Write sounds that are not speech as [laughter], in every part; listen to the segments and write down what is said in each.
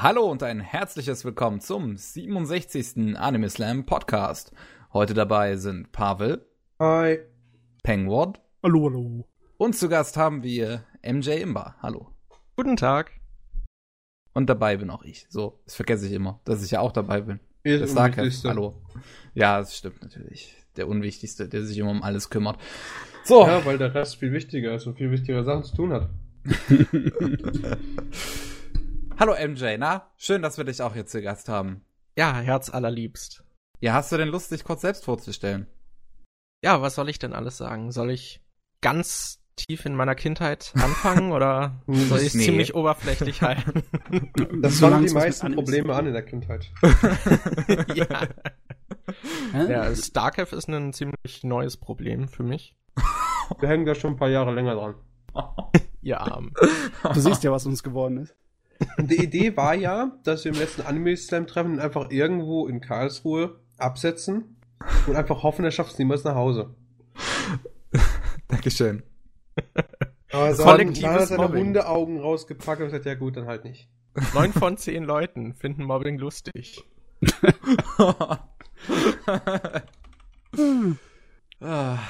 Hallo und ein herzliches Willkommen zum 67. Anime Slam Podcast. Heute dabei sind Pavel, Hi. Pengward Hallo, hallo. und zu Gast haben wir MJ Imba. Hallo. Guten Tag. Und dabei bin auch ich. So, das vergesse ich immer, dass ich ja auch dabei bin. Ihr Das sagt. Unwichtigste. Hallo. Ja, das stimmt natürlich. Der Unwichtigste, der sich immer um alles kümmert. So, Ja, weil der Rest viel wichtiger ist und viel wichtigere Sachen zu tun hat. [laughs] hallo MJ, na? Schön, dass wir dich auch jetzt zu Gast haben. Ja, Herz allerliebst. Ja, hast du denn Lust, dich kurz selbst vorzustellen? Ja, was soll ich denn alles sagen? Soll ich ganz tief in meiner Kindheit anfangen oder [laughs] soll ich es Nee. ziemlich oberflächlich halten? [laughs] Das fangen es die meisten Probleme an in der Kindheit. [laughs] ja. Hä? ja, Starcraft ist ein ziemlich neues Problem für mich. Wir hängen da schon ein paar Jahre länger dran. Ja, Du siehst ja, was uns geworden ist. Und die Idee war ja, dass wir im letzten Anime-Slam-Treffen einfach irgendwo in Karlsruhe absetzen und einfach hoffen, er schafft es niemals nach Hause. Dankeschön. Aber so Kollektives hat er seine Mobbing. Hundeaugen rausgepackt und gesagt, ja gut, dann halt nicht. neun von zehn Leuten finden Mobbing lustig. Ah, [laughs]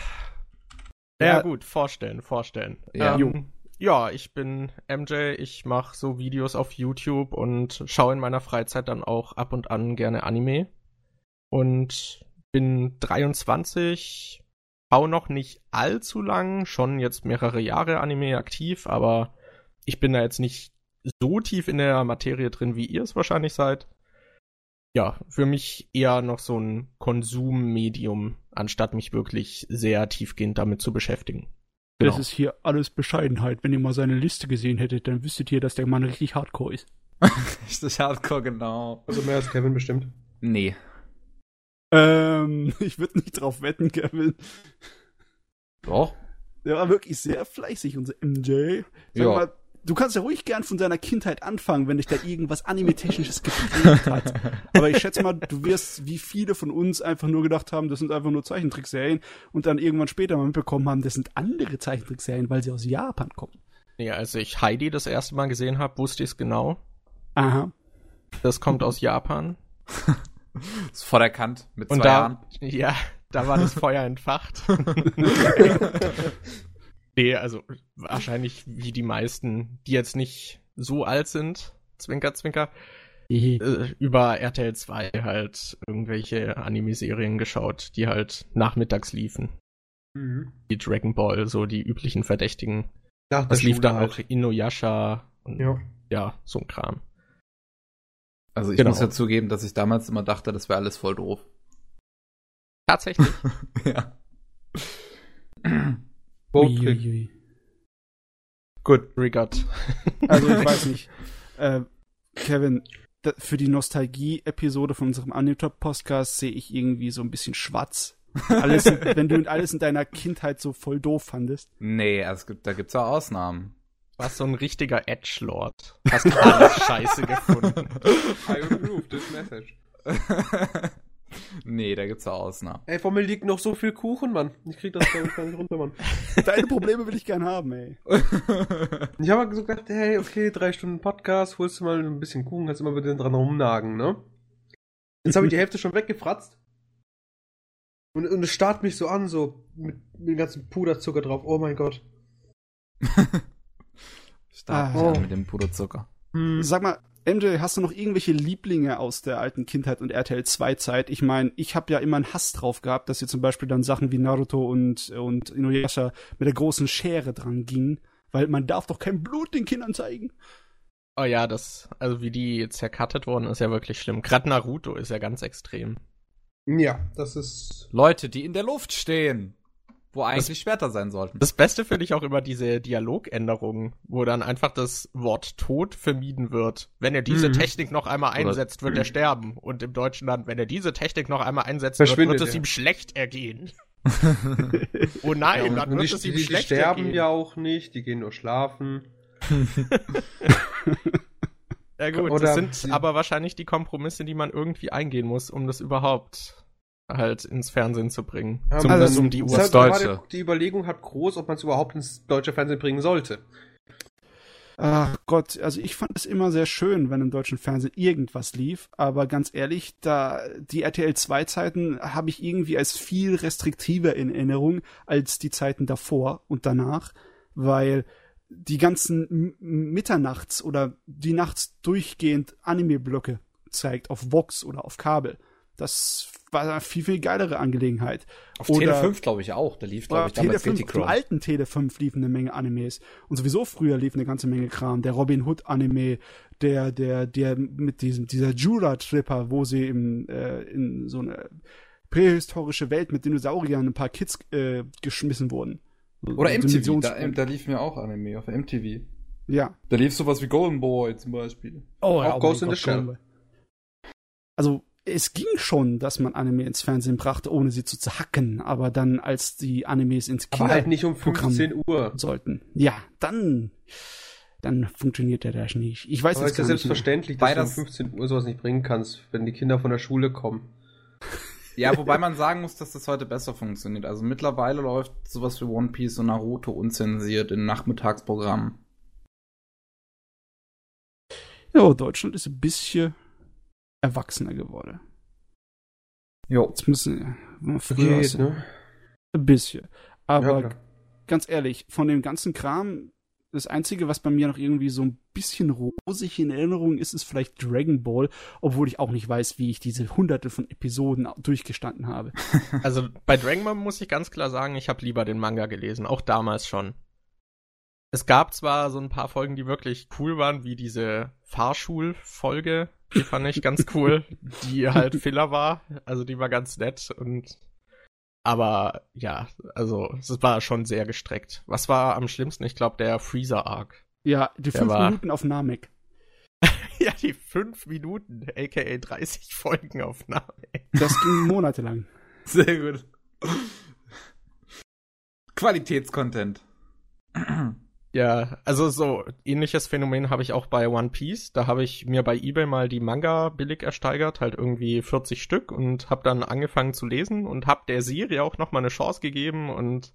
Ja, Ja. gut, vorstellen, vorstellen. Ja. Ähm, ja, ich bin MJ, ich mache so Videos auf YouTube und schaue in meiner Freizeit dann auch ab und an gerne Anime. Und bin 23, hau noch nicht allzu lang, schon jetzt mehrere Jahre Anime aktiv, aber ich bin da jetzt nicht so tief in der Materie drin, wie ihr es wahrscheinlich seid. Ja, für mich eher noch so ein Konsummedium, anstatt mich wirklich sehr tiefgehend damit zu beschäftigen. Das Genau. ist hier alles Bescheidenheit. Wenn ihr mal seine Liste gesehen hättet, dann wüsstet ihr, dass der Mann richtig hardcore ist. [laughs] richtig hardcore, genau. Also mehr als Kevin bestimmt. Nee. Ähm, [laughs] ich würde nicht drauf wetten, Kevin. Doch. Der war wirklich sehr fleißig, unser MJ. Sag Ja. mal, du kannst ja ruhig gern von deiner Kindheit anfangen, wenn dich da irgendwas Anime-Technisches geprägt hat. Aber ich schätze mal, du wirst, wie viele von uns, einfach nur gedacht haben, das sind einfach nur Zeichentrickserien und dann irgendwann später mal mitbekommen haben, das sind andere Zeichentrickserien, weil sie aus Japan kommen. Nee, als ich Heidi das erste Mal gesehen habe, wusste ich es genau. Aha. Das kommt aus Japan. [laughs] Ist voll erkannt mit zwei Und da, Jahren. [laughs] ja, da war das Feuer entfacht. [laughs] nee, also wahrscheinlich wie die meisten, die jetzt nicht so alt sind, Zwinker, Zwinker, äh, über RTL 2 halt irgendwelche Anime-Serien geschaut, die halt nachmittags liefen. Mhm. Wie Dragon Ball, so die üblichen Verdächtigen. Nach der Das lief dann halt. auch Inuyasha und Ja. ja, so ein Kram. Also ich Genau. muss ja zugeben, dass ich damals immer dachte, das wäre alles voll doof. Tatsächlich. [laughs] ja. Uiuiui. Gut, Rigot. Also ich weiß [laughs] nicht. Äh, Kevin, da, für die Nostalgie-Episode von unserem Anitop-Podcast sehe ich irgendwie so ein bisschen schwarz. [laughs] Alles, wenn du alles in deiner Kindheit so voll doof fandest. Nee, also es gibt, da gibt's ja Ausnahmen. warst so ein richtiger Edgelord. Hast alles [laughs] scheiße gefunden. I approve this message. Nee, da gibt's ja Ausnahmen. Ey, vor mir liegt noch so viel Kuchen, Mann. Ich krieg das ich, gar nicht runter, Mann. [laughs] Deine Probleme will ich gern haben, ey. [laughs] Ich habe so gedacht, hey, okay, drei Stunden Podcast, holst du mal ein bisschen Kuchen, kannst immer wieder dran rumnagen, ne? Jetzt habe ich die [laughs] Hälfte schon weggefratzt. Und, und es starrt mich so an, so mit, mit dem ganzen Puderzucker drauf. Oh mein Gott. Stark Ah. mit dem Puderzucker. Hm. Sag mal, MJ, hast du noch irgendwelche Lieblinge aus der alten Kindheit und RTL 2 Zeit? Ich meine, ich habe ja immer einen Hass drauf gehabt, dass ihr zum Beispiel dann Sachen wie Naruto und, und Inuyasha mit der großen Schere dran gingen, weil man darf doch kein Blut den Kindern zeigen. Oh ja, das, also wie die zercuttet worden ist ja wirklich schlimm. Gerade Naruto ist ja ganz extrem. Ja, das ist. Leute, die in der Luft stehen, wo eigentlich Schwerter sein sollten. Das Beste finde ich auch immer diese Dialogänderungen, wo dann einfach das Wort Tod vermieden wird. Wenn er diese Mhm. Technik noch einmal Oder- einsetzt, wird er [clears throat] sterben. Und im Deutschen dann, wenn er diese Technik noch einmal einsetzt, wird, wird es er. ihm schlecht ergehen. [laughs] oh nein, dann und wird die, es ihm die, die schlecht sterben ergehen. ja auch nicht, die gehen nur schlafen. [laughs] Ja gut, Oder das sind die- aber wahrscheinlich die Kompromisse, die man irgendwie eingehen muss, um das überhaupt halt ins Fernsehen zu bringen. Ja, Zumindest also, um die Das Uhr. Das gerade Deutsche. Die Überlegung hat groß, ob man es überhaupt ins deutsche Fernsehen bringen sollte. Ach Gott, also ich fand es immer sehr schön, wenn im deutschen Fernsehen irgendwas lief, aber ganz ehrlich, da die RTL 2 Zeiten habe ich irgendwie als viel restriktiver in Erinnerung als die Zeiten davor und danach, weil die ganzen Mitternachts oder die nachts durchgehend Anime-Blöcke zeigt auf Vox oder auf Kabel. Das war eine viel, viel geilere Angelegenheit. Auf Oder, Tele 5, glaube ich, auch. Da lief, glaube ich, damals Tele 5, Im alten Tele 5 liefen eine Menge Animes. Und sowieso früher lief eine ganze Menge Kram. Der Robin Hood Anime, der, der, der mit diesem, dieser Jura-Tripper, wo sie im, äh, in so eine prähistorische Welt mit Dinosauriern ein paar Kids äh, geschmissen wurden. Oder MTV, da, da lief mir auch Anime auf MTV. Ja. Da lief sowas wie Golden Boy zum Beispiel. Oh, ja, auch Ghost in the Shell. Also, es ging schon, dass man Anime ins Fernsehen brachte, ohne sie zu zerhacken, aber dann, als die Animes ins Kino aber halt nicht um 15 Uhr sollten. Ja, dann, dann funktioniert der das nicht. Ich weiß aber jetzt ist ja selbstverständlich, dass das du um 15 Uhr sowas nicht bringen kannst, wenn die Kinder von der Schule kommen. [laughs] Ja, wobei man sagen muss, dass das heute besser funktioniert. Also mittlerweile läuft sowas wie One Piece und Naruto unzensiert in Nachmittagsprogrammen. Ja, Deutschland ist ein bisschen erwachsener geworden. Jo. Jetzt müssen wir früher Geht, ne? Ein bisschen. Aber ja, ganz ehrlich, von dem ganzen Kram, das Einzige, was bei mir noch irgendwie so ein bisschen rosig in Erinnerung ist, ist vielleicht Dragon Ball, obwohl ich auch nicht weiß, wie ich diese hunderte von Episoden durchgestanden habe. [laughs] Also bei Dragon Ball muss ich ganz klar sagen, ich habe lieber den Manga gelesen, auch damals schon. Es gab zwar so ein paar Folgen, die wirklich cool waren, wie diese Fahrschulfolge, die fand ich ganz [laughs] cool, die halt Filler war, also die war ganz nett und aber ja, also es war schon sehr gestreckt. Was war am schlimmsten? Ich glaube der Freezer Arc. Ja, die fünf war... Minuten auf Namek. [laughs] ja, die fünf Minuten, aka 30 Folgen auf Namek. Das ging monatelang. [laughs] Sehr gut. Qualitätscontent. Ja, also so ähnliches Phänomen habe ich auch bei One Piece. Da habe ich mir bei eBay mal die Manga billig ersteigert, halt irgendwie 40 Stück und habe dann angefangen zu lesen und habe der Serie auch noch mal eine Chance gegeben und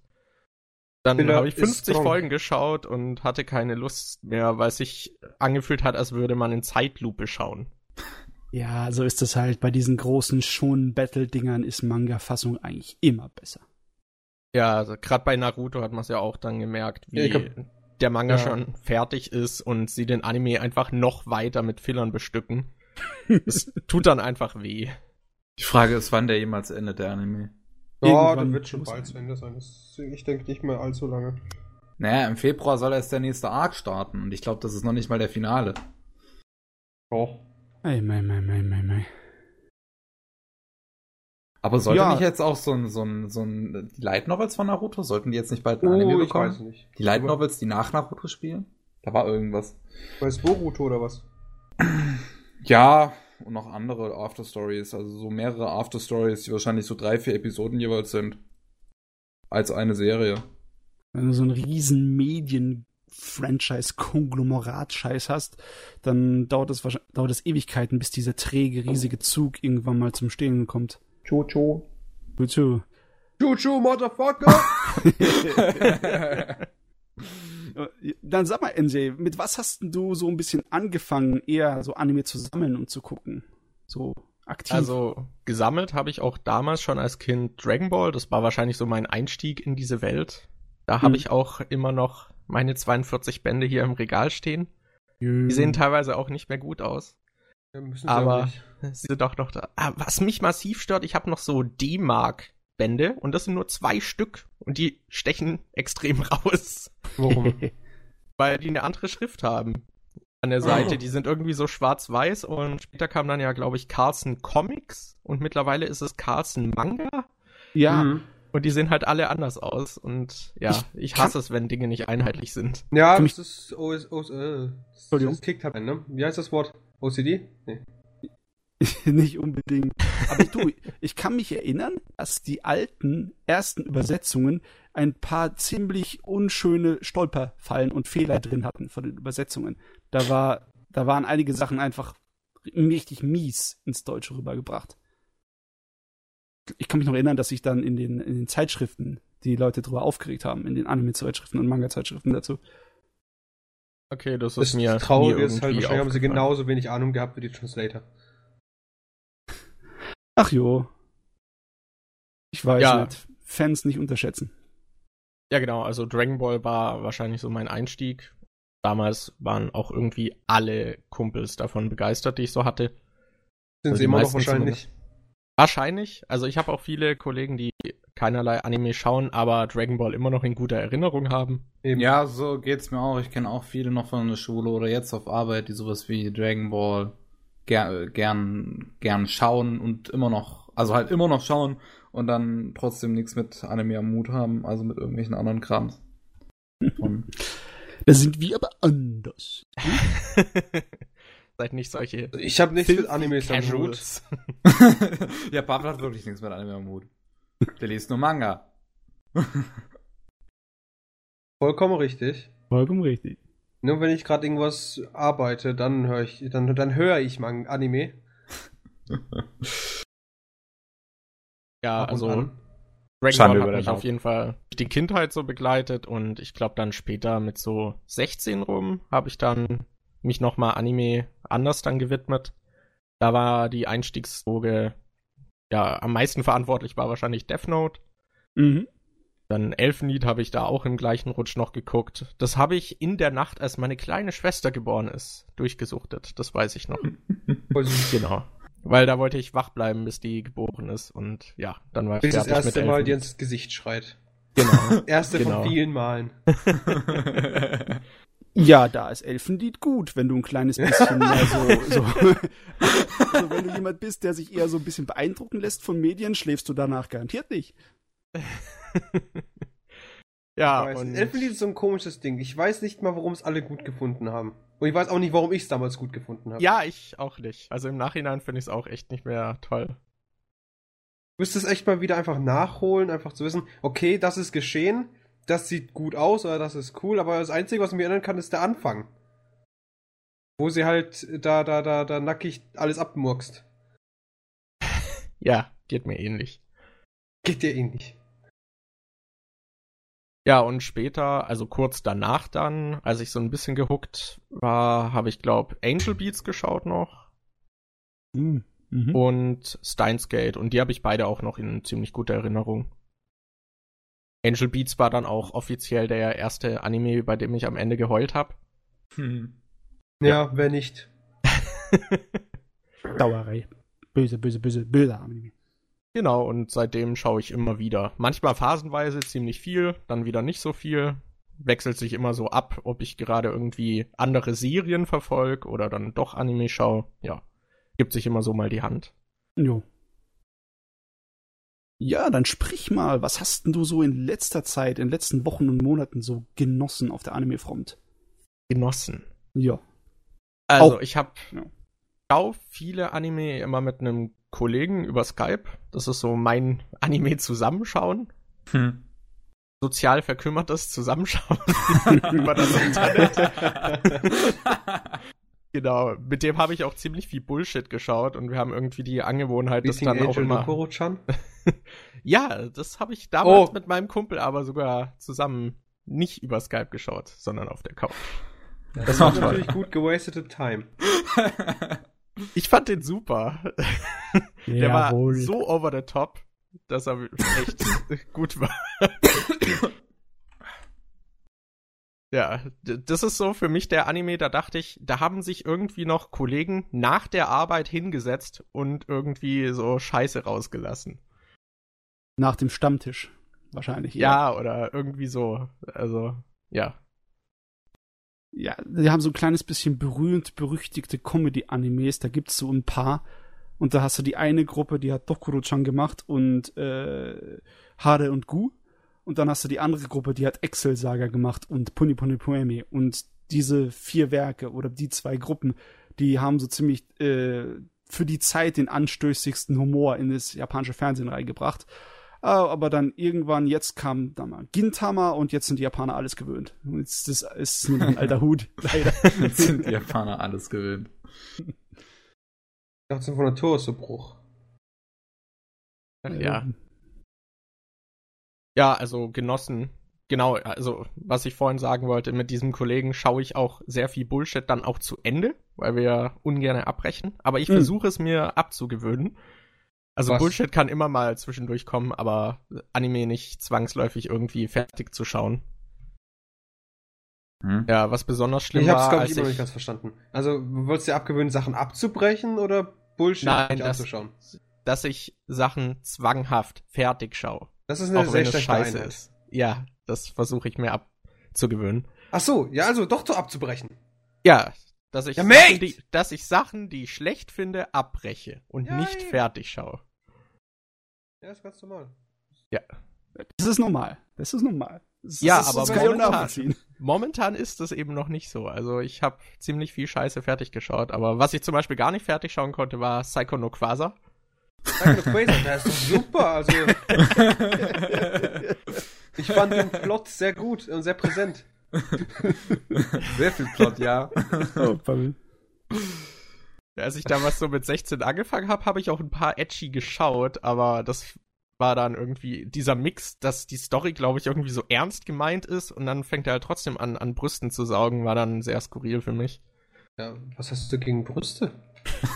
dann habe ich 50 Folgen geschaut und hatte keine Lust mehr, weil es sich angefühlt hat, als würde man in Zeitlupe schauen. Ja, so ist es halt. Bei diesen großen schon Battle-Dingern ist Manga-Fassung eigentlich immer besser. Ja, also gerade bei Naruto hat man es ja auch dann gemerkt, wie ja, der Manga ja. schon fertig ist und sie den Anime einfach noch weiter mit Fillern bestücken. [laughs] Es tut dann einfach weh. Die Frage ist, wann der jemals endet, der Anime. Ja, der wird schon bald zu Ende sein. ich denke nicht mehr allzu lange. Naja, im Februar soll erst der nächste Arc starten und ich glaube, das ist noch nicht mal der Finale. Oh. Ei, mei, mei, mei, mei, mei. Aber sollte ja. nicht jetzt auch so ein, so ein, so ein, die Light Novels von Naruto, sollten die jetzt nicht bald ein oh, Anime bekommen? Ich weiß nicht. Die Light Novels, die nach Naruto spielen? Da war irgendwas. Bei Boruto oder was? Ja, und noch andere Afterstories, also so mehrere Afterstories, die wahrscheinlich so drei, vier Episoden jeweils sind. Als eine Serie. Wenn du so einen riesen Medien-Franchise-Konglomerat-Scheiß hast, dann dauert es, dauert es Ewigkeiten, bis dieser träge, riesige Zug irgendwann mal zum Stehen kommt. Jojo. Jojo. Jojo, Motherfucker! [laughs] [laughs] Dann sag mal, NJ, mit was hast du so ein bisschen angefangen, eher so Anime zu sammeln und zu gucken? So aktiv. Also gesammelt habe ich auch damals schon als Kind Dragon Ball. Das war wahrscheinlich so mein Einstieg in diese Welt. Da habe hm. ich auch immer noch meine 42 Bände hier im Regal stehen. Die sehen teilweise auch nicht mehr gut aus. Ja, aber [laughs] sie sind doch noch da. Ah, was mich massiv stört, ich habe noch so D-Mark-Bände und das sind nur zwei Stück und die stechen extrem [laughs] raus. Warum? [laughs] Weil die eine andere Schrift haben an der Seite. Oh. Die sind irgendwie so schwarz-weiß und später kam dann ja, glaube ich, Carlson Comics und mittlerweile ist es Carlson Manga. Ja. Mhm. Und die sehen halt alle anders aus. Und ja, ich, ich hasse es, wenn Dinge nicht einheitlich sind. Ja, das ist OS, OS, äh, Entschuldigung. Das kickt halt, ne? Wie heißt das Wort? OCD? Nee. [laughs] nicht unbedingt. Aber du, ich kann mich erinnern, dass die alten ersten Übersetzungen ein paar ziemlich unschöne Stolperfallen und Fehler drin hatten von den Übersetzungen. Da war, da waren einige Sachen einfach richtig mies ins Deutsche rübergebracht. Ich kann mich noch erinnern, dass sich dann in den, in den Zeitschriften die Leute drüber aufgeregt haben, in den Anime-Zeitschriften und Manga-Zeitschriften dazu. Okay, das Das ist mir Traurige nie ist halt, wahrscheinlich haben sie genauso wenig Ahnung gehabt wie die Translator. Ach jo. Ich weiß Ja. nicht. Fans nicht unterschätzen. Ja, genau. Also Dragon Ball war wahrscheinlich so mein Einstieg. Damals waren auch irgendwie alle Kumpels davon begeistert, die ich so hatte. Sind Also sie immer noch wahrscheinlich. Wahrscheinlich. Also ich habe auch viele Kollegen, die keinerlei Anime schauen, aber Dragon Ball immer noch in guter Erinnerung haben. Eben. Ja, so geht's mir auch. Ich kenne auch viele noch von der Schule oder jetzt auf Arbeit, die sowas wie Dragon Ball ger gern, gern schauen und immer noch, also halt immer noch schauen und dann trotzdem nichts mit Anime am Mut haben, also mit irgendwelchen anderen Krams. Da sind wir aber anders. [laughs] Seid nicht solche Ich habe nichts mit Animes am. Casuals. [laughs] ja, Papa hat wirklich nichts mit Anime am Mut. Der liest nur Manga. [laughs] Vollkommen richtig. Vollkommen richtig. Nur wenn ich gerade irgendwas arbeite, dann höre ich, dann, dann höre ich mal Anime. Ja, also an. Dragon Ball hat mich auf jeden Fall die Kindheit so begleitet und ich glaube dann später mit so 16 rum habe ich dann mich nochmal Anime anders dann gewidmet. Da war die Einstiegsdroge ja am meisten verantwortlich war wahrscheinlich Death Note. Mhm. Dann Elfenlied habe ich da auch im gleichen Rutsch noch geguckt. Das habe ich in der Nacht, als meine kleine Schwester geboren ist, durchgesuchtet. Das weiß ich noch. [laughs] Genau. Weil da wollte ich wach bleiben, bis die geboren ist. Und ja, dann war ich Bis das erste Mal dir ins Gesicht schreit. Genau. [laughs] Erste Genau. von vielen Malen. [laughs] Ja, da ist Elfenlied gut, wenn du ein kleines bisschen mehr so, so, also wenn du jemand bist, der sich eher so ein bisschen beeindrucken lässt von Medien, schläfst du danach garantiert nicht. [laughs] ja, Ich weiß, und Elfenlied ist so ein komisches Ding. Ich weiß nicht mal, warum es alle gut gefunden haben. Und ich weiß auch nicht, warum ich es damals gut gefunden habe. ja, ich auch nicht. Also im Nachhinein finde ich es auch echt nicht mehr toll. Du müsstest echt mal wieder einfach nachholen, einfach zu wissen, okay, das ist geschehen, das sieht gut aus oder das ist cool, aber das Einzige, was ich mir erinnern kann, ist der Anfang. Wo sie halt da, da, da, da nackig alles abmurkst. [laughs] Ja, geht mir ähnlich. Geht dir ähnlich. Ja, und später, also kurz danach dann, als ich so ein bisschen gehuckt war, habe ich, glaube Angel Beats geschaut noch Mhm. Mhm. und Steins Gate. Und die habe ich beide auch noch in ziemlich guter Erinnerung. Angel Beats war dann auch offiziell der erste Anime, bei dem ich am Ende geheult habe. Hm. Ja, wer nicht. [laughs] Dauerei. Böse, böse, böse, böse Anime. Genau, und seitdem schaue ich immer wieder. Manchmal phasenweise ziemlich viel, dann wieder nicht so viel. Wechselt sich immer so ab, ob ich gerade irgendwie andere Serien verfolge oder dann doch Anime schaue. Ja, gibt sich immer so mal die Hand. Jo. Ja, dann sprich mal, was hast denn du so in letzter Zeit, in den letzten Wochen und Monaten so genossen auf der Anime-Front? Genossen. Ja. Also, Auch- ich habe Ja. viele Anime immer mit einem Kollegen über Skype. Das ist so mein Anime-Zusammenschauen. Hm. Sozial verkümmertes Zusammenschauen [laughs] über das Internet. [laughs] Genau, mit dem habe ich auch ziemlich viel Bullshit geschaut und wir haben irgendwie die Angewohnheit, das Meeting dann auch Angel immer. Dokoro-chan. [laughs] Ja, das habe ich damals Oh. mit meinem Kumpel aber sogar zusammen nicht über Skype geschaut, sondern auf der Couch. Das war natürlich gut gewastete Time. Ich fand den super. [laughs] Der war so over the top, dass er echt gut war. Ja, das ist so für mich der Anime, da dachte ich, da haben sich irgendwie noch Kollegen nach der Arbeit hingesetzt und irgendwie so Scheiße rausgelassen. Nach dem Stammtisch. Wahrscheinlich. Ja, oder irgendwie so. Also, ja. Ja, die haben so ein kleines bisschen berühmt berüchtigte Comedy-Animes. Da gibt's so ein paar. Und da hast du die eine Gruppe, die hat Dokuro-chan gemacht und äh, Hare und Gu. Und dann hast du die andere Gruppe, die hat Excel Saga gemacht und Puni Puni Poemi. Und diese vier Werke oder die zwei Gruppen, die haben so ziemlich äh, für die Zeit den anstößigsten Humor in das japanische Fernsehen reingebracht. Ah, Aber dann irgendwann, jetzt kam da mal Gintama und jetzt sind die Japaner alles gewöhnt. Und Jetzt ist das ist nur noch ein alter Hut, [laughs] leider. Jetzt sind die Japaner alles gewöhnt. Ich dachte, von Natur so Bruch. Ja. Ja, also genossen. genau, also was ich vorhin sagen wollte, mit diesem Kollegen schaue ich auch sehr viel Bullshit dann auch zu Ende, weil wir ungern abbrechen. Aber ich Hm. versuche es mir abzugewöhnen. Also Was? Bullshit kann immer mal zwischendurch kommen, aber Anime nicht zwangsläufig irgendwie fertig zu schauen. Hm? Ja, was besonders schlimm Ich hab's, war, glaube ich, immer noch ich, nicht ganz verstanden. Also, wolltest du dir abgewöhnen, Sachen abzubrechen oder Bullshit Nein, nicht das- anzuschauen? dass ich Sachen zwanghaft fertig schaue. Das ist eine Auch sehr wenn es schlechte scheiße Einheit. ist. Ja, das versuche ich mir abzugewöhnen. Ach so, ja, also doch zu abzubrechen. Ja, dass ich, Ja, Sachen, die, dass ich Sachen, die ich schlecht finde, abbreche und Ja, nicht eben. fertig schaue. Ja, ist ganz normal. Das ist normal. Das ist normal. Das Ja, ist, aber das momentan-. Momentan ist das eben noch nicht so. Also ich habe ziemlich viel Scheiße fertig geschaut, aber was ich zum Beispiel gar nicht fertig schauen konnte, war Psycho no Quasar. Psycho Quasar, der ist doch super. Also, [laughs] ich fand den Plot sehr gut und sehr präsent. [laughs] Sehr viel Plot, ja. Oh, Pavel. Als ich damals so mit 16 angefangen habe, habe ich auch ein paar Edgy geschaut, aber das war dann irgendwie dieser Mix, dass die Story, glaube ich, irgendwie so ernst gemeint ist und dann fängt er halt trotzdem an, an Brüsten zu saugen, war dann sehr skurril für mich. Ja, was hast du gegen Brüste?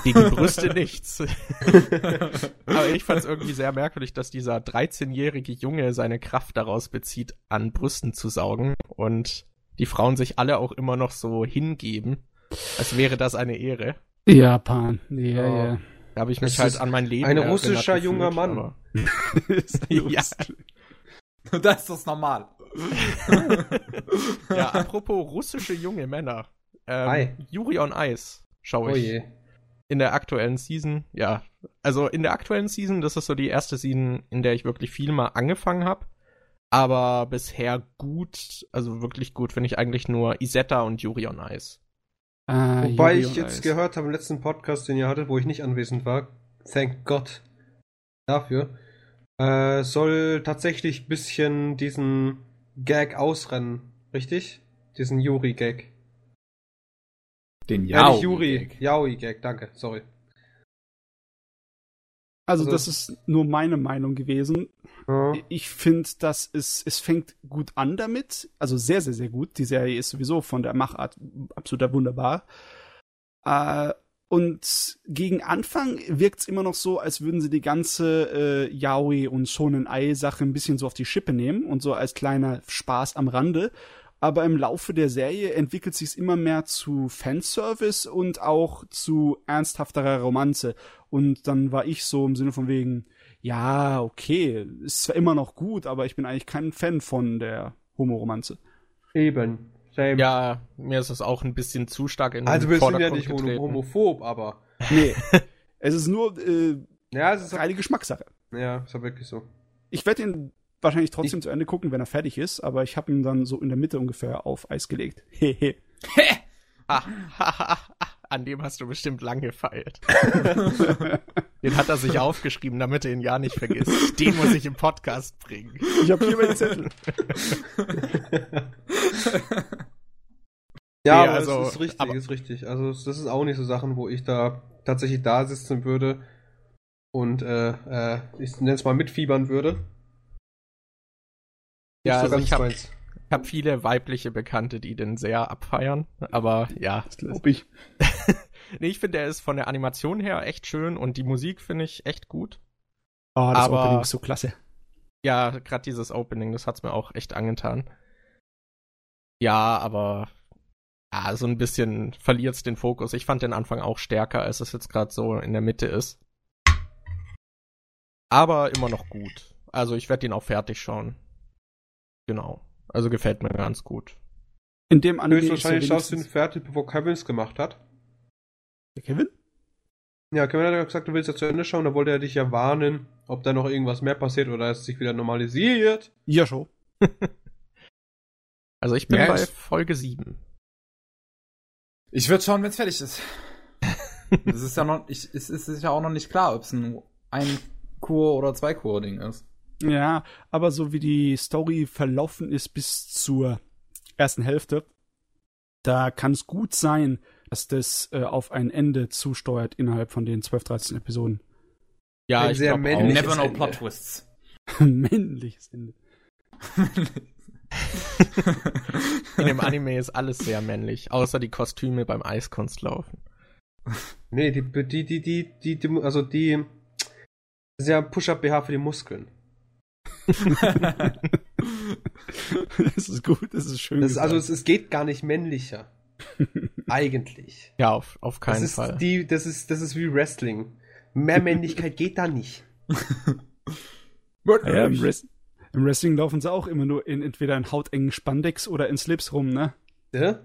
Gegen Brüste nichts. [laughs] Aber ich fand es irgendwie sehr merkwürdig, dass dieser 13-jährige Junge seine Kraft daraus bezieht, an Brüsten zu saugen und die Frauen sich alle auch immer noch so hingeben, als wäre das eine Ehre. Japan. Ja, Oh. ja. Da habe ich Das mich halt an mein Leben ein russischer gefühlt, junger Mann. [laughs] Ja. Das ist das normal. [laughs] Ja, apropos russische junge Männer. Ähm, Hi. Yuri on Ice schaue Oh ich je. In der aktuellen Season. Ja, also in der aktuellen Season, das ist so die erste Season, in der ich wirklich viel mal angefangen habe. Aber bisher gut, also wirklich gut, finde ich eigentlich nur Isetta und Yuri on Ice. Ah, Wobei Yuri ich jetzt Ice. gehört habe im letzten Podcast, den ihr hattet, wo ich nicht anwesend war, thank God dafür, äh, soll tatsächlich ein bisschen diesen Gag ausrennen, richtig? Diesen Yuri-Gag. Den Ja, Yao. nicht Yuri. Yaoi-Gag, danke, sorry. Also, Also- das ist nur meine Meinung gewesen. Ja. Ich finde, dass es, es fängt gut an damit. Also sehr, sehr, sehr gut. Die Serie ist sowieso von der Machart absolut wunderbar. Äh, und gegen Anfang wirkt es immer noch so, als würden sie die ganze äh, Yaoi und Shonen Ai Sache ein bisschen so auf die Schippe nehmen und so als kleiner Spaß am Rande. Aber im Laufe der Serie entwickelt sich es immer mehr zu Fanservice und auch zu ernsthafterer Romanze. Und dann war ich so im Sinne von wegen, ja, okay, ist zwar immer noch gut, aber ich bin eigentlich kein Fan von der Homoromanze. Eben. Same. Ja, mir ist es auch ein bisschen zu stark in den also wir sind ja nicht getreten. homophob, aber. Nee. [laughs] es ist nur äh, Ja, es ist reine Geschmackssache. ja, ist ja wirklich so. Ich werde ihn wahrscheinlich trotzdem zu Ende gucken, wenn er fertig ist, aber ich habe ihn dann so in der Mitte ungefähr auf Eis gelegt. [laughs] Hehe. [laughs] Ah, [laughs] an dem hast du bestimmt lang gefeilt. Den hat er sich aufgeschrieben, damit er ihn ja nicht vergisst. Den muss ich im Podcast bringen. ich habe hier meinen Zettel. Ja, Nee, aber also, das ist richtig, aber- ist richtig. Also das ist auch nicht so Sachen, wo ich da tatsächlich da sitzen würde und äh, äh, ich nenne es mal mitfiebern würde. Ja, so also ganz ich habe hab viele weibliche Bekannte, die den sehr abfeiern. Aber ja, Glaub ich. [laughs] nee, ich finde, er ist von der Animation her echt schön und die Musik finde ich echt gut. Oh, das Aber- Opening ist so klasse. Ja, gerade dieses Opening, das hat's mir auch echt angetan. Ja, aber ja, so ein bisschen verliert's den Fokus. Ich fand den Anfang auch stärker, als es jetzt gerade so in der Mitte ist. Aber immer noch gut. Also ich werde ihn auch fertig schauen. Genau. Also gefällt mir ganz gut. In dem Anime ist Höchstwahrscheinlich schaust du ihn fertig, bevor Kevin es gemacht hat. Kevin? Ja, Kevin hat ja gesagt, du willst ja zu Ende schauen, da wollte er dich ja warnen, ob da noch irgendwas mehr passiert oder es sich wieder normalisiert. Ja, schon. [laughs] Also ich bin Ja, bei ich- Folge 7. Ich würde schauen, wenn es fertig ist. [laughs] Das ist ja noch, ich, es ist, ist ja auch noch nicht klar, ob es ein ein Kur oder zwei Kur Ding ist. Ja, aber so wie die Story verlaufen ist bis zur ersten Hälfte, da kann es gut sein, dass das äh, auf ein Ende zusteuert innerhalb von den 12, 13 Episoden. Ja, Ein ich sehr auch. Never Ende. Plot Twists. [laughs] Männliches Ende. In dem Anime ist alles sehr männlich, außer die Kostüme beim Eiskunstlaufen. Nee, die, die, die, die, die, also die, ja Push-Up-BH für die Muskeln. [laughs] das ist gut, das ist schön. Das ist, also es, es geht gar nicht männlicher. [laughs] Eigentlich. Ja, auf, auf keinen das ist Fall. Die, das, ist, das ist wie Wrestling. Mehr Männlichkeit geht da nicht. [laughs] ja, im, Wrest im, Wrestling laufen sie auch immer nur in entweder in hautengen Spandex oder in Slips rum, ne? Ja?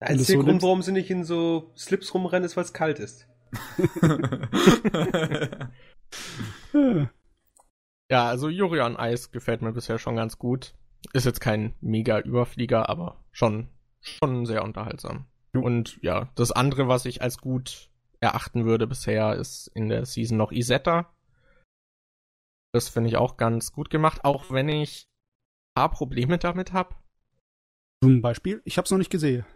Der einzige so Grund, warum sie nicht in so Slips rumrennen, ist, weil es kalt ist. Ja, also Yuri on Eis gefällt mir bisher schon ganz gut. Ist jetzt kein mega Überflieger, aber schon, schon sehr unterhaltsam. Und ja, das andere, was ich als gut erachten würde bisher, ist in der Season noch Isetta. Das finde ich auch ganz gut gemacht, auch wenn ich ein paar Probleme damit habe. Zum Beispiel? Ich habe es noch nicht gesehen.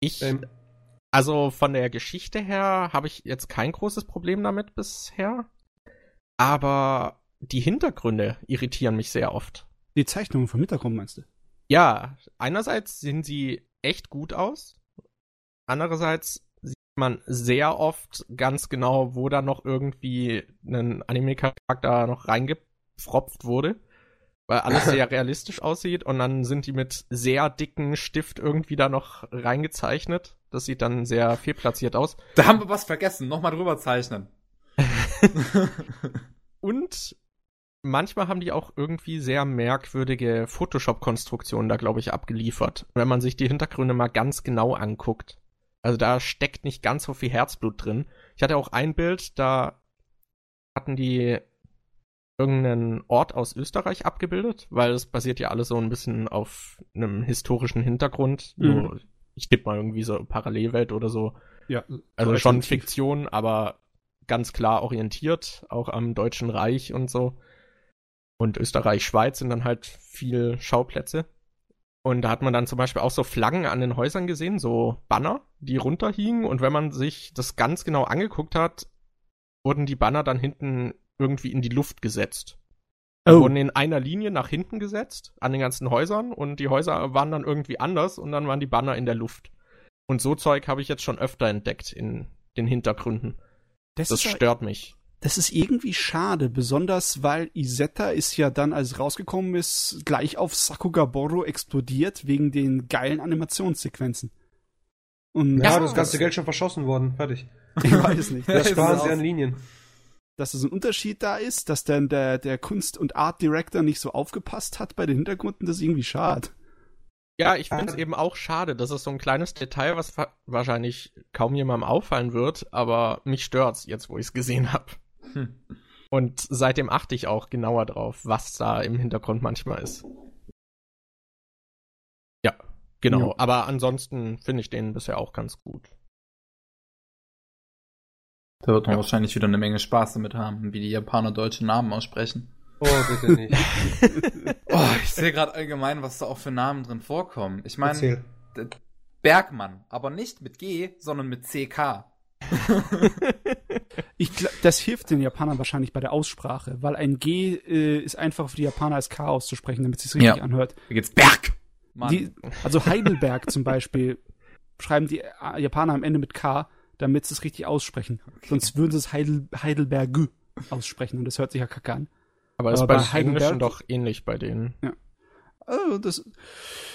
Ich, ähm. also von der Geschichte her habe ich jetzt kein großes Problem damit bisher. Aber die Hintergründe irritieren mich sehr oft. Die Zeichnungen vom Hintergrund meinst du? Ja, einerseits sehen sie echt gut aus. Andererseits sieht man sehr oft ganz genau, wo da noch irgendwie ein Anime-Charakter noch reingepfropft wurde. Weil alles [laughs] sehr realistisch aussieht und dann sind die mit sehr dicken Stift irgendwie da noch reingezeichnet. Das sieht dann sehr fehlplatziert aus. Da haben wir was vergessen. Nochmal drüber zeichnen. [laughs] [laughs] und manchmal haben die auch irgendwie sehr merkwürdige Photoshop-Konstruktionen da, glaube ich, abgeliefert. Wenn man sich die Hintergründe mal ganz genau anguckt. Also da steckt nicht ganz so viel Herzblut drin. Ich hatte auch ein Bild, da hatten die irgendeinen Ort aus Österreich abgebildet, weil es basiert ja alles so ein bisschen auf einem historischen Hintergrund. Mhm. Nur, ich tippe mal irgendwie so Parallelwelt oder so. Ja. Also schon Fiktion, aber ganz klar orientiert, auch am Deutschen Reich und so. Und Österreich, Schweiz sind dann halt viel Schauplätze. Und da hat man dann zum Beispiel auch so Flaggen an den Häusern gesehen, so Banner, die runterhingen. Und wenn man sich das ganz genau angeguckt hat, wurden die Banner dann hinten irgendwie in die Luft gesetzt. Oh. Wurden in einer Linie nach hinten gesetzt, an den ganzen Häusern. Und die Häuser waren dann irgendwie anders und dann waren die Banner in der Luft. Und so Zeug habe ich jetzt schon öfter entdeckt in den Hintergründen. Das, das stört mich das ist irgendwie schade, besonders weil Isetta ist ja dann, als es rausgekommen ist, gleich auf Sakugaboro explodiert wegen den geilen Animationssequenzen. Und ja, das ganze Geld schon verschossen worden, fertig. Ich weiß nicht. [laughs] Das sparen sie an Linien. Dass es ein Unterschied da ist, dass dann der, der Kunst- und Art Director nicht so aufgepasst hat bei den Hintergründen, das ist irgendwie schade. Ja, ich finde es eben auch schade. Das ist so ein kleines Detail, was wahrscheinlich kaum jemandem auffallen wird, aber mich stört's jetzt, wo ich es gesehen habe. Hm. [laughs] Und seitdem achte ich auch genauer drauf, was da im Hintergrund manchmal ist. Ja, genau. Ja. Aber ansonsten finde ich den bisher auch ganz gut. Da wird man ja. wahrscheinlich wieder eine Menge Spaß damit haben, wie die Japaner deutsche Namen aussprechen. Oh, bitte nicht. [laughs] oh, ich sehe gerade allgemein, was da auch für Namen drin vorkommen. Ich meine, Bergmann, aber nicht mit G, sondern mit CK. Ich, das hilft den Japanern wahrscheinlich bei der Aussprache, weil ein G äh, ist einfach für die Japaner als K auszusprechen, damit es sich richtig ja. anhört. Da geht's Berg! Die, also Heidelberg zum Beispiel schreiben die äh, Japaner am Ende mit K, damit sie es richtig aussprechen. Okay. Sonst würden sie es Heidel, Heidelberg aussprechen und das hört sich ja kacke an. Aber das ist bei, bei Heidelberg doch ähnlich bei denen. Ja. Also das,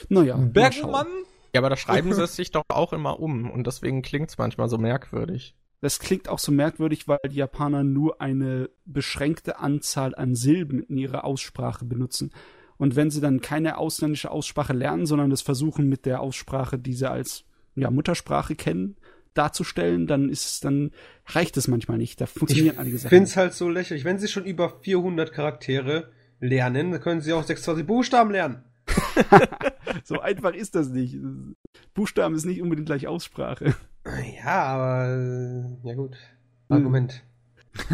naja. Bergmann? Ja, aber da schreiben [laughs] sie es sich doch auch immer um und deswegen klingt es manchmal so merkwürdig. Das klingt auch so merkwürdig, weil die Japaner nur eine beschränkte Anzahl an Silben in ihrer Aussprache benutzen. Und wenn sie dann keine ausländische Aussprache lernen, sondern das versuchen mit der Aussprache, die sie als ja, Muttersprache kennen, darzustellen, dann ist dann reicht es manchmal nicht. Da funktionieren einige Sachen. Ich finde es halt so lächerlich. Wenn sie schon über 400 Charaktere lernen, dann können sie auch 26 Buchstaben lernen. [laughs] so einfach ist das nicht. Buchstaben ist nicht unbedingt gleich Aussprache. Ja, aber ja gut. Argument.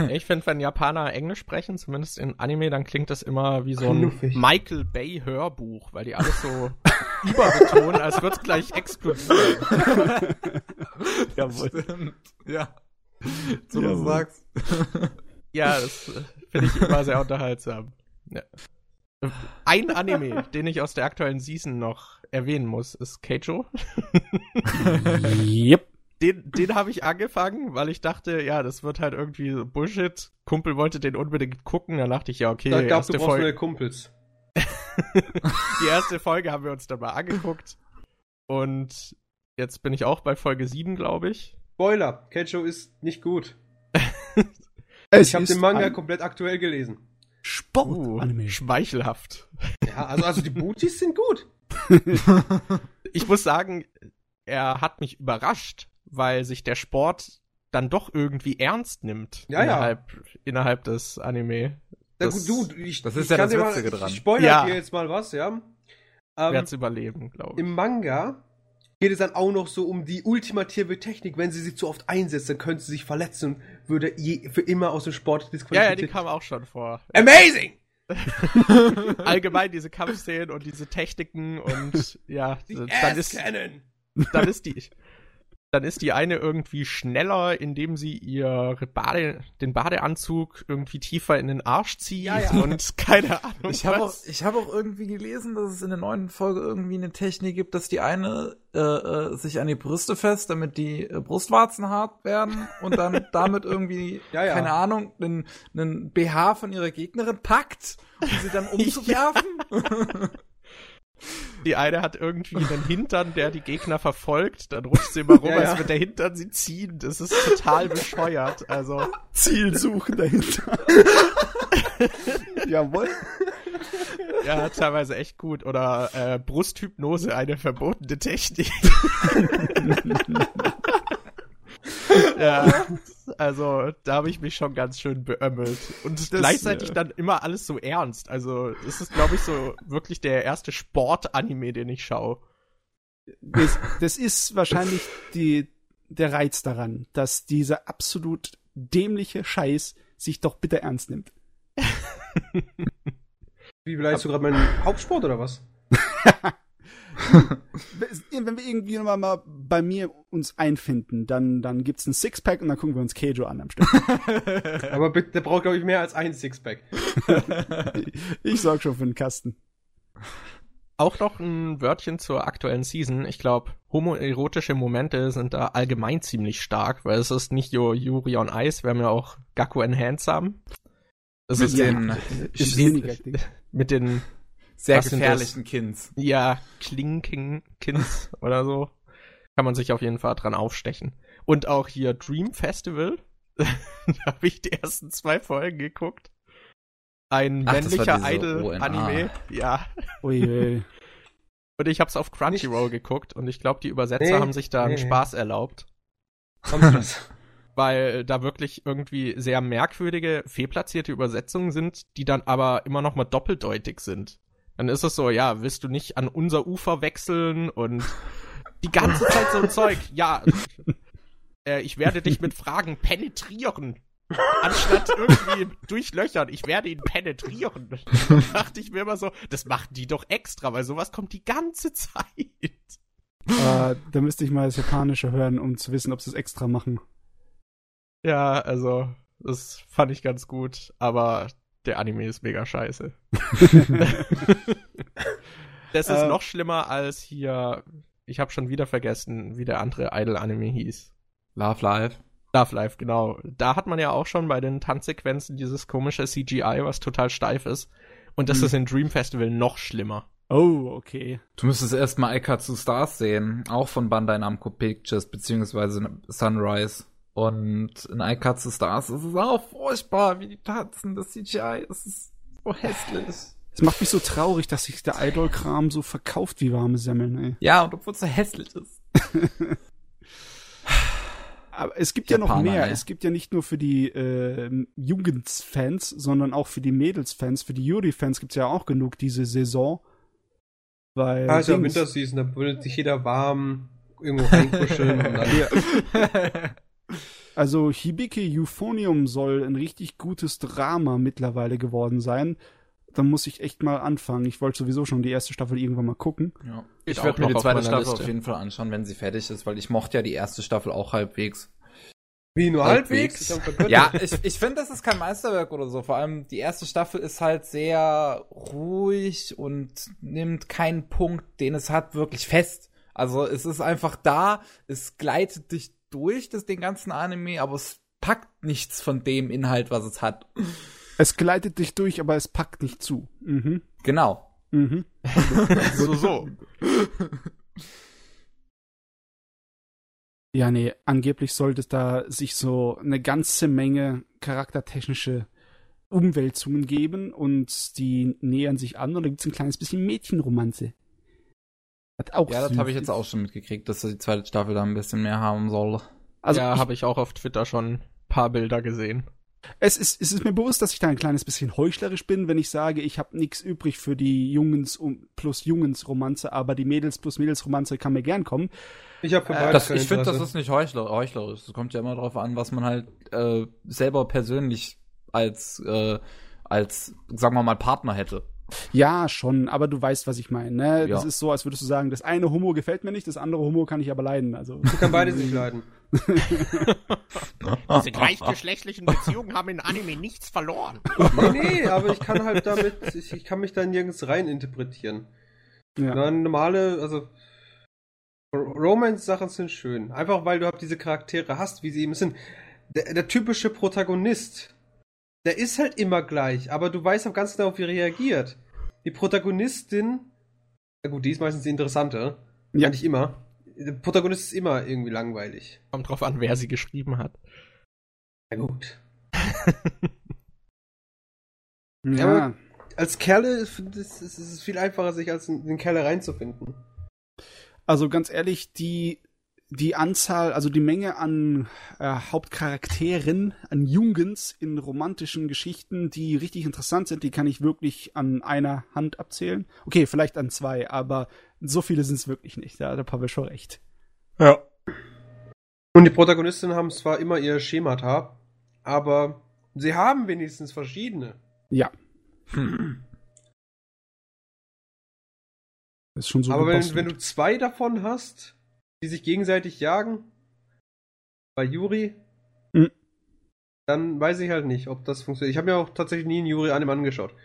Ich finde, wenn Japaner Englisch sprechen, zumindest in Anime, dann klingt das immer wie so ein Knuffig. Michael Bay Hörbuch, weil die alles so [laughs] überbetonen, als würde es gleich explodieren. [laughs] Jawohl. Stimmt. Ja. So du sagst. Ja, das finde ich immer sehr unterhaltsam. Ja. Ein Anime, den ich aus der aktuellen Season noch erwähnen muss, ist Keijo. yep. Den, den habe ich angefangen, weil ich dachte, ja, das wird halt irgendwie so Bullshit. Kumpel wollte den unbedingt gucken, dann dachte ich, ja, okay, Da gab erste du brauchst Folge. neue Kumpels. [laughs] Die erste Folge haben wir uns dann mal angeguckt. Und jetzt bin ich auch bei Folge 7, glaube ich. Spoiler, Keijo ist nicht gut. [laughs] Es Ich habe den Manga komplett aktuell gelesen. Sport-Anime. Uh, schmeichelhaft. Ja, also, also die Booties sind gut. [laughs] Ich muss sagen, er hat mich überrascht, weil sich der Sport dann doch irgendwie ernst nimmt Ja, ja. innerhalb, innerhalb des Anime. Das- gut, du, ich, das ich ist ja kann das dir mal, Witzige dran. Ich spoilere Ja. dir jetzt mal was, ja. Ähm, Werd's überleben, glaube ich. Im Manga geht es dann auch noch so um die ultimative Technik. Wenn sie sich zu oft einsetzt, dann könnte sie sich verletzen und würde je, für immer aus dem Sport Ja, ja, disqualifiziert. die kam auch schon vor. Amazing! [laughs] Allgemein diese Kampfszenen und diese Techniken und ja, [laughs] Die dann ist, dann ist die, dann ist die eine irgendwie schneller, indem sie ihr Bade, den Badeanzug irgendwie tiefer in den Arsch zieht Ja, ja. und [laughs] keine Ahnung Ich habe auch, ich hab auch irgendwie gelesen, dass es in der neuen Folge irgendwie eine Technik gibt, dass die eine äh, äh, sich an die Brüste fest, damit die äh, Brustwarzen hart werden und dann [laughs] damit irgendwie, Ja, ja. keine Ahnung, einen, einen BH von ihrer Gegnerin packt, um sie dann [laughs] umzuwerfen. Die eine hat irgendwie einen Hintern, der die Gegner verfolgt, dann rutscht sie immer [laughs] rum, Ja, ja. als wird der Hintern sie ziehen. Das ist total bescheuert. Also, Ziel suchen dahinter. [laughs] Jawohl. ja, teilweise echt gut. Oder äh, Brusthypnose, eine verbotene Technik. [laughs] [laughs] ja, also da habe ich mich schon ganz schön beömmelt. Und gleichzeitig äh, dann immer alles so ernst. Also, das ist, glaube ich, so wirklich der erste Sport-Anime, den ich schaue. Das, das ist wahrscheinlich die, der Reiz daran, dass dieser absolut dämliche Scheiß sich doch bitte ernst nimmt. Wie beleidigst du gerade meinen Hauptsport oder was? [laughs] Wenn wir irgendwie mal, mal bei mir uns einfinden, dann, dann gibt's ein Sixpack und dann gucken wir uns Keijo an am Stück. [laughs] Aber bitte, der braucht, glaube ich, mehr als ein Sixpack. [laughs] Ich sorg schon für den Kasten. Auch noch ein Wörtchen zur aktuellen Season. Ich glaube, homoerotische Momente sind da allgemein ziemlich stark, weil es ist nicht nur Yuri on Ice, wir haben ja auch Gaku and Handsome. Das Mit ist Ja. den Ist mit den, sehr Was gefährlichen Kinds. ja, Klinking-Kins [laughs] oder so. Kann man sich auf jeden Fall dran aufstechen. Und auch hier Dream Festival. [laughs] da habe ich die ersten zwei Folgen geguckt. Ein Ach, männlicher Idol-Anime. Ja. Ui, [laughs] Und ich hab's auf Crunchyroll geguckt und ich glaube, die Übersetzer Nee, haben sich da einen nee. Spaß erlaubt, weil da wirklich irgendwie sehr merkwürdige, fehlplatzierte Übersetzungen sind, die dann aber immer noch mal doppeldeutig sind. Dann ist es so, ja, willst du nicht an unser Ufer wechseln und die ganze Zeit so ein Zeug. Ja, äh, ich werde dich mit Fragen penetrieren. Anstatt irgendwie durchlöchern, ich werde ihn penetrieren. Da dachte ich mir immer so, das machen die doch extra, weil sowas kommt die ganze Zeit. äh, da müsste ich mal das Japanische hören, um zu wissen, ob sie es extra machen. Ja, also, das fand ich ganz gut, aber der Anime ist mega scheiße. [laughs] das ist Äh. noch schlimmer als hier, ich habe schon wieder vergessen, wie der andere Idol-Anime hieß. Love Life. Love Life, genau. Da hat man ja auch schon bei den Tanzsequenzen dieses komische CGI, was total steif ist. Und das Hm. ist in Dream Festival noch schlimmer. Oh, okay. Du müsstest erstmal Aikatsu Stars sehen, auch von Bandai Namco Pictures, beziehungsweise Sunrise. Und in Aikatsu Stars ist es auch furchtbar, wie die tanzen, das CGI, das ist so hässlich. Es macht mich so traurig, dass sich der Idol-Kram so verkauft wie warme Semmeln, ey. Ja, und obwohl es so hässlich ist. [laughs] Aber es gibt ja noch Japaner, mehr. ey. Es gibt ja nicht nur für die äh, Jugendfans, sondern auch für die Mädelsfans, für die Yuri-Fans gibt's ja auch genug diese Saison. Weil Ah, ist ja Dings- Winterseason, da will sich jeder warm irgendwo reinkuscheln und dann. [laughs] [laughs] Also Hibike Euphonium soll ein richtig gutes Drama mittlerweile geworden sein. Da muss ich echt mal anfangen. Ich wollte sowieso schon die erste Staffel irgendwann mal gucken. Ja. Ich auch werde mir die zweite Staffel Liste. auf jeden Fall anschauen, wenn sie fertig ist, weil ich mochte ja die erste Staffel auch halbwegs. Wie nur Halbwegs. halbwegs? Ja, ich, ich finde, das ist kein Meisterwerk oder so. Vor allem die erste Staffel ist halt sehr ruhig und nimmt keinen Punkt, den es hat, wirklich fest. Also es ist einfach da, es gleitet dich durch das, den ganzen Anime, aber es packt nichts von dem Inhalt, was es hat. Es gleitet dich durch, aber es packt nicht zu. Mhm. Genau. Mhm. [laughs] so, so. Ja, nee, angeblich sollte es da sich so eine ganze Menge charaktertechnische Umwälzungen geben und die nähern sich an und da gibt's ein kleines bisschen Mädchenromanze. Hat auch Ja, das habe ich jetzt auch schon mitgekriegt, dass die zweite Staffel da ein bisschen mehr haben soll. Also ja, habe ich auch auf Twitter schon ein paar Bilder gesehen. es, ist, es ist mir bewusst, dass ich da ein kleines bisschen heuchlerisch bin, wenn ich sage, ich habe nichts übrig für die Jungens um, plus Jungens Romanze, aber die Mädels plus Mädels Romanze kann mir gern kommen. Ich habe Äh, Das, ich finde, das ist nicht heuchler, heuchlerisch. Es kommt ja immer darauf an, was man halt äh, selber persönlich als, äh, als, sagen wir mal, Partner hätte. Ja, schon, aber du weißt, was ich meine. Ne? Das Ja. ist so, als würdest du sagen, das eine Homo gefällt mir nicht, das andere Homo kann ich aber leiden. Also Ich kann beides nicht leiden. [laughs] Diese gleichgeschlechtlichen Beziehungen haben in Anime nichts verloren. Nee, nee, aber ich kann halt damit, ich, ich kann mich da nirgends rein interpretieren. ja. Na, normale, also Romance-Sachen sind schön. Einfach weil du halt diese Charaktere hast, wie sie eben sind. Der, der typische Protagonist, der ist halt immer gleich, aber du weißt auch ganz genau, wie er reagiert. Die Protagonistin, na gut, die ist meistens die interessante. Ja. Nicht immer. Der Protagonist ist immer irgendwie langweilig. Kommt drauf an, wer sie geschrieben hat. Na gut. [laughs] ja. aber- Als Kerle ist es ist es viel einfacher, sich als in den Kerle reinzufinden. Also ganz ehrlich, die, die Anzahl, also die Menge an äh, Hauptcharakteren, an Jungens in romantischen Geschichten, die richtig interessant sind, die kann ich wirklich an einer Hand abzählen. Okay, vielleicht an zwei, aber so viele sind es wirklich nicht. Da hat der Pavel schon recht. Ja. Und die Protagonistinnen haben zwar immer ihr Schemata, aber sie haben wenigstens verschiedene. Ja, Hm. ist schon so. aber wenn, wenn du zwei davon hast, die sich gegenseitig jagen, bei Yuri, Mhm. dann weiß ich halt nicht, ob das funktioniert. Ich habe mir auch tatsächlich nie einen Yuri-Anime angeschaut.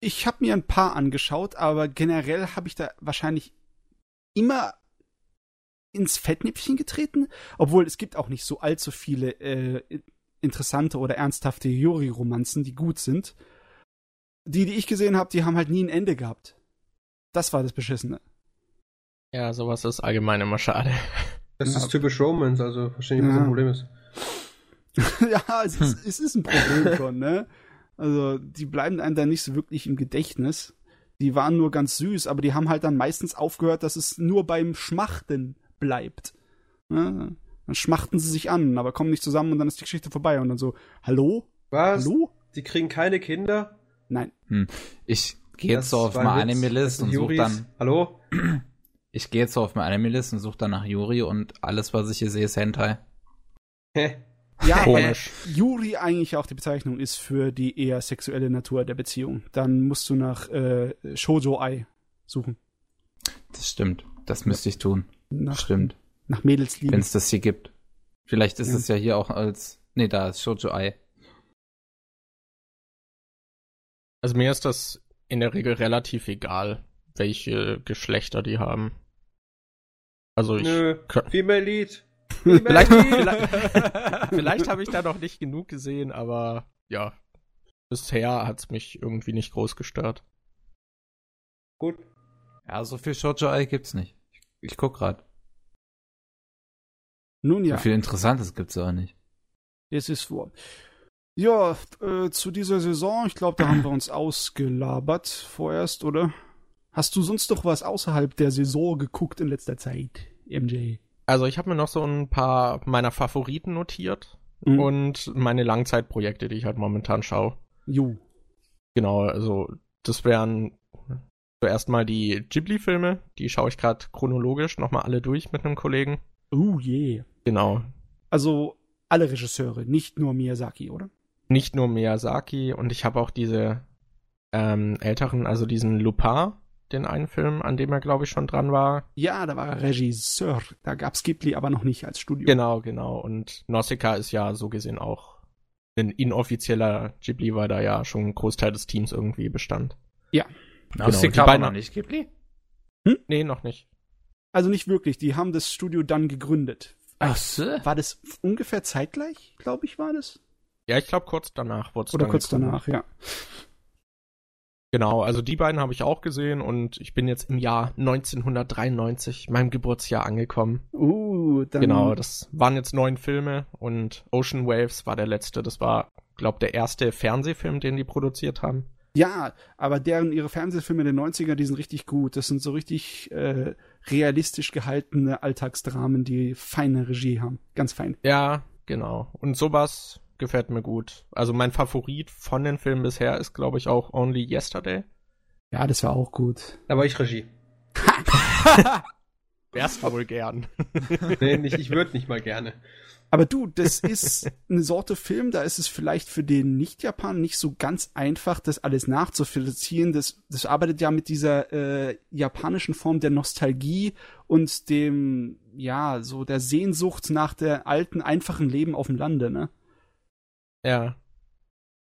Ich habe mir ein paar angeschaut, aber generell habe ich da wahrscheinlich immer ins Fettnäpfchen getreten, obwohl es gibt auch nicht so allzu viele äh, interessante oder ernsthafte Yuri-Romanzen, die gut sind. Die, die ich gesehen habe, die haben halt nie ein Ende gehabt. Das war das Beschissene. Ja, sowas ist allgemein immer schade. Das Ja. ist typisch Romance, also verstehe nicht, was Ja. das Problem ist. [laughs] ja, es ist, es ist ein Problem schon, ne? Also, die bleiben einem dann nicht so wirklich im Gedächtnis. Die waren nur ganz süß, aber die haben halt dann meistens aufgehört, dass es nur beim Schmachten bleibt. Ne? Dann schmachten sie sich an, aber kommen nicht zusammen und dann ist die Geschichte vorbei und dann so, hallo? Was? Hallo? Die kriegen keine Kinder? Nein. Ich gehe jetzt so auf meine ein. Anime-List und suche dann, Hallo? Ich gehe jetzt so auf meine Anime-List und suche dann nach Yuri und alles, was ich hier sehe, ist Hentai. Hä? Ja, weil Komisch. Yuri eigentlich auch die Bezeichnung ist für die eher sexuelle Natur der Beziehung. Dann musst du nach äh, Shoujo-Ei suchen. Das stimmt. Das müsste ich tun. Nach, Stimmt. nach Mädelsliebe. Wenn es das hier gibt. Vielleicht ist Ja. es ja hier auch als. Nee, da ist Shoujo Ai. Also mir ist das in der Regel relativ egal, welche Geschlechter die haben. Also ich. Nö. Female Lead. Vielleicht, [laughs] Female vielleicht, [laughs] vielleicht habe ich da noch nicht genug gesehen, aber ja. Bisher hat's mich irgendwie nicht groß gestört. Gut. Ja, so viel Shoujo Ai gibt's nicht. Ich, ich guck grad. Nun ja. So viel Interessantes gibt's aber nicht. Es ist vor. Ja, äh, zu dieser Saison, ich glaube, da haben wir uns ausgelabert vorerst, oder? Hast du sonst noch was außerhalb der Saison geguckt in letzter Zeit, MJ? Also ich habe mir noch so ein paar meiner Favoriten notiert Mhm. und meine Langzeitprojekte, die ich halt momentan schaue. Jo. Genau, also das wären zuerst mal die Ghibli-Filme, die schaue ich gerade chronologisch nochmal alle durch mit einem Kollegen. Oh je. Genau. Also alle Regisseure, nicht nur Miyazaki, oder? Nicht nur Miyazaki und ich habe auch diese ähm, älteren, also diesen Lupin, den einen Film, an dem er, glaube ich, schon dran war. Ja, da war er Regisseur. Da gab's Ghibli aber noch nicht als Studio. Genau, genau. Und Nausicaa ist ja so gesehen auch ein inoffizieller Ghibli, weil da ja schon ein Großteil des Teams irgendwie bestand. Ja. Nausicaa die war noch nicht Ghibli? Nee, noch nicht. Also nicht wirklich. Die haben das Studio dann gegründet. Ach so. War das ungefähr zeitgleich, glaube ich, war das? Ja, ich glaube kurz danach wurde es Oder kurz danach, ja. Genau, also die beiden habe ich auch gesehen und ich bin jetzt im Jahr 1993, meinem Geburtsjahr angekommen. Uh, dann. Genau, das waren jetzt neun Filme und Ocean Waves war der letzte. Das war, glaube der erste Fernsehfilm, den die produziert haben. Ja, aber deren ihre Fernsehfilme den 90er, die sind richtig gut. Das sind so richtig äh, realistisch gehaltene Alltagsdramen, die feine Regie haben. Ganz fein. Ja, genau. Und sowas gefällt mir gut. Also mein Favorit von den Filmen bisher ist, glaube ich, auch Only Yesterday. Ja, das war auch gut. Da war ich Regie. [laughs] Wärst du wohl gern. [laughs] Nee, nicht, ich würde nicht mal gerne. Aber du, das ist eine Sorte Film, da ist es vielleicht für den Nicht-Japaner nicht so ganz einfach, das alles nachzuvollziehen. Das, das arbeitet ja mit dieser äh, japanischen Form der Nostalgie und dem, ja, so der Sehnsucht nach der alten, einfachen Leben auf dem Lande, ne? Ja.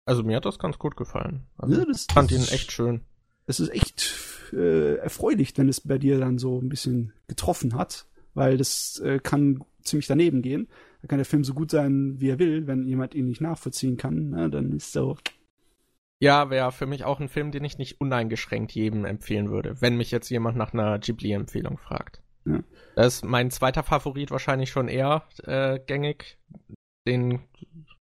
Also mir hat das ganz gut gefallen. Also Ja, das- ich fand das ihn echt schön. Es ist echt äh, erfreulich, wenn es bei dir dann so ein bisschen getroffen hat, weil das äh, kann ziemlich daneben gehen. Da kann der Film so gut sein, wie er will, wenn jemand ihn nicht nachvollziehen kann, ne, dann ist so, Ja, wäre für mich auch ein Film, den ich nicht uneingeschränkt jedem empfehlen würde, wenn mich jetzt jemand nach einer Ghibli-Empfehlung fragt. Ja. Da ist mein zweiter Favorit wahrscheinlich schon eher äh, gängig. Den,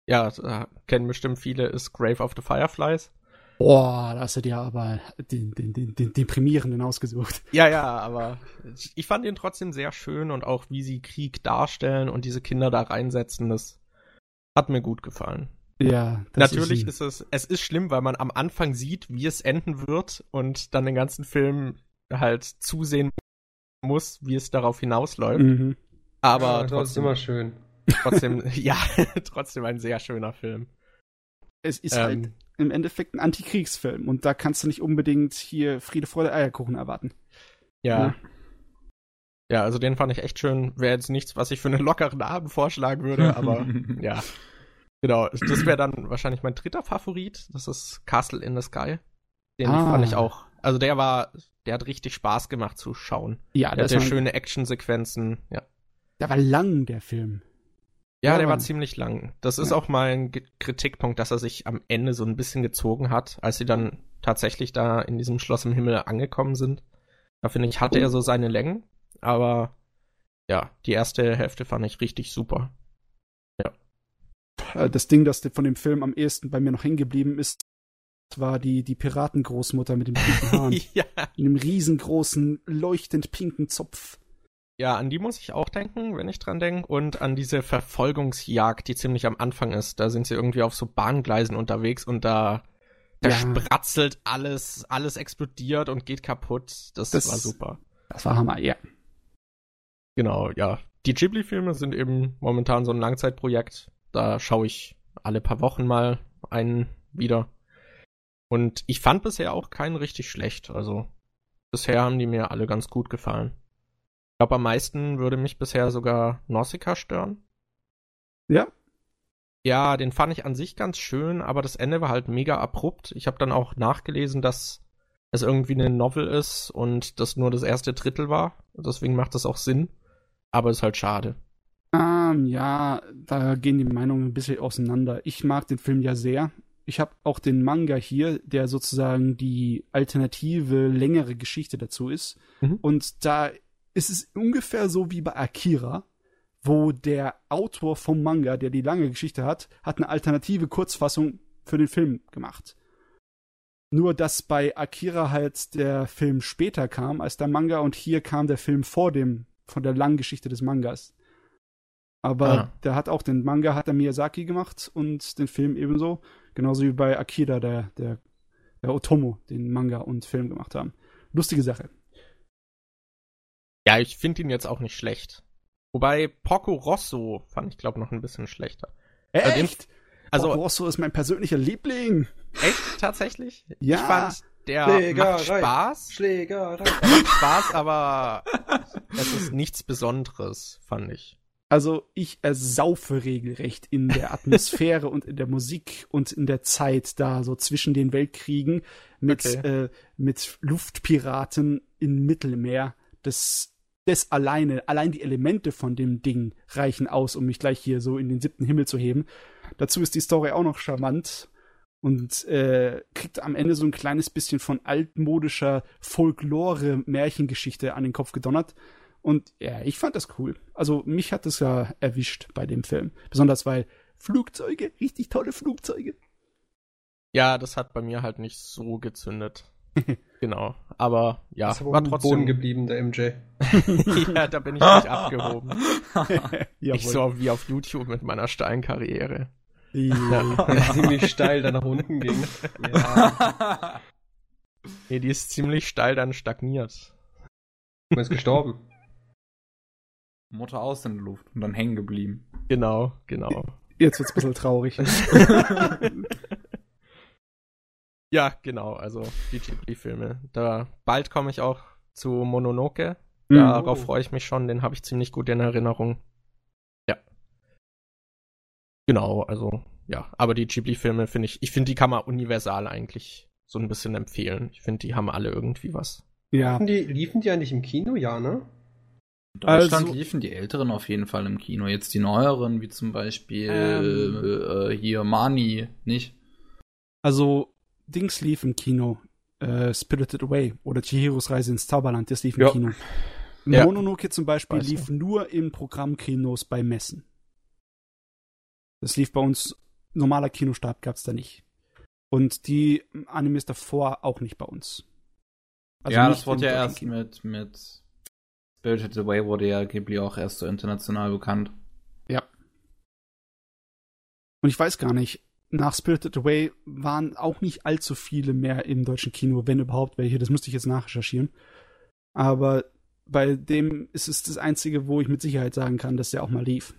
ja, äh, kennen bestimmt viele, ist Grave of the Fireflies. Boah, da hast du dir aber den, den, den, den deprimierenden ausgesucht. Ja, ja, aber ich fand ihn trotzdem sehr schön und auch wie sie Krieg darstellen und diese Kinder da reinsetzen, das hat mir gut gefallen. Ja, das Natürlich ein- ist, es, es ist schlimm, weil man am Anfang sieht, wie es enden wird und dann den ganzen Film halt zusehen muss, wie es darauf hinausläuft. Mhm. Aber ja, das ist trotzdem, immer schön. Trotzdem, [laughs] ja, trotzdem ein sehr schöner Film. Es ist halt Ähm, im Endeffekt ein Antikriegsfilm und da kannst du nicht unbedingt hier Friede, Freude, Eierkuchen erwarten. ja. Ja, also den fand ich echt schön. Wäre jetzt nichts, was ich für einen lockeren Abend vorschlagen würde, [laughs] aber ja. Genau, das wäre dann wahrscheinlich mein dritter Favorit. Das ist Castle in the Sky. Den Ah. fand ich auch. Also der war, der hat richtig Spaß gemacht zu schauen. Ja, Der hatte war, schöne Actionsequenzen. Ja, der war lang, der Film. Ja, Ja, der war ziemlich lang. Das ist Ja. auch mein Ge- Kritikpunkt, dass er sich am Ende so ein bisschen gezogen hat, als sie dann tatsächlich da in diesem Schloss im Himmel angekommen sind. Da finde ich, hatte er so seine Längen, aber ja, die erste Hälfte fand ich richtig super. Äh, Das Ding, das von dem Film am ehesten bei mir noch hängen geblieben ist, war die, die Piratengroßmutter mit dem pinken Haaren. [laughs] ja. in dem riesengroßen, leuchtend pinken Zopf. Ja, an die muss ich auch denken, wenn ich dran denke. Und an diese Verfolgungsjagd, die ziemlich am Anfang ist. Da sind sie irgendwie auf so Bahngleisen unterwegs und da, da Ja. spratzelt alles, alles explodiert und geht kaputt. Das, Das- war super. Das war Hammer, ja. Genau, ja. Die Ghibli-Filme sind eben momentan so ein Langzeitprojekt. Da schaue ich alle paar Wochen mal einen wieder. Und ich fand bisher auch keinen richtig schlecht. Also bisher haben die mir alle ganz gut gefallen. Glaube, am meisten würde mich bisher sogar Nausicaa stören. Ja, Ja, den fand ich an sich ganz schön, aber das Ende war halt mega abrupt. Ich habe dann auch nachgelesen, dass es irgendwie eine Novel ist und das nur das erste Drittel war. Deswegen macht das auch Sinn. Aber ist halt schade. Ähm, ja, da gehen die Meinungen ein bisschen auseinander. Ich mag den Film ja sehr. Ich habe auch den Manga hier, der sozusagen die alternative, längere Geschichte dazu ist. Mhm. Und da ist es ungefähr so wie bei Akira, wo der Autor vom Manga, der die lange Geschichte hat, hat eine alternative Kurzfassung für den Film gemacht. Nur, dass bei Akira halt der Film später kam als der Manga und hier kam der Film vor dem, von der langen Geschichte des Mangas. Aber Ah. der hat auch den Manga hat der Miyazaki gemacht und den Film ebenso. Genauso wie bei Akira, der, der, der Otomo, den Manga und Film gemacht haben. Lustige Sache. Ja, ich finde ihn jetzt auch nicht schlecht. Wobei Porco Rosso fand ich, glaube noch ein bisschen schlechter. Also Echt? Also Porco Rosso ist mein persönlicher Liebling. echt tatsächlich? Ja. Ich fand, der Schlägerei. macht Spaß. Schlägerei. Der macht Spaß, aber es ist nichts Besonderes, fand ich. Also ich ersaufe regelrecht in der Atmosphäre [laughs] und in der Musik und in der Zeit da so zwischen den Weltkriegen mit, Okay. äh, mit Luftpiraten im Mittelmeer. Das, das alleine, allein die Elemente von dem Ding reichen aus, um mich gleich hier so in den siebten Himmel zu heben. Dazu ist die Story auch noch charmant und äh, kriegt am Ende so ein kleines bisschen von altmodischer Folklore-Märchengeschichte an den Kopf gedonnert. Und ja, ich fand das cool. Also mich hat es ja erwischt bei dem Film. Besonders weil Flugzeuge, richtig tolle Flugzeuge. Ja, das hat bei mir halt nicht so gezündet. [laughs] genau. Aber ja, ist aber war am Boden trotzdem. geblieben, der MJ. [laughs] ja, da bin ich nicht abgehoben. [laughs] Nicht so wie auf YouTube mit meiner Steinkarriere. Ja. Ziemlich steil da nach unten ging. Ja. Nee, die ist ziemlich steil dann stagniert. Man ist gestorben. Mutter aus in der Luft und dann hängen geblieben. Genau, genau. Jetzt wird's ein bisschen traurig. Ja, genau, also die Ghibli-Filme. Da bald komme ich auch zu Mononoke. Mhm. Darauf freue ich mich schon, den habe ich ziemlich gut in Erinnerung. Ja. Genau, also ja, aber die Ghibli-Filme finde ich, ich finde, die kann man universal eigentlich so ein bisschen empfehlen. Ich finde, die haben alle irgendwie was. Ja. Liefen die, liefen die eigentlich im Kino? Ja, ne? In Deutschland Also- liefen die älteren auf jeden Fall im Kino. Jetzt die neueren, wie zum Beispiel Ähm. äh, hier Mani, nicht? Also, Dings lief im Kino. Äh, Spirited Away oder Chihiros Reise ins Zauberland, das lief im Ja. Kino. Ja. Mononoke zum Beispiel Weiß lief nur in Programmkinos bei Messen. Das lief bei uns, normaler Kinostart gab's da nicht. Und die Animes davor auch nicht bei uns. Also ja, das wurde im ja erst Kino. mit, mit Spirited Away wurde ja Ghibli auch erst so international bekannt. Und ich weiß gar nicht, nach Spirited Away waren auch nicht allzu viele mehr im deutschen Kino, wenn überhaupt welche. Das müsste ich jetzt nachrecherchieren. Aber bei dem ist es das Einzige, wo ich mit Sicherheit sagen kann, dass der auch mal lief.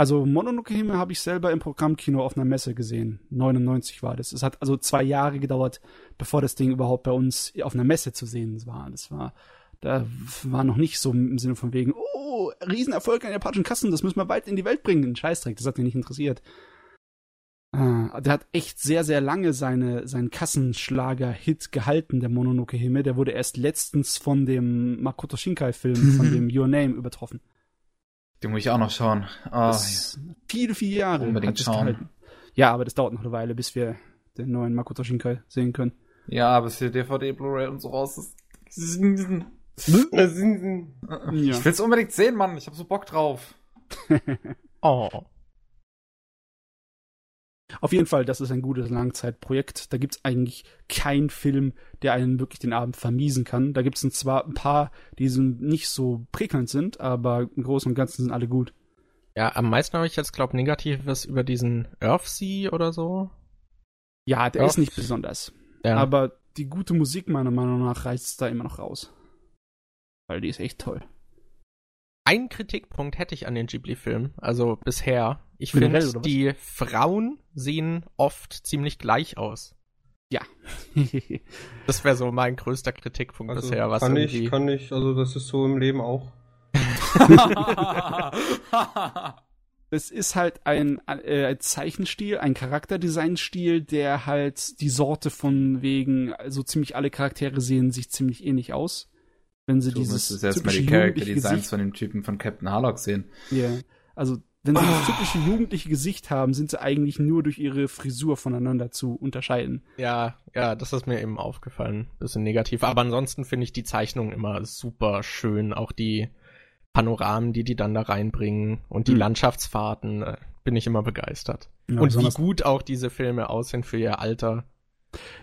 Also Mononoke habe ich selber im Programmkino auf einer Messe gesehen. 99 war das. Es hat also zwei Jahre gedauert, bevor das Ding überhaupt bei uns auf einer Messe zu sehen war. Das war, da war noch nicht so im Sinne von wegen, oh, Riesenerfolg an japanischen Kassen, das müssen wir weit in die Welt bringen. Scheißdreck, das hat mich nicht interessiert. Ah, der hat echt sehr, sehr lange seine, seinen Kassenschlager-Hit gehalten, der Mononoke Hime. Der wurde erst letztens von dem Makoto Shinkai-Film, von dem Your Name, übertroffen. Den muss ich auch noch schauen. Das viele, viele Jahre Unbedingt hat es schauen. gehalten. Ja, aber das dauert noch eine Weile, bis wir den neuen Makoto Shinkai sehen können. ja, bis hier DVD, Blu-ray und so raus ist. Ich Ich will's unbedingt sehen, Mann. Ich hab so Bock drauf. [laughs] Oh. Auf jeden Fall, das ist ein gutes Langzeitprojekt. Da gibt's eigentlich keinen Film, der einen wirklich den Abend vermiesen kann. Da gibt's zwar ein paar, die sind nicht so prickelnd sind, aber im Großen und Ganzen sind alle gut. Ja, am meisten habe ich jetzt, glaube Negatives über diesen Earthsea oder so. Ja, der Ja. ist nicht besonders. Ja. Aber die gute Musik meiner Meinung nach reißt da immer noch raus. Weil die ist echt toll. Einen Kritikpunkt hätte ich an den Ghibli-Filmen, also bisher. Ich finde, die Frauen sehen oft ziemlich gleich aus. Ja. [laughs] Das wäre so mein größter Kritikpunkt Also, bisher, was kann irgendwie. ich, kann ich, also das ist so im Leben auch. [laughs] es ist halt ein, äh, ein Zeichenstil, ein Charakterdesignsstil, der halt die Sorte von wegen, also ziemlich alle Charaktere sehen sich ziemlich ähnlich aus. Wenn sie Du dieses müsstest jetzt mal typische die Character jugendliche Designs Gesicht, von dem Typen von Captain Harlock sehen. ja, also wenn sie das typische jugendliche Gesicht haben, sind sie eigentlich nur durch ihre Frisur voneinander zu unterscheiden. Ja, ja, das ist mir eben aufgefallen. Bisschen negativ. Aber ansonsten finde ich die Zeichnung immer super schön. Auch die Panoramen, die die dann da reinbringen und die Mhm. Landschaftsfahrten, äh, bin ich immer begeistert. Ja, und wie gut auch diese Filme aussehen für ihr Alter.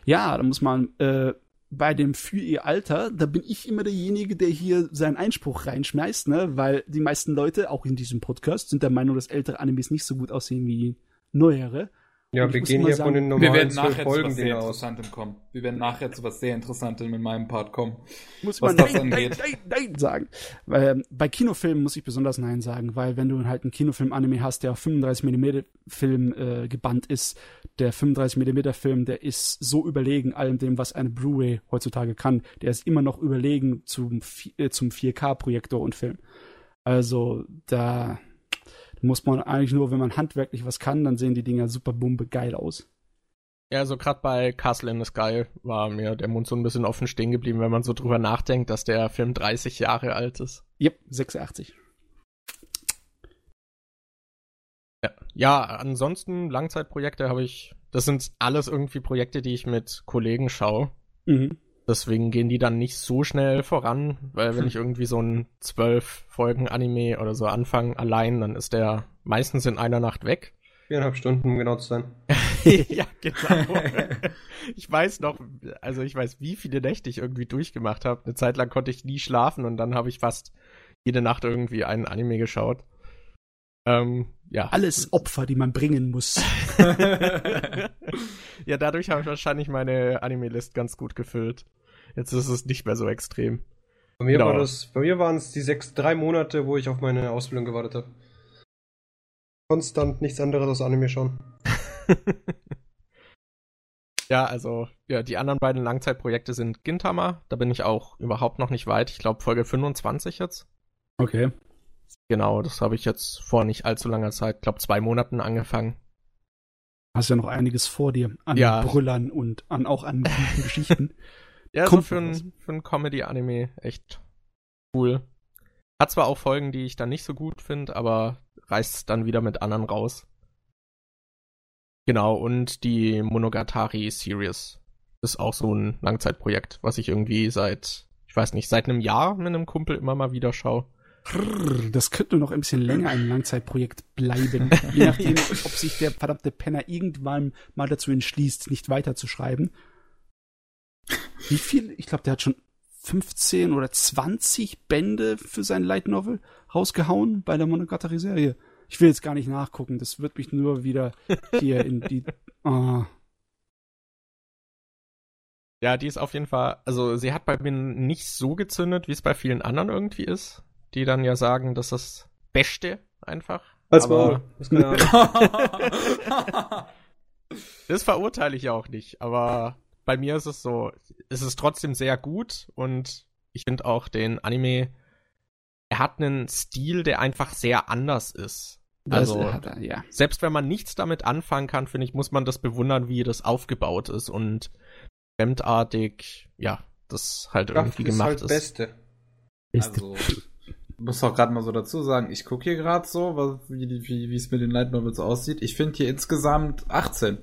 Ja, da muss man äh, bei dem für ihr Alter, da bin ich immer derjenige, der hier seinen Einspruch reinschmeißt, ne? Weil die meisten Leute, auch in diesem Podcast, sind der Meinung, dass ältere Animes nicht so gut aussehen wie neuere. Ja, wir gehen hier sagen, von den Wir normalen werden zwölf nachher zu was Folgen sehr aus. Interessantem kommen. Wir werden nachher zu was sehr Interessantem in meinem Part kommen. muss was man das nein, nein, angeht. nein, nein sagen. Weil, ähm, bei Kinofilmen muss ich besonders Nein sagen, weil wenn du halt einen Kinofilm-Anime hast, der auf 35mm Film äh, gebannt ist, der 35mm Film, der ist so überlegen allem dem, was eine Blu-ray heutzutage kann. Der ist immer noch überlegen zum, äh, zum 4K-Projektor und Film. Also da muss man eigentlich nur, wenn man handwerklich was kann, dann sehen die Dinger super bumbe geil aus. Ja, also gerade bei Castle in the Sky war mir der Mund so ein bisschen offen stehen geblieben, wenn man so drüber nachdenkt, dass der Film 30 Jahre alt ist. Yep, 86. Ja, ja ansonsten Langzeitprojekte habe ich, das sind alles irgendwie Projekte, die ich mit Kollegen schaue. Mhm. Deswegen gehen die dann nicht so schnell voran, weil wenn ich [laughs] irgendwie so ein zwölf Folgen Anime oder so anfange allein, dann ist der meistens in einer Nacht weg. Viereinhalb Stunden, um genau zu sein. [laughs] ja, genau. [laughs] ich weiß noch, also ich weiß, wie viele Nächte ich irgendwie durchgemacht habe. Eine Zeit lang konnte ich nie schlafen und dann habe ich fast jede Nacht irgendwie einen Anime geschaut. Ähm, ja. Alles Opfer, die man bringen muss. [laughs] ja, dadurch habe ich wahrscheinlich meine Anime-List ganz gut gefüllt. Jetzt ist es nicht mehr so extrem. Bei mir Genau. war das, bei mir waren es die sechs, drei Monate, wo ich auf meine Ausbildung gewartet habe. Konstant nichts anderes als Anime schauen. [laughs] Ja, also, ja, die anderen beiden Langzeitprojekte sind Gintama. Da bin ich auch überhaupt noch nicht weit. Ich glaube, Folge 25 jetzt. Okay. Genau, das habe ich jetzt vor nicht allzu langer Zeit, glaube zwei Monaten angefangen. Hast ja noch einiges vor dir an Ja. Brüllern und an auch an Geschichten. [laughs] Ja, Kommt so für ein, für ein Comedy-Anime echt cool. Hat zwar auch Folgen, die ich dann nicht so gut finde, aber reißt dann wieder mit anderen raus. Genau, und die Monogatari-Series ist auch so ein Langzeitprojekt, was ich irgendwie seit, ich weiß nicht, seit einem Jahr mit einem Kumpel immer mal wieder schaue. Das könnte noch ein bisschen länger ein Langzeitprojekt bleiben. [laughs] Je nachdem, ob sich der verdammte Penner irgendwann mal dazu entschließt, nicht weiterzuschreiben. Wie viel? Ich glaube, der hat schon 15 oder 20 Bände für sein Light Novel rausgehauen bei der Monogatari-Serie. Ich will jetzt gar nicht nachgucken, das wird mich nur wieder hier in die. [laughs] Ah, Ja, die ist auf jeden Fall, also sie hat bei mir nicht so gezündet, wie es bei vielen anderen irgendwie ist, die dann ja sagen, das ist das Beste einfach. Als Aber-. [laughs] Das ist verurteile ich ja auch nicht, aber bei mir ist es so, es ist trotzdem sehr gut und ich finde auch den Anime, er hat einen Stil, der einfach sehr anders ist. Also, hat er, ja. selbst wenn man nichts damit anfangen kann, finde ich, muss man das bewundern, wie das aufgebaut ist und fremdartig, ja, das halt Kraft irgendwie ist gemacht halt ist. Beste. Also, muss auch gerade mal so dazu sagen, ich gucke hier gerade so, was- wie es mit den Light Novels aussieht. Ich finde hier insgesamt 18.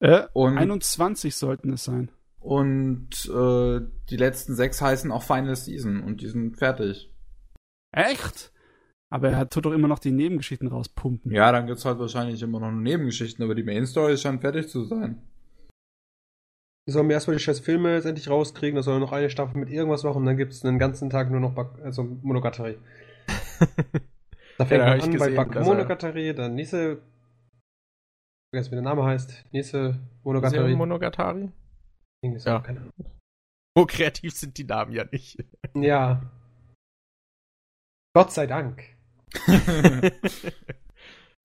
Äh, Und, 21 sollten es sein. und äh, die letzten sechs heißen auch Final Season und die sind fertig. Echt? Aber er tut doch immer noch die Nebengeschichten rauspumpen. Ja, dann gibt's halt wahrscheinlich immer noch Nebengeschichten, aber die Main Story scheint fertig zu sein. Die sollen mir erstmal die scheiß Filme jetzt endlich rauskriegen, da soll noch eine Staffel mit irgendwas machen und dann gibt es einen ganzen Tag nur noch Bak also Monogatari. [laughs] Da fängt Ja, man an bei gesehen, Bak dass er- Monogatari, dann nächste. Ich vergesse, wie der Name heißt. Nächste Monogatari. Serie Monogatari? Irgendwie so, Ja. keine Ahnung. So kreativ sind die Namen ja nicht. Ja. Gott sei Dank. [laughs]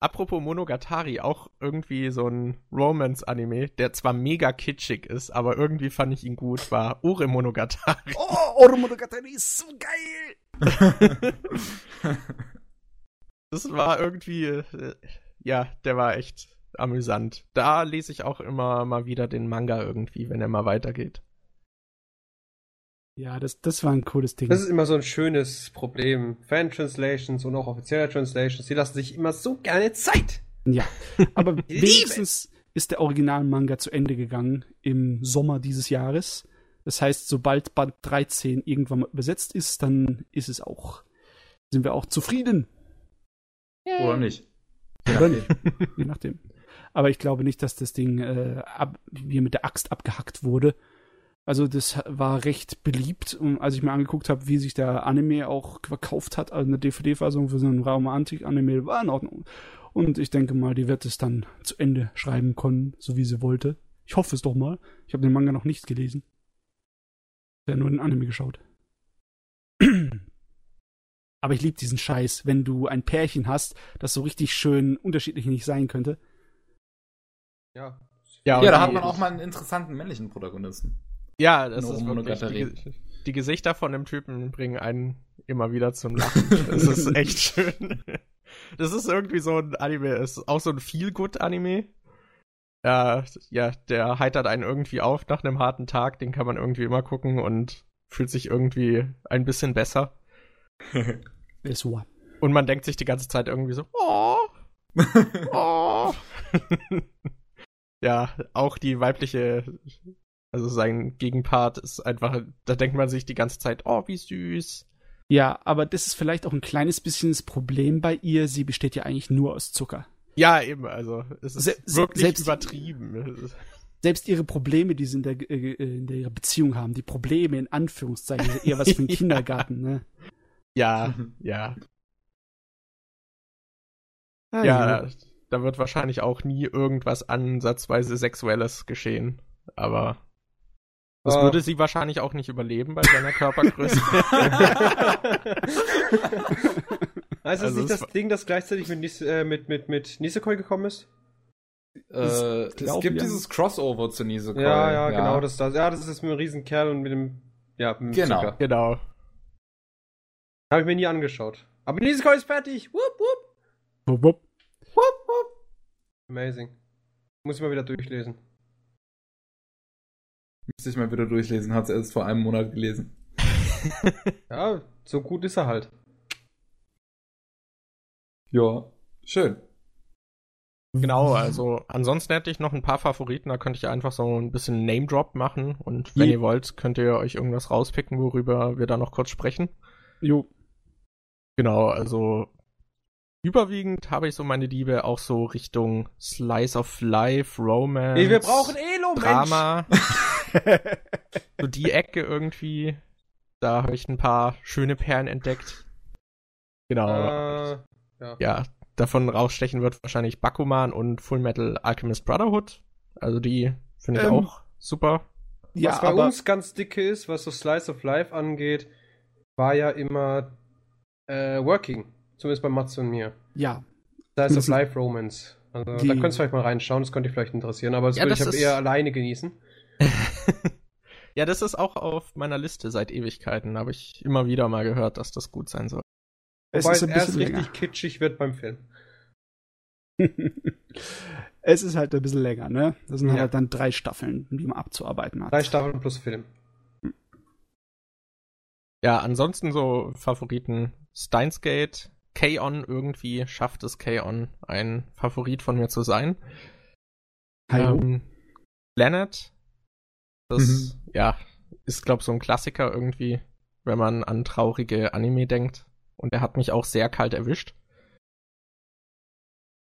Apropos Monogatari, auch irgendwie so ein Romance-Anime, der zwar mega kitschig ist, aber irgendwie fand ich ihn gut, war Ure Monogatari. [laughs] Oh, Oromonogatari ist so geil! [laughs] Das war irgendwie, äh, ja, der war echt amüsant. Da lese ich auch immer mal wieder den Manga irgendwie, wenn er mal weitergeht. Ja, das, das war ein cooles Ding. Das ist immer so ein schönes Problem. Fan-Translations und auch offizielle Translations, die lassen sich immer so gerne Zeit. Ja, aber [laughs] wenigstens ist der Originalmanga zu Ende gegangen im Sommer dieses Jahres. Das heißt, sobald Band 13 irgendwann mal übersetzt ist, dann ist es auch, sind wir auch zufrieden. Oder nicht? Oder nicht? [laughs] Je nachdem. Aber ich glaube nicht, dass das Ding äh, ab, wie mit der Axt abgehackt wurde. Also das war recht beliebt. Und als ich mir angeguckt habe, wie sich der Anime auch verkauft hat, also eine DVD-Fassung für so einen Romantik-Anime, war in Ordnung. Und ich denke mal, die wird es dann zu Ende schreiben können, so wie sie wollte. Ich hoffe es doch mal. Ich habe den Manga noch nicht gelesen. Ja, nur den Anime geschaut. [clears throat] Aber ich liebe diesen Scheiß, wenn du ein Pärchen hast, das so richtig schön unterschiedlich nicht sein könnte. Ja. Ja, Ja, da hat man auch mal einen interessanten männlichen Protagonisten. Ja, das ist wirklich, die, die Gesichter von dem Typen bringen einen immer wieder zum Lachen. Das ist [laughs] echt schön. Das ist irgendwie so ein Anime, es ist auch so ein Feel-Good-Anime. Ja, ja, der heitert einen irgendwie auf nach einem harten Tag, den kann man irgendwie immer gucken und fühlt sich irgendwie ein bisschen besser. [laughs] Und man denkt sich die ganze Zeit irgendwie so, oh, [laughs] oh. ja, auch die weibliche, also sein Gegenpart ist einfach, da denkt man sich die ganze Zeit, oh, wie süß. Ja, aber das ist vielleicht auch ein kleines bisschen das Problem bei ihr. Sie besteht ja eigentlich nur aus Zucker. Ja, eben, also es ist Se- wirklich selbst- übertrieben. Selbst ihre Probleme, die sie in der, äh, in der ihrer Beziehung haben, die Probleme in Anführungszeichen, sind eher was für den [laughs] Ja. Kindergarten, ne? Ja, [laughs] ja, ja, da wird wahrscheinlich auch nie irgendwas ansatzweise Sexuelles geschehen, aber das Ah. würde sie wahrscheinlich auch nicht überleben bei seiner Körpergröße. [laughs] Heißt das Also nicht es das war- Ding, das gleichzeitig mit, Nis äh, mit, mit, mit Nisekoi gekommen ist? Äh, es glaub, gibt ja. dieses Crossover zu Nisekoi. Ja, ja, genau, das da. Ja, das ist das mit dem riesen Kerl und mit dem. Ja, mit dem Genau. Zucker. genau. Habe ich mir nie angeschaut. Aber Nisekoi ist fertig! Wupp, wupp! Wupp, wupp. Wupp, wupp! Amazing. Muss ich mal wieder durchlesen. Müsste ich mal wieder durchlesen, hat es erst vor einem Monat gelesen. [laughs] Ja, so gut ist er halt. Ja, schön. Genau, also ansonsten hätte ich noch ein paar Favoriten, da könnte ich einfach so ein bisschen Name-Drop machen und wenn Je- ihr wollt, könnt ihr euch irgendwas rauspicken, worüber wir da noch kurz sprechen. Jo. Genau, also überwiegend habe ich so meine Liebe auch so Richtung Slice of Life, Romance, Nee, wir brauchen Elo, Mensch! [laughs] So die Ecke irgendwie. Da habe ich ein paar schöne Perlen entdeckt. Genau. Äh, ja. ja, davon rausstechen wird wahrscheinlich Bakuman und Full Metal Alchemist Brotherhood. Also die finde ich Ähm, auch super. Ja, was bei aber uns ganz dicke ist, was so Slice of Life angeht, war ja immer äh, Working. Zumindest bei Matze und mir. ja, Slice of Das- Life Romance. Also Die- da könnt ihr vielleicht mal reinschauen, das könnte euch vielleicht interessieren, aber das Ja, würde ich ist- eher alleine genießen. [laughs] ja, das ist auch auf meiner Liste seit Ewigkeiten. Habe ich immer wieder mal gehört, dass das gut sein soll. es Wobei ist es ein erst bisschen richtig länger. kitschig wird beim Film. [laughs] es ist halt ein bisschen länger, ne? Das sind Ja. halt dann drei Staffeln, die man abzuarbeiten hat. Drei Staffeln plus Film. Ja, ansonsten so Favoriten Steins Gate, K-On irgendwie schafft es K-On ein Favorit von mir zu sein. Hallo? Ähm, Planet, das ja ist glaube so ein Klassiker irgendwie, wenn man an traurige Anime denkt. Und er hat mich auch sehr kalt erwischt.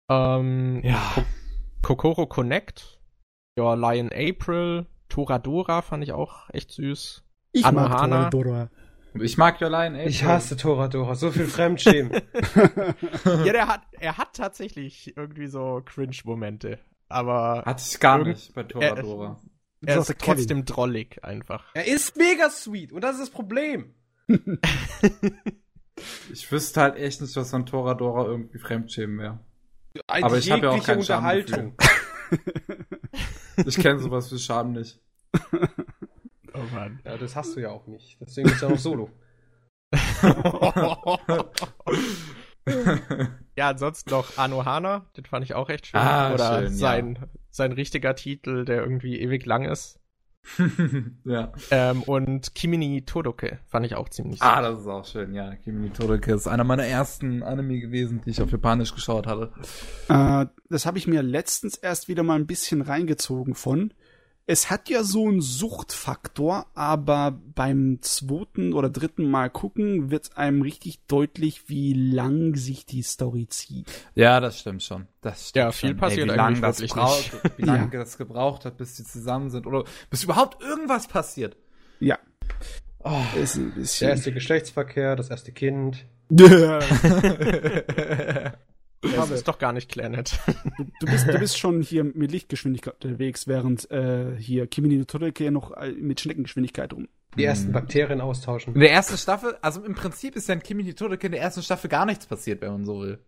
Ähm, Ja. Ko Kokoro Connect, ja Lion April, Toradora fand ich auch echt süß. ich Anohana. Toradora. Ich mag Jolain, ey. Ich hasse Toradora, so viel Fremdschämen. [laughs] [laughs] Ja, der hat, er hat tatsächlich irgendwie so Cringe-Momente. Aber Hatte ich gar nicht bei Toradora. Er auch ist Kevin. trotzdem drollig einfach. er ist mega sweet und das ist das Problem. [laughs] Ich wüsste halt echt nicht, was von Toradora irgendwie Fremdschämen wäre. Eine Aber ich hab ja auch jegliche kein Unterhaltung. [laughs] Ich kenne sowas wie Scham nicht. [laughs] Oh Mann. Ja, das hast du ja auch nicht. Deswegen bist du ja noch solo. ja, ansonsten noch Anohana, den fand ich auch echt schön. Ah, Oder schön, sein, sein richtiger Titel, der irgendwie ewig lang ist. [laughs] ja. Ähm, und Kimini Todoke fand ich auch ziemlich Ah, das ist auch schön, ja. Kimi Todeke ist einer meiner ersten Anime gewesen, die ich auf Japanisch geschaut hatte. Äh, das habe ich mir letztens erst wieder mal ein bisschen reingezogen von. Es hat ja so einen Suchtfaktor, aber beim zweiten oder dritten Mal gucken wird einem richtig deutlich, wie lang sich die Story zieht. Ja, das stimmt schon. Das stimmt Ja, viel schon. passiert Ey, wie lange eigentlich das wirklich braucht, wie lange [laughs] Ja. das gebraucht hat, bis die zusammen sind oder bis überhaupt irgendwas passiert. Ja, Oh. ist ein Der bisschen. erste Geschlechtsverkehr, das erste Kind. [laughs] [laughs] Das ist doch gar nicht Clanet. Du, du, bist, du bist schon hier mit Lichtgeschwindigkeit unterwegs, während äh, hier Kimi no noch äh, mit Schneckengeschwindigkeit rum. Die ersten. Bakterien austauschen. In der ersten Staffel, also im Prinzip ist ja in Kimi Todeke in der ersten Staffel gar nichts passiert, wenn man so will.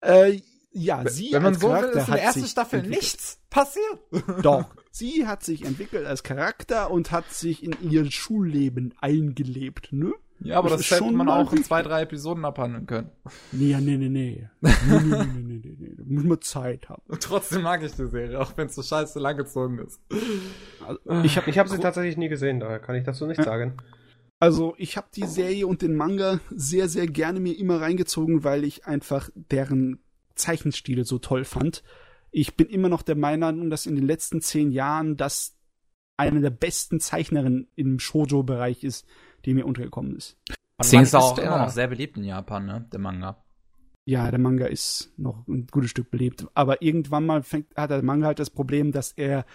Äh, ja, sie wenn man als so will, Charakter ist in der hat ersten sich Staffel entwickelt. nichts passiert. Doch. [laughs] Sie hat sich entwickelt als Charakter und hat sich in ihr Schulleben eingelebt, ne? Ja, aber Das das, hätte man auch in zwei, drei Episoden abhandeln können. Nee, nee, nee, nee. Nee, nee, nee, nee, nee, nee. Da muss man Zeit haben. Und [laughs] trotzdem mag ich die Serie, auch wenn es so scheiße langgezogen ist. Also, ich habe Ich habe sie tatsächlich nie gesehen, daher kann ich dazu nichts sagen. Also ich habe die Serie und den Manga sehr, sehr gerne mir immer reingezogen, weil ich einfach deren Zeichenstil so toll fand. Ich bin immer noch der Meinung, dass in den letzten zehn Jahren das eine der besten Zeichnerinnen im Shoujo-Bereich ist, die mir untergekommen ist. Deswegen ist er auch immer noch sehr beliebt in Japan, ne? Der Manga. Ja, der Manga ist noch ein gutes Stück belebt. Aber irgendwann mal fängt, hat der Manga halt das Problem, dass er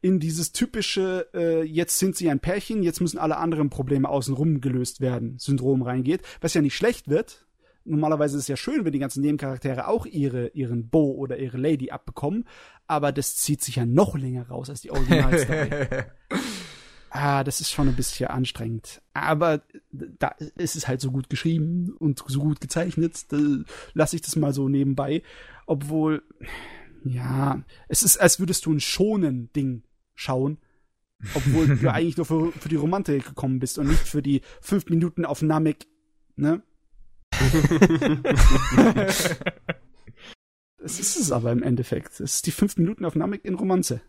in dieses typische, äh, jetzt sind sie ein Pärchen, jetzt müssen alle anderen Probleme außenrum gelöst werden, Syndrom reingeht, was ja nicht schlecht wird. Normalerweise ist es ja schön, wenn die ganzen Nebencharaktere auch ihre, ihren Bo oder ihre Lady abbekommen, aber das zieht sich ja noch länger raus als die Originalstory. [laughs] Ah, das ist schon ein bisschen anstrengend. Aber da ist es halt so gut geschrieben und so gut gezeichnet, da lasse ich das mal so nebenbei. Obwohl, ja, es ist, als würdest du ein schonen Ding schauen. Obwohl du [laughs] eigentlich nur für, für die Romantik gekommen bist und nicht für die fünf Minuten auf Namek, ne? [laughs] Das ist es aber im Endeffekt. Es ist die fünf Minuten auf Namek in Romanze.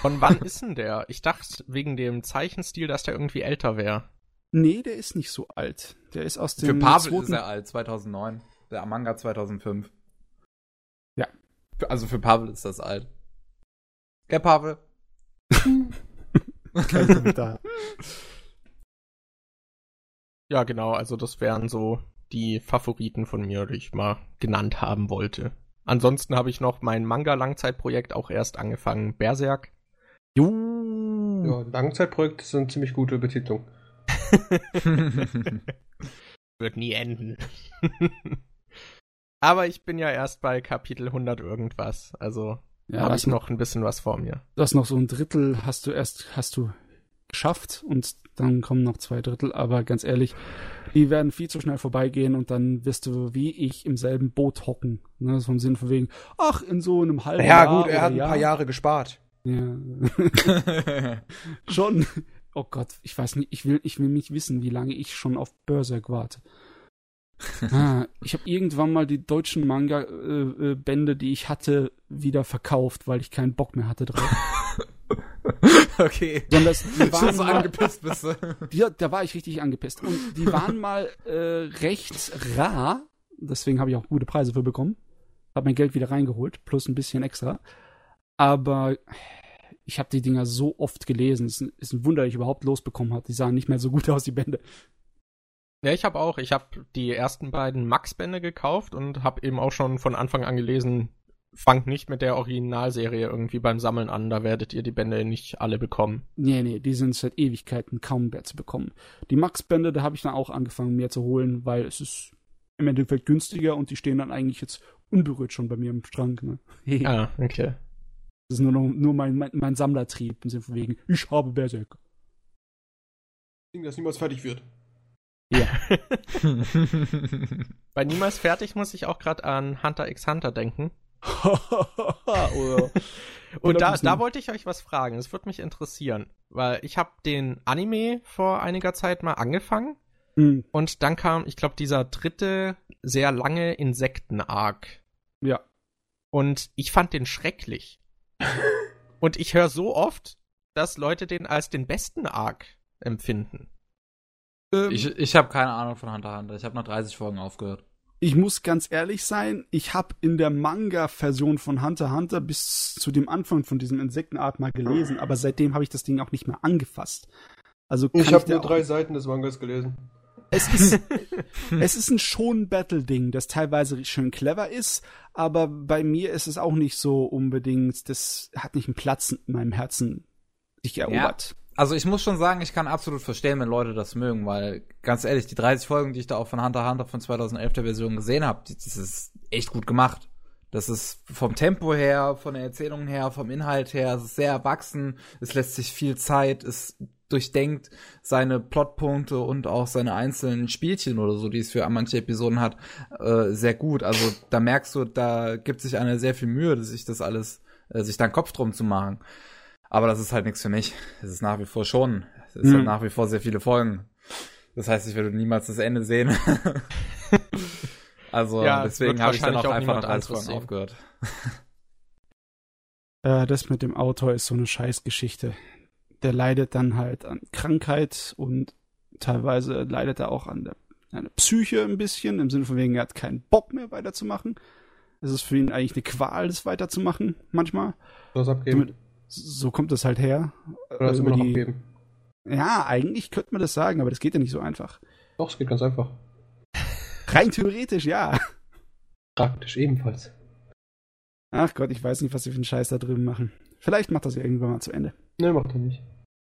Von wann ist denn der? Ich dachte wegen dem Zeichenstil, dass der irgendwie älter wäre. Nee, der ist nicht so alt. Der ist aus Für dem Pavel zweiten ist er alt, 2009. Der Manga 2005. Ja. Für- Also für Pavel ist das alt. Ja, Pavel. [laughs] Kein Kommentar. Ja, genau, also das wären so die Favoriten von mir, die ich mal genannt haben wollte. Ansonsten habe ich noch mein Manga-Langzeitprojekt auch erst angefangen, Berserk. Juhu. Ja, Langzeitprojekte sind ziemlich gute Betitlung. [laughs] Wird nie enden. [laughs] Aber ich bin ja erst bei Kapitel 100 irgendwas, also Ja, habe hast ich noch ein bisschen was vor mir. Du hast noch so ein Drittel, hast du erst, hast du geschafft und dann kommen noch zwei Drittel, aber ganz ehrlich, die werden viel zu schnell vorbeigehen und dann wirst du wie ich im selben Boot hocken. Ne, so im Sinn von wegen, ach, in so einem halben Ja, Jahr. gut, er hat ein Jahr. paar Jahre gespart. Ja. [laughs] schon. Oh Gott, ich weiß nicht, ich will, ich will nicht wissen, wie lange ich schon auf Berserk warte. [laughs] ah, ich habe irgendwann mal die deutschen Manga-Bände, die ich hatte, wieder verkauft, weil ich keinen Bock mehr hatte drauf. [laughs] [laughs] okay. Sondern das, die waren so mal, angepisst bist du. ja, da war ich richtig angepisst. Und die [laughs] waren mal äh, recht rar, deswegen habe ich auch gute Preise für bekommen. Hab mein Geld wieder reingeholt, plus ein bisschen extra. Aber ich habe die Dinger so oft gelesen. Es ist ein- ist ein Wunder, dass ich überhaupt losbekommen habe. Die sahen nicht mehr so gut aus, die Bände. Ja, ich habe auch, ich habe die ersten beiden Max-Bände gekauft und habe eben auch schon von Anfang an gelesen, fangt nicht mit der Originalserie irgendwie beim Sammeln an, da werdet ihr die Bände nicht alle bekommen. Nee, nee, die sind seit Ewigkeiten kaum mehr zu bekommen. Die Max-Bände, da habe ich dann auch angefangen, mir zu holen, weil es ist im Endeffekt günstiger und die stehen dann eigentlich jetzt unberührt schon bei mir im Schrank. Ne? [laughs] Ah, okay. Das ist nur, noch, nur mein, mein, mein Sammlertrieb im Sinne von wegen, ich habe Berserk. Ding, das niemals fertig wird. [laughs] Bei Niemals fertig muss ich auch gerade an Hunter x Hunter denken. [laughs] Oder, Und da, da wollte ich euch was fragen. Das würde mich interessieren, weil ich habe den Anime vor einiger Zeit mal angefangen Hm, und dann kam, ich glaube, dieser dritte sehr lange Insekten-Arc. ja. Und ich fand den schrecklich. [laughs] und ich höre so oft, dass Leute den als den besten Arc empfinden. Ähm, Ich, ich habe keine Ahnung von Hunter x Hunter. Ich habe nach 30 Folgen aufgehört. Ich muss ganz ehrlich sein, ich habe in der Manga-Version von Hunter x Hunter bis zu dem Anfang von diesem Insektenart mal gelesen, aber seitdem habe ich das Ding auch nicht mehr angefasst. Also kann Ich habe nur drei Seiten des Mangas gelesen. Es ist, [laughs] es ist ein schon Battle-Ding, das teilweise schön clever ist, aber bei mir ist es auch nicht so unbedingt, das hat nicht einen Platz in meinem Herzen sich erobert. Also ich muss schon sagen, ich kann absolut verstehen, wenn Leute das mögen, weil ganz ehrlich, die 30 Folgen, die ich da auch von Hunter Hunter von 2011 der Version gesehen habe, das ist echt gut gemacht. Das ist vom Tempo her, von der Erzählung her, vom Inhalt her, es ist sehr erwachsen, es lässt sich viel Zeit, es durchdenkt seine Plotpunkte und auch seine einzelnen Spielchen oder so, die es für manche Episoden hat, äh, sehr gut. Also da merkst du, da gibt sich einer sehr viel Mühe, sich das alles, äh, sich da einen Kopf drum zu machen. Aber das ist halt nichts für mich. Es ist nach wie vor schon. Es ist Mhm. halt nach wie vor sehr viele Folgen. Das heißt, ich werde niemals das Ende sehen. [laughs] also Ja, es deswegen habe ich dann auch auch einfach nach 30 anderes Folgen sehen. aufgehört. Äh, das mit dem Autor ist so eine Scheißgeschichte. Der leidet dann halt an Krankheit und teilweise leidet er auch an der, an der Psyche ein bisschen, im Sinne von wegen, er hat keinen Bock mehr weiterzumachen. Es ist für ihn eigentlich eine Qual, das weiterzumachen, manchmal. Hast abgeben. Damit- So kommt es halt her. Oder du Über immer noch die- abgeben. Ja, eigentlich könnte man das sagen, aber das geht ja nicht so einfach. Doch, es geht ganz einfach. Rein theoretisch, ja. Praktisch ebenfalls. Ach Gott, ich weiß nicht, was sie für einen Scheiß da drüben machen. Vielleicht macht das ja irgendwann mal zu Ende. Ne, macht er nicht.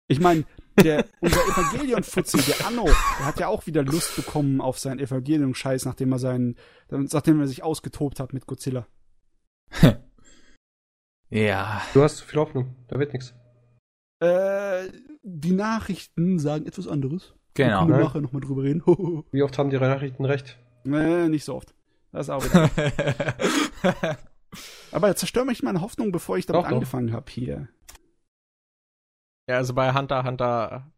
Ich meine, der, unser Evangelion-Fuzzi, der Anno, der hat ja auch wieder Lust bekommen auf seinen Evangelion-Scheiß, nachdem er seinen, nachdem er sich ausgetobt hat mit Godzilla. [laughs] Ja. Du hast zu viel Hoffnung. Da wird nichts. Äh, die Nachrichten sagen etwas anderes. Da Genau. können wir ne? nachher nochmal drüber reden. [laughs] Wie oft haben die Nachrichten recht? äh, nicht so oft. Das ist auch wieder. [laughs] Aber jetzt zerstör mich meine Hoffnung, bevor ich damit Doch, angefangen habe hier. Ja, also bei Hunter x Hunter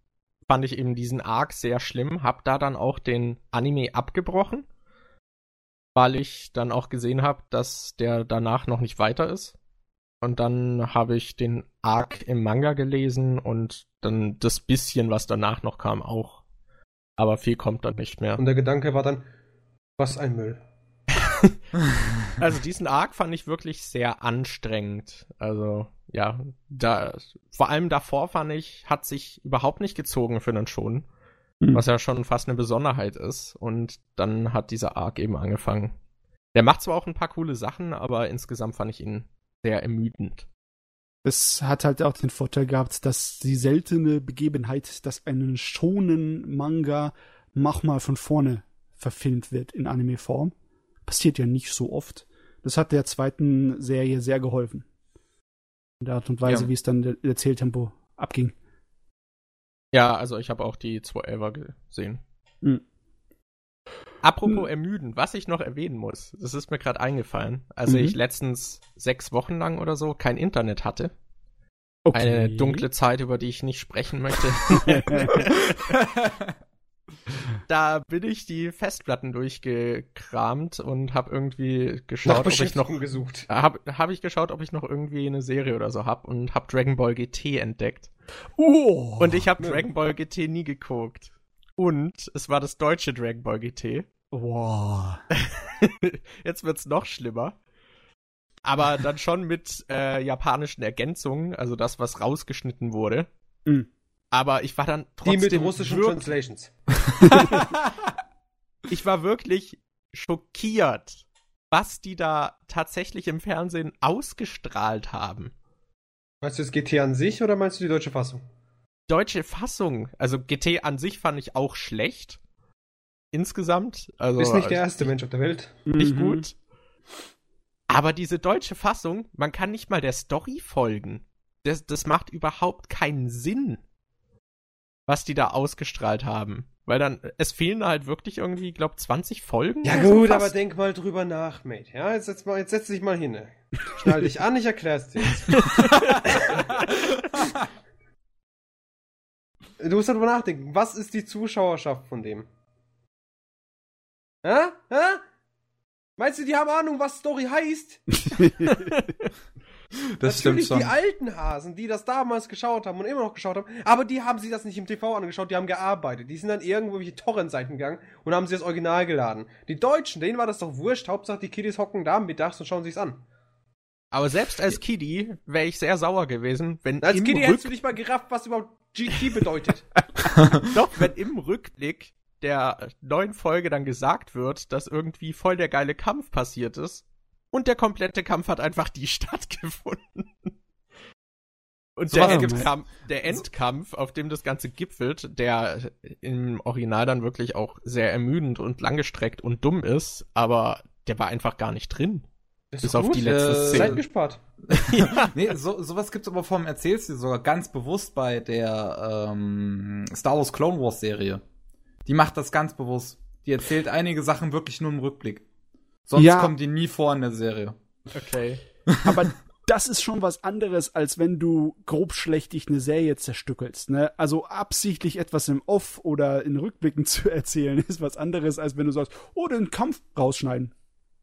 fand ich eben diesen Arc sehr schlimm, hab da dann auch den Anime abgebrochen, weil ich dann auch gesehen habe, dass der danach noch nicht weiter ist. Und dann habe ich den Arc im Manga gelesen und dann das bisschen, was danach noch kam, auch. Aber viel kommt dann nicht mehr. Und der Gedanke war dann, was ein Müll. [laughs] Also diesen Arc fand ich wirklich sehr anstrengend. Also ja, da vor allem davor fand ich, hat sich überhaupt nicht gezogen für einen schon, Hm. was ja schon fast eine Besonderheit ist. Und dann hat dieser Arc eben angefangen. Der macht zwar auch ein paar coole Sachen, aber insgesamt fand ich ihn sehr ermüdend. Es hat halt auch den Vorteil gehabt, dass die seltene Begebenheit, dass einen schonen Manga mach mal von vorne verfilmt wird in Anime-Form, passiert ja nicht so oft. Das hat der zweiten Serie sehr geholfen. In der Art und Weise, Ja. wie es dann der Erzähltempo abging. Ja, also ich habe auch die 211er gesehen. Hm. Apropos Hm. ermüden, was ich noch erwähnen muss, das ist mir gerade eingefallen. Als Mhm. ich letztens sechs Wochen lang oder so kein Internet hatte, Okay. Eine dunkle Zeit, über die ich nicht sprechen möchte. [laughs] da bin ich die Festplatten durchgekramt und habe irgendwie geschaut, ob ich noch gesucht. habe hab ich geschaut, ob ich noch irgendwie eine Serie oder so hab und habe Dragon Ball GT entdeckt. oh. Und ich habe ne. Dragon Ball GT nie geguckt. Und es war das deutsche Dragon Ball GT. Wow. [laughs] Jetzt wird's noch schlimmer. Aber dann schon mit äh, japanischen Ergänzungen, also das, was rausgeschnitten wurde. Mhm. Aber ich war dann Die trotzdem mit russischen Translations. [laughs] ich war wirklich schockiert, was die da tatsächlich im Fernsehen ausgestrahlt haben. Meinst du das GT an sich oder meinst du die deutsche Fassung? Deutsche Fassung, also GT an sich fand ich auch schlecht. Insgesamt. Also Du bist nicht der erste Mensch auf der Welt. nicht Mhm. gut. Aber diese deutsche Fassung, man kann nicht mal der Story folgen. Das, das macht überhaupt keinen Sinn, was die da ausgestrahlt haben. Weil dann, es fehlen halt wirklich irgendwie, glaub 20 Folgen. Ja so gut, fast. aber denk mal drüber nach, Mate. Ja, jetzt setz, mal, jetzt setz dich mal hin. Schnall dich an, ich erklär's dir jetzt. [laughs] [laughs] Du musst darüber nachdenken. Was ist die Zuschauerschaft von dem? Hä? Hä? Meinst du, die haben Ahnung, was Story heißt? [laughs] Das stimmt Natürlich schon. die alten Hasen, die das damals geschaut haben und immer noch geschaut haben, aber die haben sich das nicht im TV angeschaut, die haben gearbeitet. Die sind dann irgendwo welche Torrent-Seiten gegangen und haben sich das Original geladen. Die Deutschen, denen war das doch wurscht, Hauptsache die Kiddies hocken da mittags und schauen sich's an. Aber selbst als Kiddie wäre ich sehr sauer gewesen, wenn Als im Kiddie Rück hättest du nicht mal gerafft, was überhaupt GT bedeutet. [laughs] [laughs] doch, wenn im Rückblick der neuen Folge dann gesagt wird, dass irgendwie voll der geile Kampf passiert ist und der komplette Kampf hat einfach die [laughs] stattgefunden. Und Sowas der. Endkampf, der Endkampf, auf dem das Ganze gipfelt, der im Original dann wirklich auch sehr ermüdend und langgestreckt und dumm ist, aber der war einfach gar nicht drin. Das Bis ist auf gut. die letzte Äh, Szene. Zeit gespart. [laughs] Nee, so, sowas gibt's aber vom Erzählstil sogar ganz bewusst bei der ähm, Star Wars Clone Wars Serie. Die macht das ganz bewusst. Die erzählt einige Sachen wirklich nur im Rückblick. Sonst Ja. kommen die nie vor in der Serie. Okay. [laughs] Aber das ist schon was anderes, als wenn du grobschlächtig eine Serie zerstückelst. Ne? Also absichtlich etwas im Off oder in Rückblicken [laughs] zu erzählen, ist was anderes, als wenn du sagst, oh, den Kampf rausschneiden.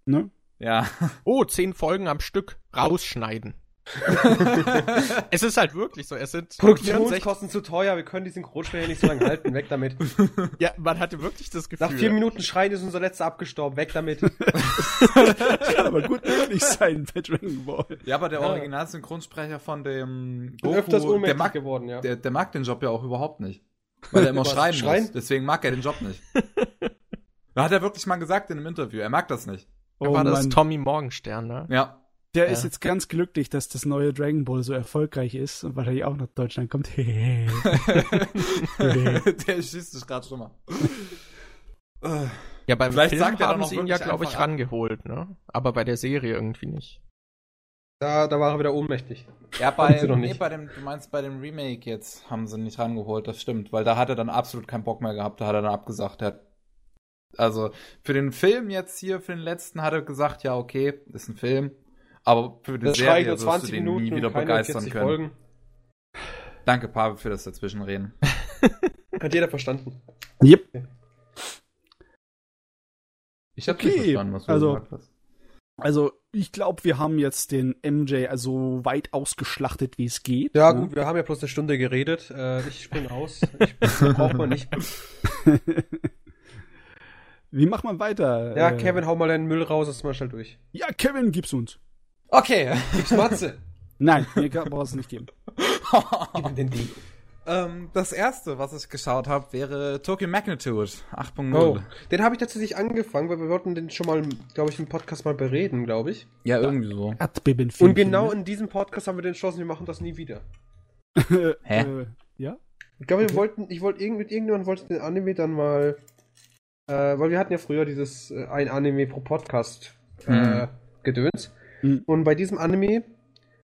Ne? Ja. Oh, zehn Folgen am Stück rausschneiden. [laughs] es ist halt wirklich so. Es sind 64, Produktionskosten zu teuer, wir können die Synchronsprecher nicht so lange halten, weg damit. ja, man hatte wirklich das Gefühl. Nach vier Minuten Schreien ist unser letzter abgestorben, weg damit. [laughs] Kann aber gut möglich sein bei Dragon Ball. Ja, aber der Ja. Originalsynchronsprecher von dem Bin öfters der mag, geworden, ja. der, der mag den Job ja auch überhaupt nicht. Weil er immer [laughs] schreien schreien? muss. Deswegen mag er den Job nicht. Da hat er wirklich mal gesagt in einem Interview, er mag das nicht. Oh war das Mann. Tommy Morgenstern, ne? Ja. Der Ja. ist jetzt ganz glücklich, dass das neue Dragon Ball so erfolgreich ist und wahrscheinlich auch nach Deutschland kommt. [laughs] der schießt sich gerade schon mal. Ja, beim Vielleicht Film sagt er haben sie ihn ja, glaube ich, rangeholt, ne? Aber bei der Serie irgendwie nicht. Da, da war er wieder ohnmächtig. Ja, bei, nee, nicht. bei dem, du meinst bei dem Remake jetzt haben sie nicht rangeholt, das stimmt, weil da hat er dann absolut keinen Bock mehr gehabt, da hat er dann abgesagt. Er hat, also für den Film jetzt hier, für den letzten, hat er gesagt, ja, okay, ist ein Film, aber für die Das Serie wirst 20 du den Minuten nie wieder begeistern 40 können. Folgen. Danke, Pavel, für das Dazwischenreden. [laughs] Hat jeder verstanden. Yep. Ich hab Okay, nicht verstanden, was du also- gesagt hast. Also, ich glaube, wir haben jetzt den MJ also weit ausgeschlachtet, wie es geht. Ja, ne? gut, wir haben ja bloß eine Stunde geredet. Äh, ich spring aus. [laughs] Ich braucht man nicht. [laughs] Wie macht man weiter? Ja, Äh, Kevin, hau mal deinen Müll raus, das mal schnell durch. Ja, Kevin, gib's uns. Okay. [laughs] Gib's Matze. Nein, mir kann- brauchst du nicht geben. [laughs] Gib ihm den die. ähm, das erste, was ich geschaut habe, wäre Tokyo Magnitude 8.0. Oh, den habe ich tatsächlich angefangen, weil wir wollten den schon mal, glaube ich, im Podcast mal bereden, glaube ich. Ja, irgendwie so. Erdbeben Und genau in diesem Podcast haben wir den entschlossen, wir machen das nie wieder. [laughs] Hä? Äh, ja? Ich glaube, wir wollten, ich wollte irgend, mit irgendjemandem wollte den Anime dann mal, äh, weil wir hatten ja früher dieses äh, ein Anime pro Podcast äh, Mhm. Gedöns. Mhm. Und bei diesem Anime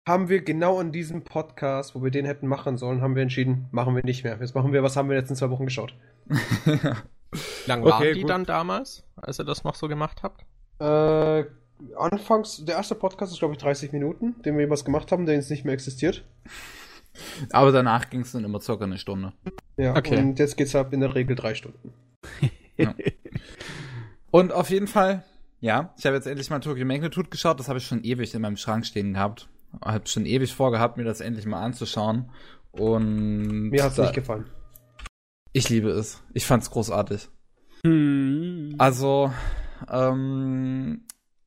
haben wir genau an diesem Podcast, wo wir den hätten machen sollen, haben wir entschieden, machen wir nicht mehr. Jetzt machen wir, was haben wir in den letzten zwei Wochen geschaut? Wie [laughs] lang Okay, waren die gut. dann damals, als ihr das noch so gemacht habt? Äh, anfangs, der erste Podcast ist, glaube ich, 30 Minuten, den wir jemals gemacht haben, der jetzt nicht mehr existiert. Aber danach ging es dann immer circa eine Stunde. Ja, Okay. und jetzt geht's ab in der Regel drei Stunden. [laughs] Und auf jeden Fall, ja, ich habe jetzt endlich mal Tokyo Magnitude geschaut. Das habe ich schon ewig in meinem Schrank stehen gehabt. Habe schon ewig vorgehabt, mir das endlich mal anzuschauen. Und Mir hat's da- nicht gefallen. ich liebe es. Ich fand's großartig. Hm. Also, ähm,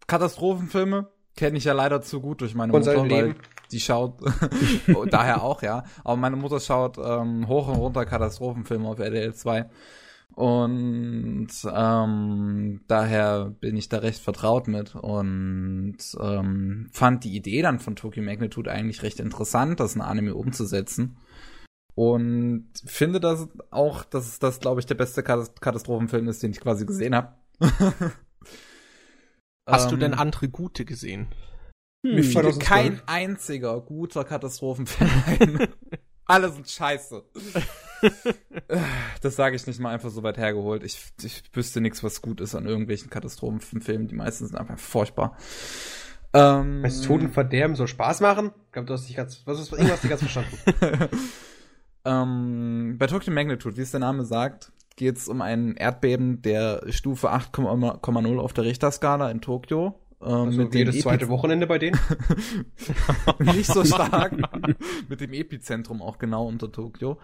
Katastrophenfilme kenne ich ja leider zu gut durch meine Von Mutter, weil Leben. die schaut, [laughs] daher auch, ja. Aber meine Mutter schaut ähm, hoch und runter Katastrophenfilme auf RDL 2. Und ähm, daher bin ich da recht vertraut mit und ähm, fand die Idee dann von Tokyo Magnitude eigentlich recht interessant, das in Anime umzusetzen. Und finde das auch, dass das, glaube ich, der beste Katast- Katastrophenfilm ist, den ich quasi gesehen habe. [laughs] Hast du Ähm, denn andere gute gesehen? Mir Hm. fiel 2012. kein einziger guter Katastrophenfilm ein. [laughs] Alle sind scheiße. das sage ich nicht mal einfach so weit hergeholt. Ich, ich wüsste nichts, was gut ist an irgendwelchen Katastrophenfilmen. Die meisten sind einfach furchtbar. Ähm, du, Tod und Verderben soll Spaß machen? Ich glaube, du hast dich ganz, was ist, irgendwas nicht ganz verstanden. [laughs] ähm, bei Tokyo Magnitude, wie es der Name sagt, geht es um ein Erdbeben der Stufe 8,0 auf der Richterskala in Tokio. Ähm, Also mit dem jedes zweite Epiz- Wochenende bei denen. [laughs] nicht so stark. [laughs] mit dem Epizentrum auch genau unter Tokio.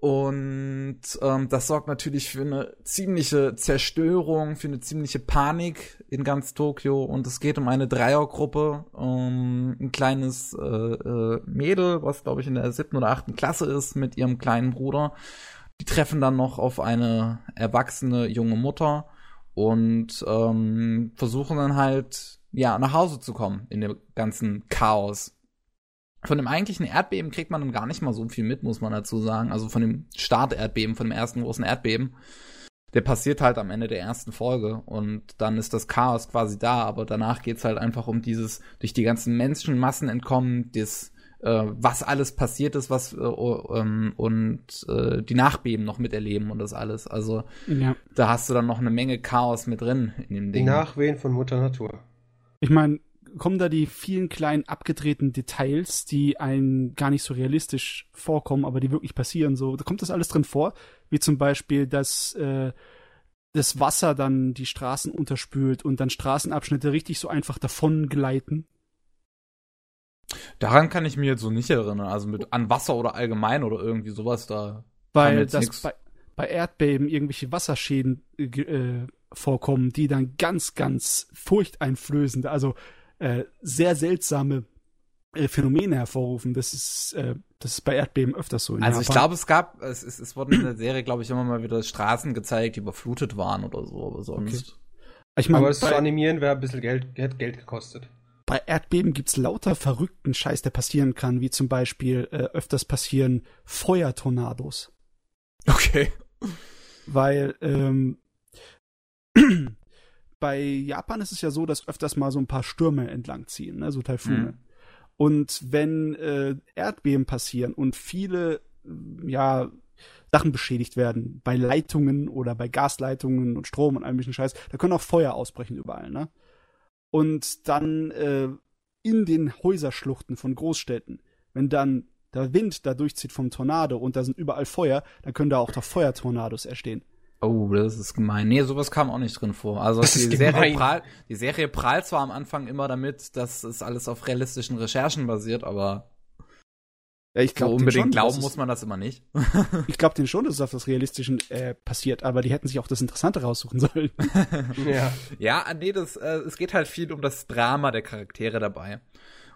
Und ähm, das sorgt natürlich für eine ziemliche Zerstörung, für eine ziemliche Panik in ganz Tokio. Und es geht um eine Dreiergruppe, um ein kleines äh, äh, Mädel, was glaube ich in der siebten oder achten Klasse ist, mit ihrem kleinen Bruder. Die treffen dann noch auf eine erwachsene junge Mutter und ähm, versuchen dann halt ja nach Hause zu kommen in dem ganzen Chaos. von dem eigentlichen Erdbeben kriegt man dann gar nicht mal so viel mit, muss man dazu sagen. Also von dem Start-Erdbeben, von dem ersten großen Erdbeben. Der passiert halt am Ende der ersten Folge und dann ist das Chaos quasi da, aber danach geht's halt einfach um dieses durch die ganzen Menschenmassen entkommen, das äh, was alles passiert ist, was äh, ähm, und äh, die Nachbeben noch miterleben und das alles. Also Ja. da hast du dann noch eine Menge Chaos mit drin in dem Die Ding. Nachwehen von Mutter Natur. Ich meine, kommen da die vielen kleinen abgedrehten Details, die einem gar nicht so realistisch vorkommen, aber die wirklich passieren. So, da kommt das alles drin vor, wie zum Beispiel, dass äh, das Wasser dann die Straßen unterspült und dann Straßenabschnitte richtig so einfach davon gleiten. Daran kann ich mir jetzt so nicht erinnern. Also mit an Wasser oder allgemein oder irgendwie sowas da. Weil das bei, bei Erdbeben irgendwelche Wasserschäden äh, äh, vorkommen, die dann ganz, ganz furchteinflößende, also äh, sehr seltsame äh, Phänomene hervorrufen. Das ist, äh, das ist bei Erdbeben öfters so. in Also ich glaube, es gab, es, es, es wurden in der Serie, glaube ich, immer mal wieder Straßen gezeigt, die überflutet waren oder so, aber sonst. ich mein, Aber es zu animieren wäre ein bisschen Geld, hätte Geld gekostet. Bei Erdbeben gibt's lauter verrückten Scheiß, der passieren kann, wie zum Beispiel äh, öfters passieren Feuertornados. Okay. weil ähm, [clears throat] bei Japan ist es ja so, dass öfters mal so ein paar Stürme entlangziehen, ne, so Taifune. Mhm. Und wenn äh, Erdbeben passieren und viele äh, ja Sachen beschädigt werden, bei Leitungen oder bei Gasleitungen und Strom und allem möglichen Scheiß, da können auch Feuer ausbrechen überall, ne? Und dann äh, in den Häuserschluchten von Großstädten, wenn dann der Wind da durchzieht vom Tornado und da sind überall Feuer, dann können da auch doch Feuertornados entstehen. Oh, das ist gemein. Nee, sowas kam auch nicht drin vor. Also Das die ist Serie, prahlt, die Serie prahlt zwar am Anfang immer damit, dass es alles auf realistischen Recherchen basiert, aber Ja, ich so glaube unbedingt glauben dass muss man das immer nicht. [laughs] Ich glaube den schon, dass es auf das Realistischen äh, passiert, aber die hätten sich auch das Interessante raussuchen sollen. [laughs] Ja. Ja, nee, das, äh, es geht halt viel um das Drama der Charaktere dabei.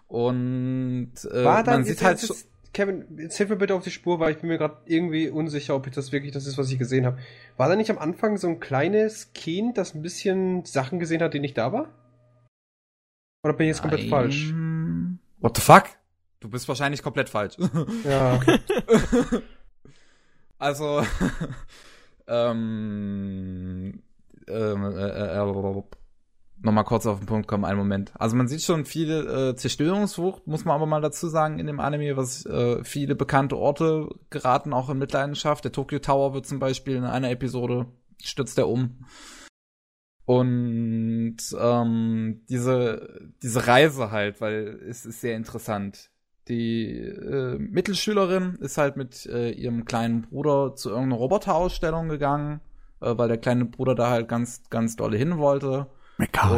Und äh, War dann, man sieht jetzt, halt jetzt, so, Kevin, jetzt hilf mir bitte auf die Spur, weil ich bin mir gerade irgendwie unsicher, ob ich das wirklich das ist, was ich gesehen habe. War da nicht am Anfang so ein kleines Kind, das ein bisschen Sachen gesehen hat, die nicht da war? Oder bin ich jetzt komplett Nein. falsch? What the fuck? Du bist wahrscheinlich komplett falsch. Ja. [laughs] also, [laughs] ähm, ähm, äh, äh, nochmal kurz auf den Punkt kommen, einen Moment. Also man sieht schon viel äh, Zerstörungswucht, muss man aber mal dazu sagen, in dem Anime, was äh, viele bekannte Orte geraten auch in Mitleidenschaft. Der Tokyo Tower wird zum Beispiel in einer Episode stürzt er um. Und ähm, diese, diese Reise halt, weil es ist sehr interessant. Die äh, Mittelschülerin ist halt mit äh, ihrem kleinen Bruder zu irgendeiner Roboterausstellung gegangen, äh, weil der kleine Bruder da halt ganz, ganz dolle hin wollte.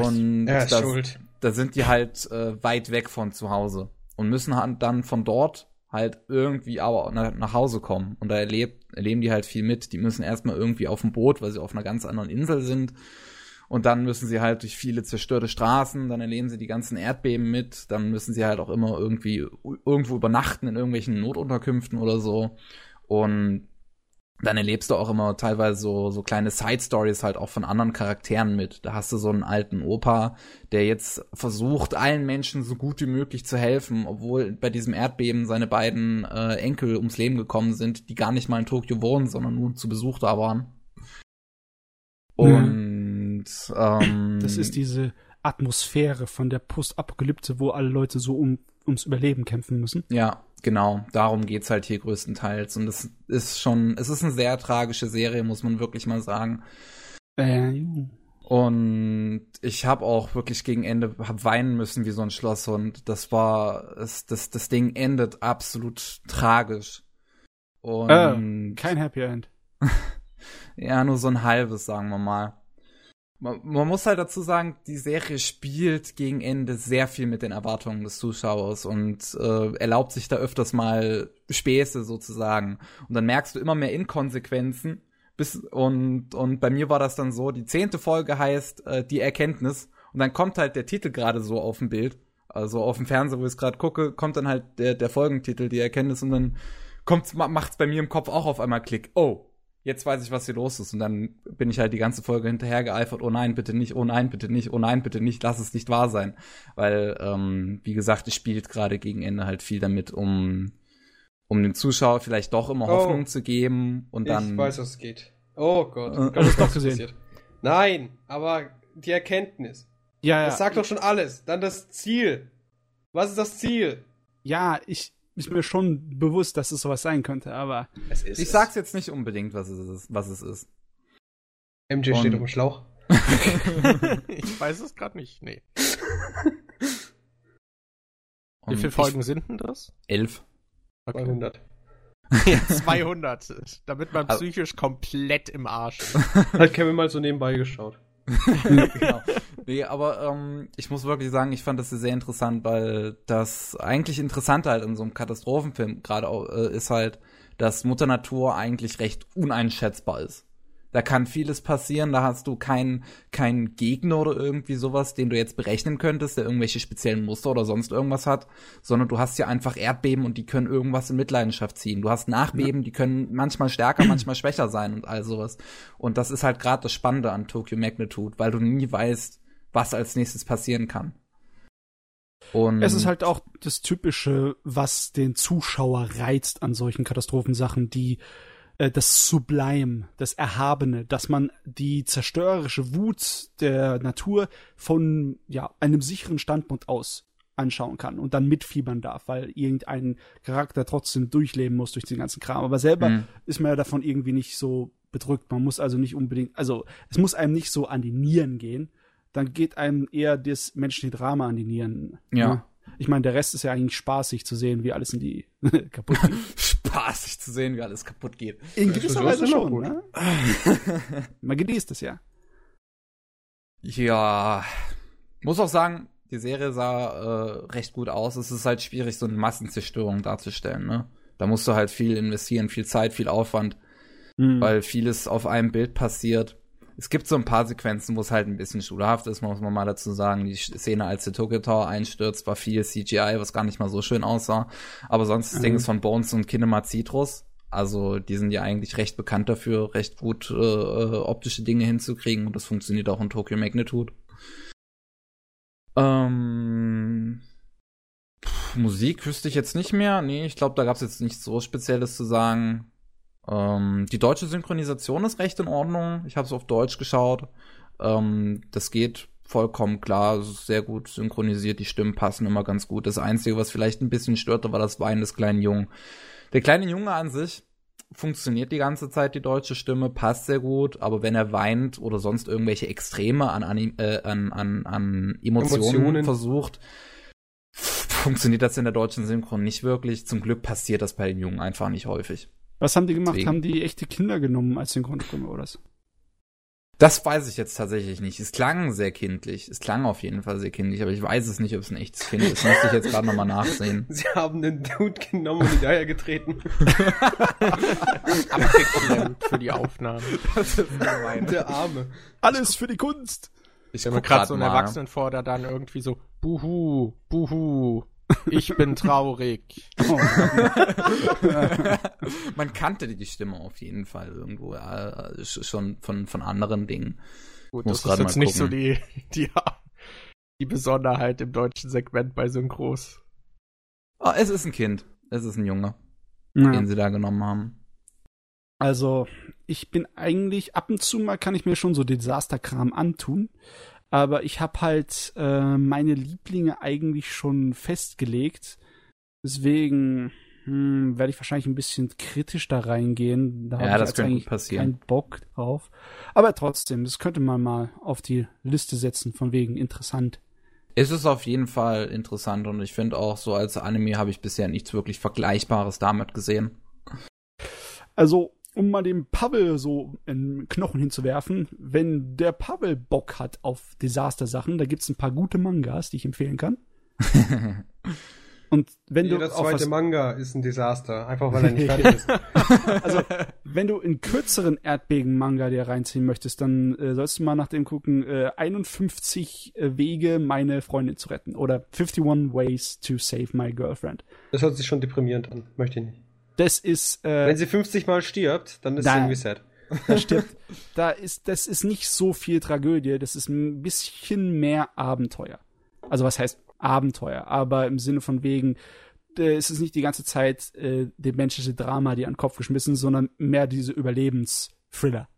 Und Er ist das, schuld. da sind die halt äh, weit weg von zu Hause und müssen halt dann von dort halt irgendwie aber nach, nach Hause kommen. Und da erlebt, erleben die halt viel mit. Die müssen erstmal irgendwie auf dem Boot, weil sie auf einer ganz anderen Insel sind. Und dann müssen sie halt durch viele zerstörte Straßen, dann erleben sie die ganzen Erdbeben mit, dann müssen sie halt auch immer irgendwie irgendwo übernachten in irgendwelchen Notunterkünften oder so. Und dann erlebst du auch immer teilweise so, so kleine Side-Stories halt auch von anderen Charakteren mit. Da hast du so einen alten Opa, der jetzt versucht, allen Menschen so gut wie möglich zu helfen, obwohl bei diesem Erdbeben seine beiden äh, Enkel ums Leben gekommen sind, die gar nicht mal in Tokio wohnen, sondern nur zu Besuch da waren. Und ähm, Das ist diese Atmosphäre von der Postapokalypse, wo alle Leute so um, ums Überleben kämpfen müssen. Ja, genau. Darum geht's halt hier größtenteils. Und es ist schon, es ist eine sehr tragische Serie, muss man wirklich mal sagen. Äh. Und ich habe auch wirklich gegen Ende hab weinen müssen wie so ein Schlosshund. Das war, es, das, das Ding endet absolut tragisch. Und Äh, Kein Happy End. [laughs] ja, nur so ein halbes, sagen wir mal. Man, man muss halt dazu sagen, die Serie spielt gegen Ende sehr viel mit den Erwartungen des Zuschauers und äh, erlaubt sich da öfters mal Späße sozusagen. Und dann merkst du immer mehr Inkonsequenzen. Bis, und, und bei mir war das dann so, die zehnte Folge heißt äh, Die Erkenntnis. Und dann kommt halt der Titel gerade so auf dem Bild. Also auf dem Fernseher, wo ich es gerade gucke, kommt dann halt der, der Folgentitel, die Erkenntnis. Und dann kommt's, ma- macht's bei mir im Kopf auch auf einmal Klick. Oh, jetzt weiß ich, was hier los ist. Und dann bin ich halt die ganze Folge hinterher geeifert, oh nein, bitte nicht, oh nein, bitte nicht, oh nein, bitte nicht, lass es nicht wahr sein. Weil, ähm, wie gesagt, ich spiele gerade gegen Ende halt viel damit, um, um dem Zuschauer vielleicht doch immer Oh. Hoffnung zu geben und dann. ich weiß, was es geht. Oh Gott. Äh, du doch [laughs] gesehen. passiert. Nein, aber die Erkenntnis. Ja, Das sagt doch schon alles. Dann das Ziel. Was ist das Ziel? ja, ich ist mir schon bewusst, dass es sowas sein könnte, aber Es ist ich sag's jetzt nicht unbedingt, was es ist. Was es ist. MJ Und- steht auf dem Schlauch. [laughs] ich weiß es gerade nicht. Nee. [laughs] Wie viele Folgen sind denn das? Elf. 200. [laughs] Ja, 200. Damit man Also- psychisch komplett im Arsch ist. Hat Kevin mal so nebenbei geschaut. [laughs] genau. Nee, aber ähm, ich muss wirklich sagen, ich fand das sehr interessant, weil das eigentlich Interessante halt in so einem Katastrophenfilm gerade äh, ist halt, dass Mutter Natur eigentlich recht uneinschätzbar ist. Da kann vieles passieren, da hast du keinen keinen Gegner oder irgendwie sowas, den du jetzt berechnen könntest, der irgendwelche speziellen Muster oder sonst irgendwas hat, sondern du hast ja einfach Erdbeben und die können irgendwas in Mitleidenschaft ziehen. Du hast Nachbeben, die können manchmal stärker, manchmal schwächer sein und all sowas. Und das ist halt gerade das Spannende an Tokyo Magnitude, weil du nie weißt, was als nächstes passieren kann. Und es ist halt auch das Typische, was den Zuschauer reizt an solchen Katastrophensachen, die das Sublime, das Erhabene, dass man die zerstörerische Wut der Natur von ja einem sicheren Standpunkt aus anschauen kann und dann mitfiebern darf, weil irgendein Charakter trotzdem durchleben muss durch den ganzen Kram. Aber selber Mhm. ist man ja davon irgendwie nicht so bedrückt. Man muss also nicht unbedingt, also es muss einem nicht so an die Nieren gehen. Dann geht einem eher das menschliche Drama an die Nieren. Ja. ne? Ich meine, der Rest ist ja eigentlich spaßig zu sehen, wie alles in die [laughs] kaputt geht. [laughs] zu sehen, wie alles kaputt geht. In gewisser ist Weise schon, gut. ne? [laughs] Man genießt es ja. Ja, muss auch sagen, die Serie sah äh, recht gut aus. Es ist halt schwierig, so eine Massenzerstörung darzustellen. Ne? Da musst du halt viel investieren, viel Zeit, viel Aufwand, Mhm. weil vieles auf einem Bild passiert. Es gibt so ein paar Sequenzen, wo es halt ein bisschen schulhaft ist, muss man mal dazu sagen. Die Szene, als der Tokyo Tower einstürzt, war viel CGI, was gar nicht mal so schön aussah. Aber sonst das Ding Mhm. ist von Bones und Kinema Citrus. Also die sind ja eigentlich recht bekannt dafür, recht gut äh, äh, optische Dinge hinzukriegen und das funktioniert auch in Tokyo Magnitude. Ähm, Musik wüsste ich jetzt nicht mehr. Nee, ich glaube, da gab es jetzt nichts so Spezielles zu sagen. Ähm, die deutsche Synchronisation ist recht in Ordnung. Ich habe es auf Deutsch geschaut. Ähm, das geht vollkommen klar. Sehr gut synchronisiert. Die Stimmen passen immer ganz gut. Das Einzige, was vielleicht ein bisschen störte, war das Weinen des kleinen Jungen. Der kleine Junge an sich funktioniert die ganze Zeit die deutsche Stimme, passt sehr gut, aber wenn er weint oder sonst irgendwelche Extreme an, äh, an, an, an Emotionen, Emotionen. versucht, funktioniert das in der deutschen Synchron nicht wirklich. Zum Glück passiert das bei den Jungen einfach nicht häufig. Was haben die gemacht? Deswegen. Haben die echte Kinder genommen als Synchronstimme oder was? Das weiß ich jetzt tatsächlich nicht. Es klang sehr kindlich. Es klang auf jeden Fall sehr kindlich, aber ich weiß es nicht, ob es ein echtes Kind ist. Müsste ich jetzt gerade nochmal [laughs] nachsehen. Sie haben den Dude genommen und die Eier getreten. [laughs] Abgeklemmt für die Aufnahme. Das ist gemein. Der Arme. Alles für die Kunst! Ich stelle mir gerade grad so einen. Erwachsenen vor, der dann irgendwie so, buhu, buhu, ich bin traurig. Oh, [laughs] Man kannte die Stimme auf jeden Fall irgendwo äh, sch- schon von, von anderen Dingen. Gut, Muss das ist jetzt nicht so die, die, die Besonderheit im deutschen Segment bei Synchros. Ah, es ist ein Kind. Es ist ein Junge, ja. den sie da genommen haben. Also, ich bin eigentlich, ab und zu mal kann ich mir schon so Desasterkram antun. Aber ich habe halt äh, meine Lieblinge eigentlich schon festgelegt. Deswegen hm, werde ich wahrscheinlich ein bisschen kritisch da reingehen. Da Ja, ich das jetzt könnte passieren. keinen Bock drauf. Aber trotzdem, das könnte man mal auf die Liste setzen, von wegen interessant. Es ist auf jeden Fall interessant und ich finde auch so als Anime habe ich bisher nichts wirklich Vergleichbares damit gesehen. Also, um mal dem Pavel so einen Knochen hinzuwerfen, wenn der Pavel Bock hat auf Desastersachen, da gibt's ein paar gute Mangas, die ich empfehlen kann. [laughs] Und wenn du Jeder zweite was, Manga ist ein Desaster. Einfach weil er nicht fertig ist. [laughs] also wenn du in kürzeren Erdbeben-Manga dir reinziehen möchtest, dann äh, sollst du mal nach dem gucken, äh, 51 Wege, meine Freundin zu retten oder 51 Ways to Save My Girlfriend. Das hört sich schon deprimierend an. Möchte ich nicht. Das ist äh, Wenn sie 50 Mal stirbt, dann ist sie Nein. irgendwie sad. [laughs] Da stirbt, da ist, das ist nicht so viel Tragödie, das ist ein bisschen mehr Abenteuer. Also was heißt Abenteuer? Aber im Sinne von wegen, äh, es ist nicht die ganze Zeit äh, die menschliche Drama, die an den Kopf geschmissen, sondern mehr diese Überlebensthriller.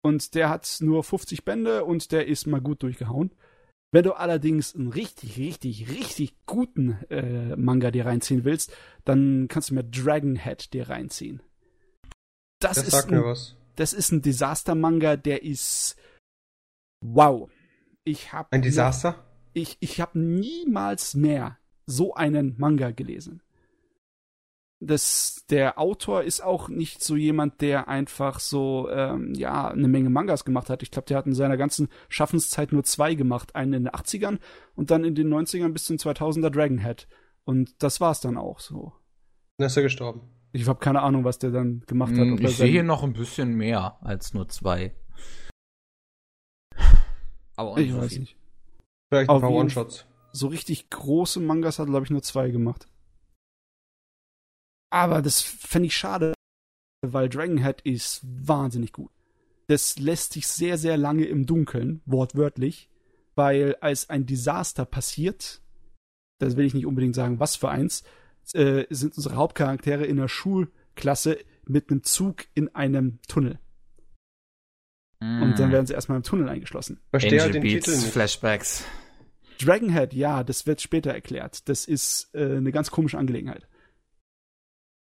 Und der hat nur 50 Bände und der ist mal gut durchgehauen. Wenn du allerdings einen richtig, richtig, richtig guten äh, Manga dir reinziehen willst, dann kannst du mir Dragonhead dir reinziehen. Das, Das ist ein, das ist ein Desaster-Manga, der ist wow. Ich habe Ein Desaster? ich, ich habe niemals mehr so einen Manga gelesen. Das, der Autor ist auch nicht so jemand, der einfach so, ähm, ja, eine Menge Mangas gemacht hat. Ich glaube, der hat in seiner ganzen Schaffenszeit nur zwei gemacht. Einen in den 80ern und dann in den 90ern bis zum 2000er Dragonhead. Und das war's dann auch so. Dann ist er gestorben. Ich habe keine Ahnung, was der dann gemacht hat. Hm, Ich sehe hier noch ein bisschen mehr als nur zwei. Aber auch ich so weiß viel. nicht. Vielleicht ein Auf paar One-Shots. so richtig große Mangas hat, glaube ich, nur zwei gemacht. Aber das fände ich schade, weil Dragonhead ist wahnsinnig gut. Das lässt sich sehr, sehr lange im Dunkeln, wortwörtlich, weil als ein Desaster passiert, das will ich nicht unbedingt sagen, was für eins, äh, sind unsere Hauptcharaktere in einer Schulklasse mit einem Zug in einem Tunnel. Und dann werden sie erstmal im Tunnel eingeschlossen. Verstehe Angel den Beats, Titel nicht. Flashbacks. Dragonhead, ja, das wird später erklärt. Das ist äh, eine ganz komische Angelegenheit.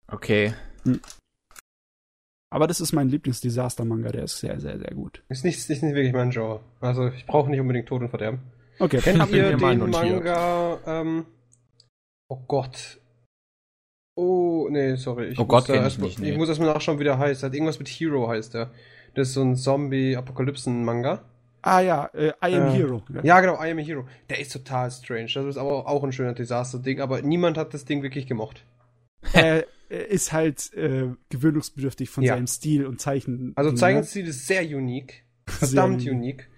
Okay. Aber das ist mein Lieblingsdesaster-Manga, der ist sehr, sehr, sehr gut. Ist nicht, ist nicht wirklich mein Genre. Also ich brauche nicht unbedingt Tod und Verderben. Okay, Kennt ich [laughs] ihr den. Manga, ähm, oh Gott. Oh, nee, sorry. Ich Oh muss Gott, da ich erst mal- nicht, nee. Ich muss erstmal nachschauen, wie der heißt. Er hat irgendwas mit Hero heißt er. Das ist so ein Zombie-Apokalypsen-Manga. Ah ja, äh, I Am Äh, Hero. Ja, genau, I Am a Hero. Der ist total strange. Das ist aber auch ein schöner Desaster-Ding, aber niemand hat das Ding wirklich gemocht. Er ist halt äh, gewöhnungsbedürftig von Ja. seinem Stil und Zeichen. Also ne? Zeichenstil ist sehr unique. Verdammt Sehr unique.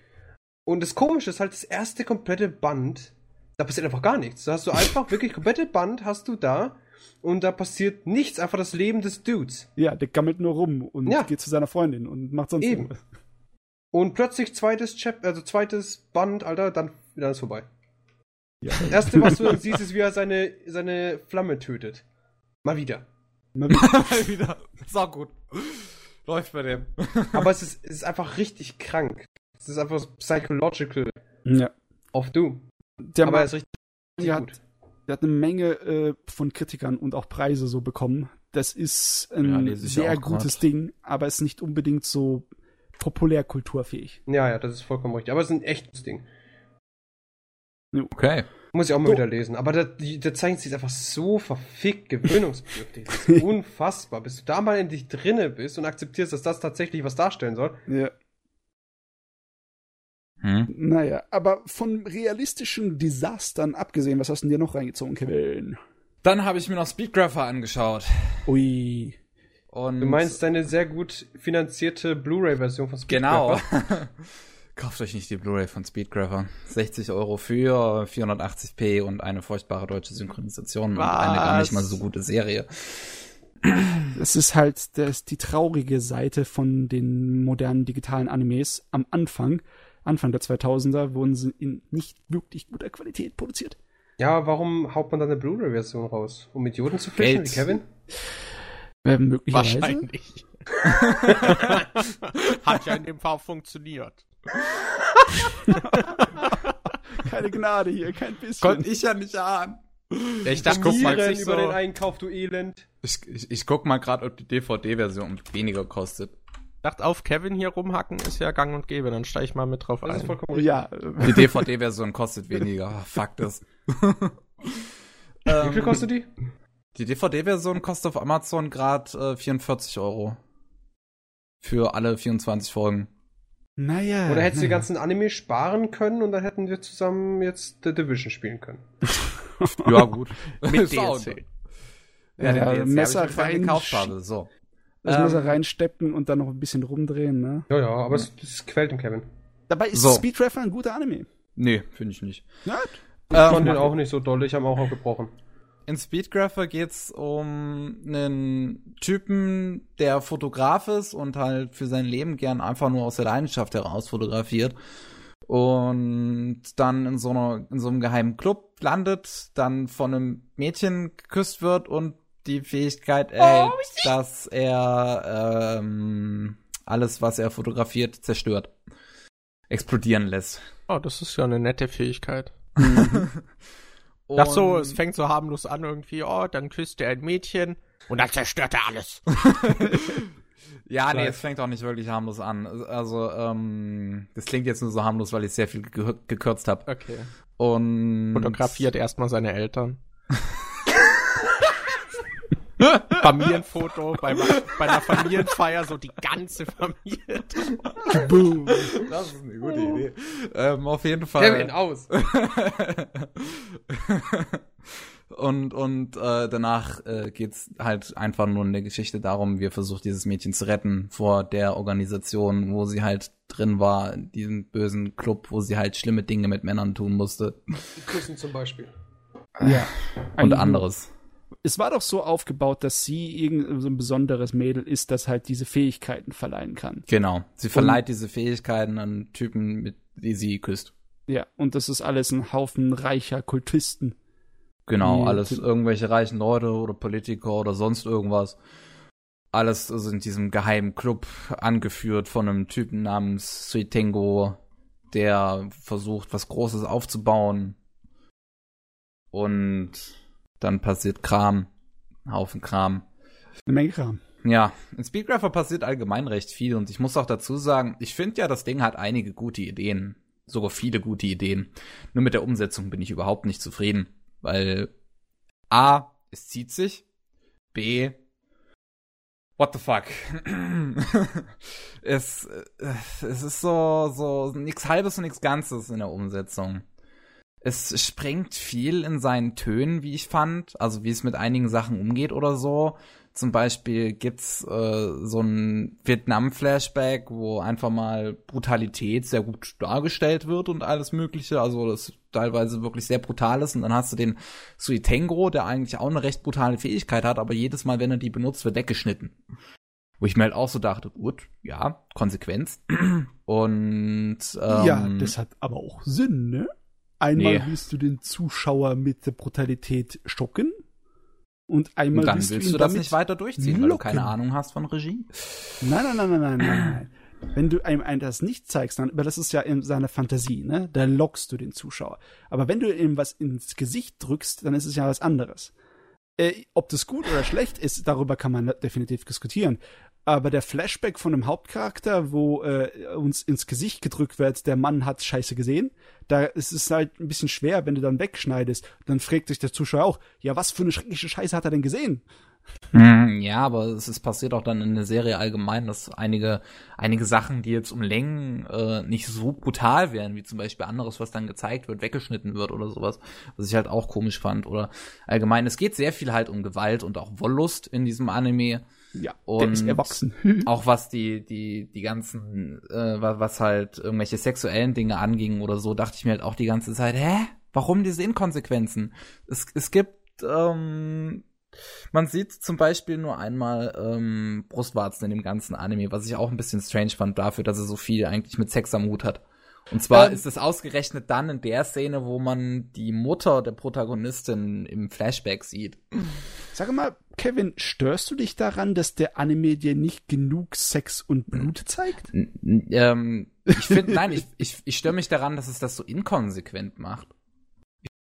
Und das Komische ist halt, das erste komplette Band, da passiert einfach gar nichts. Da hast du einfach [laughs] wirklich komplette Band hast du da und da passiert nichts, einfach das Leben des Dudes. Ja, der gammelt nur rum und Ja. geht zu seiner Freundin und macht sonst Eben. irgendwas. Und plötzlich zweites Chap, also zweites Band, Alter, dann, dann ist vorbei. Ja. Das erste, was du dann [laughs] siehst, ist, wie er seine, seine Flamme tötet. Mal wieder. [laughs] Mal wieder. Mal wieder. Sau gut. Läuft bei dem. Aber es ist, es ist einfach richtig krank. Es ist einfach so psychological ja. of Doom. Der, Aber er ist richtig der, gut. hat, der hat eine Menge äh, von Kritikern und auch Preise so bekommen. Das ist Ja, ein ja sehr auch grad. gutes Ding, aber ist nicht unbedingt so populärkulturfähig. Ja, ja, das ist vollkommen richtig. Aber es ist ein echtes Ding. Okay. Muss ich auch mal So. wieder lesen. Aber der, der Zeichenstil ist einfach so verfickt gewöhnungsbedürftig. Das ist [laughs] unfassbar. Bis du da mal in dich drinne bist und akzeptierst, dass das tatsächlich was darstellen soll. Ja. Hm. Naja, aber von realistischen Desastern abgesehen, was hast du denn dir noch reingezogen, Kevin? Dann habe ich mir noch Speedgrapher angeschaut. Ui. Und Du meinst deine sehr gut finanzierte Blu-ray-Version von Genau. [laughs] Kauft euch nicht die Blu-ray von Speedgrapher. 60 Euro für 480p und eine furchtbare deutsche Synchronisation und eine gar nicht mal so gute Serie. Das ist halt das, die traurige Seite von den modernen digitalen Animes. Am Anfang, Anfang der 2000er, wurden sie in nicht wirklich guter Qualität produziert. Ja, warum haut man dann eine Blu-ray-Version raus? Um Idioten zu fischen, Geld. wie Kevin? Äh, möglicherweise. Wahrscheinlich. [laughs] Hat ja in dem Fall funktioniert. [laughs] Keine Gnade hier, kein bisschen. Konnte ich ja nicht ahnen. Ja, ich dachte, guck mal, nicht über den so, Einkauf, du Elend. ich, ich, ich guck mal gerade, ob die DVD-Version weniger kostet. Dacht auf Kevin hier rumhacken ist ja gang und gäbe, dann steige ich mal mit drauf Das ist ein. vollkommen richtig. ja, Die DVD-Version kostet weniger. [laughs] Fuck das. Wie viel kostet die? Die DVD-Version kostet auf Amazon gerade äh, 44 Euro. Für alle 24 Folgen. Naja. Oder hättest du die naja. ganzen Anime sparen können und dann hätten wir zusammen jetzt The Division spielen können. [laughs] Ja, gut. Mit DLC. Ja, den Ja, DLC Messer ich rein- gekauft habe. So. Das Ähm, Messer reinsteppen und dann noch ein bisschen rumdrehen, ne? Ja, ja, aber es, es quält den Kevin. Dabei ist So. Speed Traffer ein guter Anime. Nee, finde ich nicht. Ja, Ich Ähm, fand den auch nicht so doll, ich habe auch, auch gebrochen. In Speedgrapher geht's um einen Typen, der Fotograf ist und halt für sein Leben gern einfach nur aus der Leidenschaft heraus fotografiert und dann in so einer in so einem geheimen Club landet, dann von einem Mädchen geküsst wird und die Fähigkeit erhält, oh, dass er ähm, alles, was er fotografiert, zerstört, explodieren lässt. Oh, das ist ja eine nette Fähigkeit. [laughs] [laughs] Ach so, es fängt so harmlos an irgendwie, oh, dann küsst er ein Mädchen und dann zerstört er alles. [laughs] ja, nee, es fängt auch nicht wirklich harmlos an. Also, ähm, das klingt jetzt nur so harmlos, weil ich sehr viel ge gekürzt habe. Okay. Und fotografiert erstmal seine Eltern. [laughs] [laughs] Familienfoto bei, bei einer Familienfeier, so die ganze Familie. [laughs] Boom. Das ist eine gute Idee. Ähm, auf jeden Fall. Kevin aus. [laughs] und und äh, danach äh, geht's halt einfach nur in der Geschichte darum, wir versuchen dieses Mädchen zu retten vor der Organisation, wo sie halt drin war, diesem bösen Club, wo sie halt schlimme Dinge mit Männern tun musste. Küssen zum Beispiel. Ja. Und anderes es war doch so aufgebaut, dass sie irgend so ein besonderes Mädel ist, das halt diese Fähigkeiten verleihen kann. Genau. Sie verleiht und, diese Fähigkeiten an Typen, mit die sie küsst. Ja, und das ist alles ein Haufen reicher Kultisten. Genau, alles irgendwelche reichen Leute oder Politiker oder sonst irgendwas. Alles ist in diesem geheimen Club angeführt von einem Typen namens Suitengo, der versucht, was Großes aufzubauen. Und dann passiert Kram, Haufen Kram. Eine Menge Kram. Ja, in Speedgrapher passiert allgemein recht viel und ich muss auch dazu sagen, ich finde ja, das Ding hat einige gute Ideen. Sogar viele gute Ideen. Nur mit der Umsetzung bin ich überhaupt nicht zufrieden, weil A, es zieht sich, B, what the fuck. [clears throat] es, äh, es ist so, so nix halbes und nix Ganzes in der Umsetzung. Es sprengt viel in seinen Tönen, wie ich fand. Also wie es mit einigen Sachen umgeht oder so. Zum Beispiel gibt's äh, so ein Vietnam-Flashback, wo einfach mal Brutalität sehr gut dargestellt wird und alles Mögliche. Also das teilweise wirklich sehr brutal ist. Und dann hast du den Suitengo, der eigentlich auch eine recht brutale Fähigkeit hat, aber jedes Mal, wenn er die benutzt, wird weggeschnitten. Wo ich mir halt auch so dachte, gut, ja, Konsequenz. [clears throat] Und ähm, ja, das hat aber auch Sinn, ne? Einmal nee. willst du den Zuschauer mit der Brutalität schocken und einmal und dann willst, willst du, das nicht weiter durchziehen, locken. weil du keine Ahnung hast von Regie. Nein, nein, nein, nein, nein, nein. Wenn du einem, einem das nicht zeigst, dann überlässt es ja in seiner Fantasie, ne? Da lockst du den Zuschauer. Aber wenn du ihm was ins Gesicht drückst, dann ist es ja was anderes. Äh, ob das gut oder schlecht ist, darüber kann man definitiv diskutieren aber der Flashback von dem Hauptcharakter, wo äh, uns ins Gesicht gedrückt wird, der Mann hat Scheiße gesehen, da ist es halt ein bisschen schwer, wenn du dann wegschneidest. Dann fragt sich der Zuschauer auch, ja, was für eine schreckliche Scheiße hat er denn gesehen? Hm, ja, aber es ist passiert auch dann in der Serie allgemein, dass einige, einige Sachen, die jetzt um Längen äh, nicht so brutal wären, wie zum Beispiel anderes, was dann gezeigt wird, weggeschnitten wird oder sowas, was ich halt auch komisch fand. Oder allgemein, es geht sehr viel halt um Gewalt und auch Wollust in diesem Anime. Ja, und der ist erwachsen. [laughs] auch was die, die, die ganzen, äh, was halt irgendwelche sexuellen Dinge anging oder so, dachte ich mir halt auch die ganze Zeit, hä? Warum diese Inkonsequenzen? Es, es gibt, ähm, man sieht zum Beispiel nur einmal ähm, Brustwarzen in dem ganzen Anime, was ich auch ein bisschen strange fand dafür, dass er so viel eigentlich mit Sex am Hut hat. Und zwar ähm, ist es ausgerechnet dann in der Szene, wo man die Mutter der Protagonistin im Flashback sieht. Sag mal, Kevin, störst du dich daran, dass der Anime dir nicht genug Sex und Blut zeigt? Ähm, ich finde, nein, ich, ich, ich störe mich daran, dass es das so inkonsequent macht.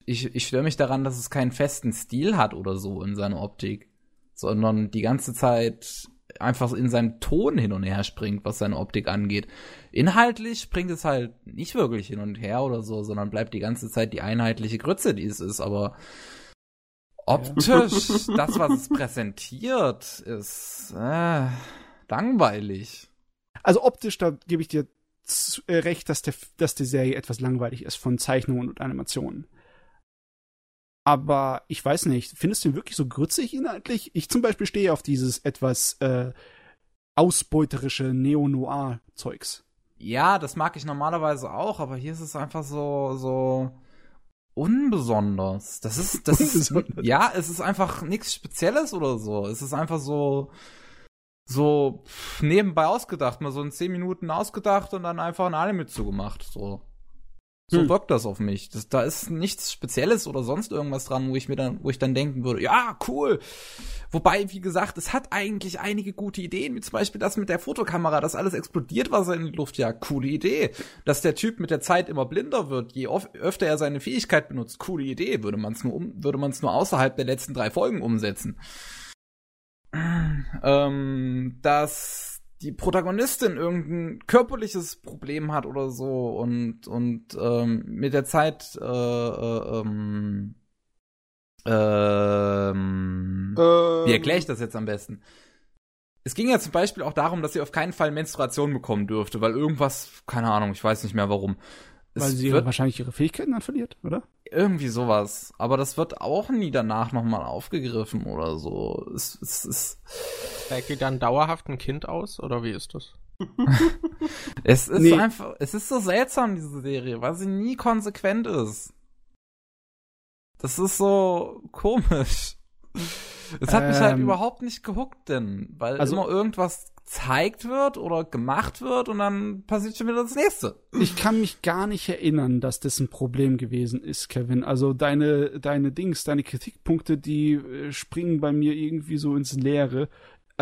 Ich, ich störe mich daran, dass es keinen festen Stil hat oder so in seiner Optik, sondern die ganze Zeit einfach in seinem Ton hin und her springt, was seine Optik angeht. Inhaltlich springt es halt nicht wirklich hin und her oder so, sondern bleibt die ganze Zeit die einheitliche Grütze, die es ist, aber optisch, [laughs] das, was es präsentiert, ist äh, langweilig. Also optisch, da gebe ich dir äh, recht, dass, der, dass die Serie etwas langweilig ist von Zeichnungen und Animationen. Aber ich weiß nicht, findest du ihn wirklich so grützig inhaltlich? Ich zum Beispiel stehe auf dieses etwas äh, ausbeuterische Neo-Noir-Zeugs. Ja, das mag ich normalerweise auch, aber hier ist es einfach so, so unbesonders. Das ist, das ist, ja, es ist einfach nichts Spezielles oder so. Es ist einfach so, so nebenbei ausgedacht, mal so in zehn Minuten ausgedacht und dann einfach ein Anime zugemacht, so. So Hm. wirkt das auf mich. Das, da ist nichts Spezielles oder sonst irgendwas dran, wo ich mir dann, wo ich dann denken würde, ja, cool. Wobei, wie gesagt, es hat eigentlich einige gute Ideen, wie zum Beispiel das mit der Fotokamera, dass alles explodiert, was er in die Luft jagt. Coole Idee. Dass der Typ mit der Zeit immer blinder wird, je öfter er seine Fähigkeit benutzt. Coole Idee. Würde man es nur um, würde man es nur außerhalb der letzten drei Folgen umsetzen. Ähm, dass die Protagonistin irgendein körperliches Problem hat oder so und und ähm, mit der Zeit äh, äh, ähm, ähm, wie erkläre ich das jetzt am besten? Es ging ja zum Beispiel auch darum, dass sie auf keinen Fall Menstruation bekommen dürfte, weil irgendwas, keine Ahnung, ich weiß nicht mehr warum. Weil es sie wird wahrscheinlich ihre Fähigkeiten dann verliert, oder? irgendwie sowas. Aber das wird auch nie danach nochmal aufgegriffen oder so. Es, es, es, Trägt die dann dauerhaft ein Kind aus oder wie ist das? [laughs] es ist Nee. einfach, es ist so seltsam, diese Serie, weil sie nie konsequent ist. Das ist so komisch. Es hat mich halt Ähm, überhaupt nicht gehuckt, denn, weil also- immer irgendwas gezeigt wird oder gemacht wird und dann passiert schon wieder das nächste. Ich kann mich gar nicht erinnern, dass das ein Problem gewesen ist, Kevin. Also deine, deine Dings, deine Kritikpunkte, die äh, springen bei mir irgendwie so ins Leere.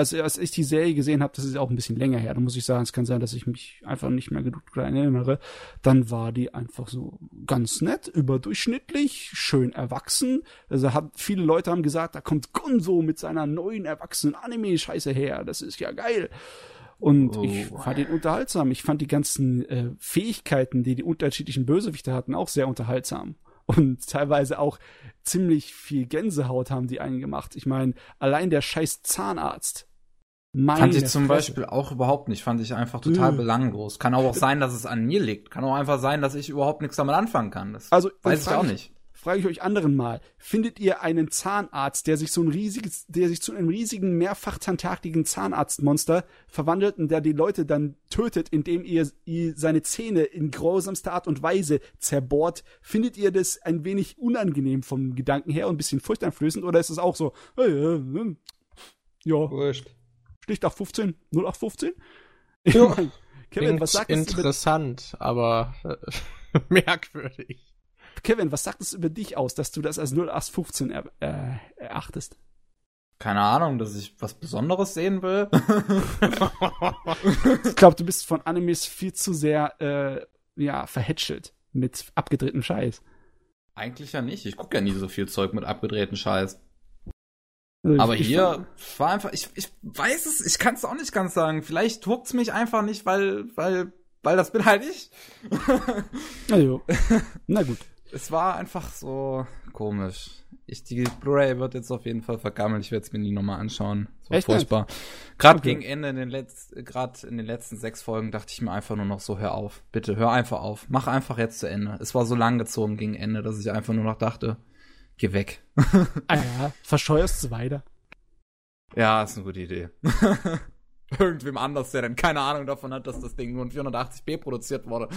Also als ich die Serie gesehen habe, das ist auch ein bisschen länger her, da muss ich sagen, es kann sein, dass ich mich einfach nicht mehr genug daran erinnere, dann war die einfach so ganz nett, überdurchschnittlich, schön erwachsen. Also hat, viele Leute haben gesagt, da kommt Gonzo mit seiner neuen erwachsenen Anime-Scheiße her, das ist ja geil. Und Oh. ich fand ihn unterhaltsam. Ich fand die ganzen äh, Fähigkeiten, die die unterschiedlichen Bösewichte hatten, auch sehr unterhaltsam. Und teilweise auch ziemlich viel Gänsehaut haben die einen gemacht. Ich meine, allein der scheiß Zahnarzt. Meine Fand ich zum Fresse. Beispiel auch überhaupt nicht. Fand ich einfach total Äh. belanglos. Kann aber auch sein, dass es an mir liegt. Kann auch einfach sein, dass ich überhaupt nichts damit anfangen kann. Das Also, weiß ich auch nicht. Frage ich euch anderen mal. Findet ihr einen Zahnarzt, der sich so ein riesiges, der sich zu einem riesigen, mehrfach tentakligen Zahnarztmonster verwandelt und der die Leute dann tötet, indem ihr, ihr seine Zähne in grausamster Art und Weise zerbohrt? Findet ihr das ein wenig unangenehm vom Gedanken her und ein bisschen furchteinflößend oder ist es auch so, äh, äh, ja, Wurscht. Stichtag 15, 0815? Ja. [laughs] Kevin, Klingt was sagt es über, interessant, aber äh, [laughs] merkwürdig. Kevin, was sagt es über dich aus, dass du das als 0815 er, äh, erachtest? Keine Ahnung, dass ich was Besonderes sehen will. [laughs] Ich glaube, du bist von Animes viel zu sehr äh, ja, verhätschelt mit abgedrehtem Scheiß. Eigentlich ja nicht. Ich gucke ja nie so viel Zeug mit abgedrehten Scheiß. Also Aber ich hier war einfach, ich, ich weiß es, ich kann es auch nicht ganz sagen. Vielleicht huckt's mich einfach nicht, weil, weil, weil das bin halt ich. [laughs] Also, na gut. [laughs] Es war einfach so komisch. Ich, die Blu-ray wird jetzt auf jeden Fall vergammelt. Ich werde es mir nie nochmal anschauen. Das war Echt furchtbar. Gerade Okay. gegen Ende in den letzten, gerade in den letzten sechs Folgen dachte ich mir einfach nur noch so, hör auf. Bitte, hör einfach auf. Mach einfach jetzt zu Ende. Es war so lang gezogen gegen Ende, dass ich einfach nur noch dachte, geh weg. [laughs] Ah ja, verscheuerst es weiter. Ja, ist eine gute Idee. [laughs] Irgendwem anders, der dann keine Ahnung davon hat, dass das Ding nur in 480p produziert wurde,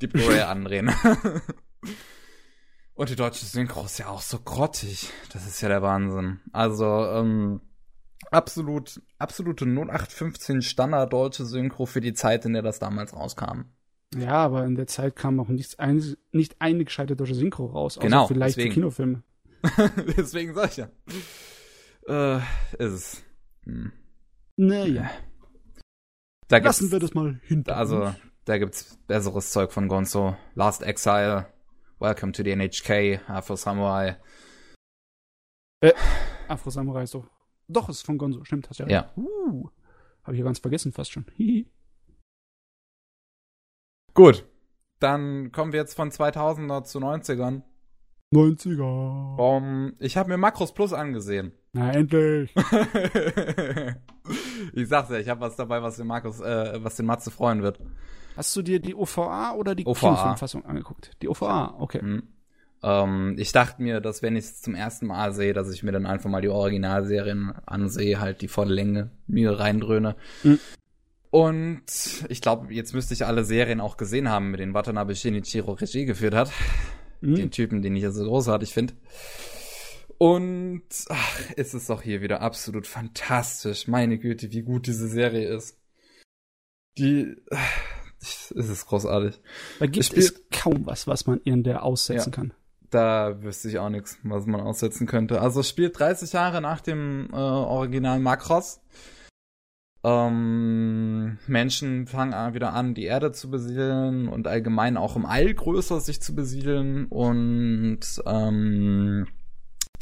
die Blu-ray [laughs] andrehen. Und die deutsche Synchro ist ja auch so grottig. Das ist ja der Wahnsinn. Also, ähm, absolut, absolute 0815 Standard deutsche Synchro für die Zeit, in der das damals rauskam. Ja, aber in der Zeit kam auch nichts ein, nicht eine gescheite deutsche Synchro raus. Außer Genau, vielleicht deswegen. für Kinofilme. [laughs] Deswegen sag ich ja. Äh, ist es. Hm. Naja, Da lassen wir das mal hinter Also, uns. da gibt's besseres Zeug von Gonzo. Last Exile, Welcome to the NHK, Afro Samurai. Afro Samurai ist doch. Doch, ist von Gonzo, stimmt, hast ja. Ja. Uh, Habe ich ja ganz vergessen, fast schon. Gut. Dann kommen wir jetzt von 2000er zu 90ern. 90er. Um, ich habe mir Macros Plus angesehen. Na, endlich. [laughs] ich sag's ja, ich habe was dabei, was den Markus, äh, was den Matze freuen wird. Hast du dir die OVA oder die. Kinofilmfassung angeguckt? Die OVA, okay. Hm. Ähm, ich dachte mir, dass wenn ich es zum ersten Mal sehe, dass ich mir dann einfach mal die Originalserien ansehe, halt die volle Länge mir reindröhne. Mhm. Und ich glaube, jetzt müsste ich alle Serien auch gesehen haben, mit denen Watanabe Shinichiro Regie geführt hat. Mhm. den Typen, den ich ja so großartig finde. Und ach, es ist auch hier wieder absolut fantastisch. Meine Güte, wie gut diese Serie ist. Die, es ist großartig. Da gibt Spiel- es kaum was, was man in der aussetzen Ja. kann. Da wüsste ich auch nichts, was man aussetzen könnte. Also es spielt 30 Jahre nach dem äh, Original Macross. Ähm, Menschen fangen an- wieder an, die Erde zu besiedeln und allgemein auch im All größer sich zu besiedeln und ähm,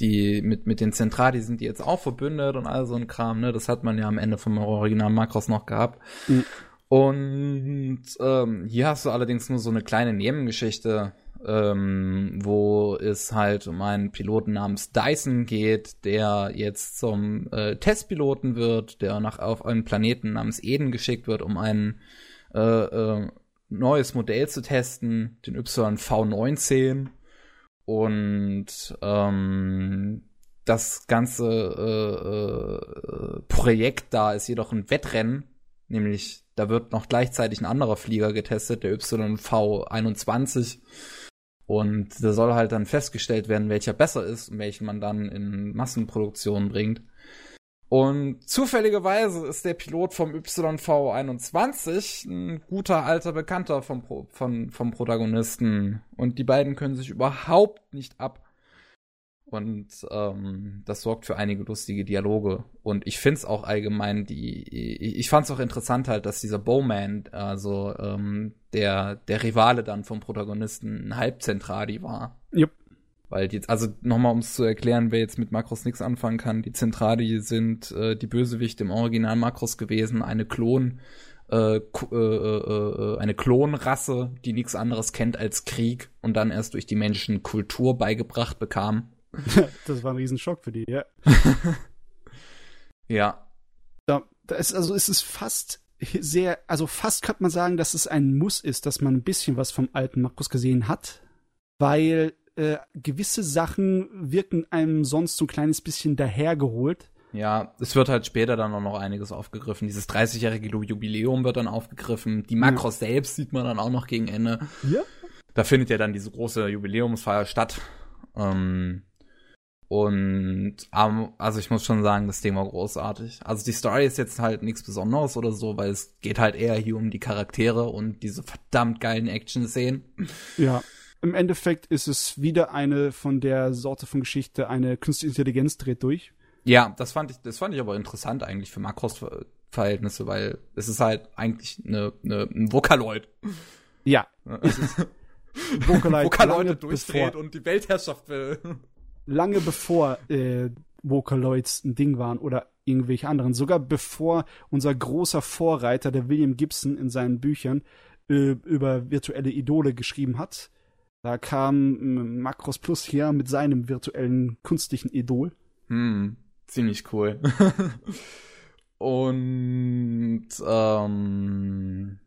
die mit, mit den Zentrali sind die jetzt auch verbündet und all so ein Kram, ne? Das hat man ja am Ende vom Original Macross noch gehabt. Mhm. Und ähm, hier hast du allerdings nur so eine kleine Nebengeschichte, ähm, wo es halt um einen Piloten namens Dyson geht, der jetzt zum äh, Testpiloten wird, der nach auf einen Planeten namens Eden geschickt wird, um ein äh, äh, neues Modell zu testen, den YV19. Und ähm, das ganze äh, äh, Projekt da ist jedoch ein Wettrennen, nämlich da wird noch gleichzeitig ein anderer Flieger getestet, der YV21. Und da soll halt dann festgestellt werden, welcher besser ist und welchen man dann in Massenproduktion bringt. Und zufälligerweise ist der Pilot vom YV21 ein guter alter Bekannter vom, Pro von, vom Protagonisten. Und die beiden können sich überhaupt nicht ab. Und ähm, das sorgt für einige lustige Dialoge. Und ich find's auch allgemein, die, ich, ich fand's auch interessant halt, dass dieser Bowman, also ähm, der, der Rivale dann vom Protagonisten ein Halbzentradi war. Jupp. Weil die, also nochmal, um es zu erklären, wer jetzt mit Makros nichts anfangen kann, die Zentradi sind äh, die Bösewichte im Original Makros gewesen, eine Klon, äh, äh, äh, äh, eine Klonrasse, die nichts anderes kennt als Krieg und dann erst durch die Menschen Kultur beigebracht bekam. [laughs] das war ein Riesenschock für die, ja. [laughs] Ja, Da, da ist, also es ist fast sehr, also fast könnte man sagen, dass es ein Muss ist, dass man ein bisschen was vom alten Markus gesehen hat, weil äh, gewisse Sachen wirken einem sonst so ein kleines bisschen dahergeholt. Ja, es wird halt später dann auch noch einiges aufgegriffen. Dieses 30-jährige Jubiläum wird dann aufgegriffen. Die Makros selbst sieht man dann auch noch gegen Ende. Ja. Da findet ja dann diese große Jubiläumsfeier statt. Ähm, und also ich muss schon sagen, das Ding war großartig. Also die Story ist jetzt halt nichts Besonderes oder so, weil es geht halt eher hier um die Charaktere und diese verdammt geilen Action-Szenen. Ja. Im Endeffekt ist es wieder eine von der Sorte von Geschichte, eine künstliche Intelligenz dreht durch. Ja, das fand ich, das fand ich aber interessant eigentlich für Makros-Verhältnisse, weil es ist halt eigentlich eine, eine, ein Vocaloid. Ja, es. [laughs] Vocaloid, durchdreht und die Weltherrschaft will. Lange bevor äh, Vocaloids ein Ding waren oder irgendwelche anderen. Sogar bevor unser großer Vorreiter, der William Gibson, in seinen Büchern äh, über virtuelle Idole geschrieben hat. Da kam ähm, Macros Plus hier mit seinem virtuellen künstlichen Idol. Hm, ziemlich cool. [laughs] und ähm,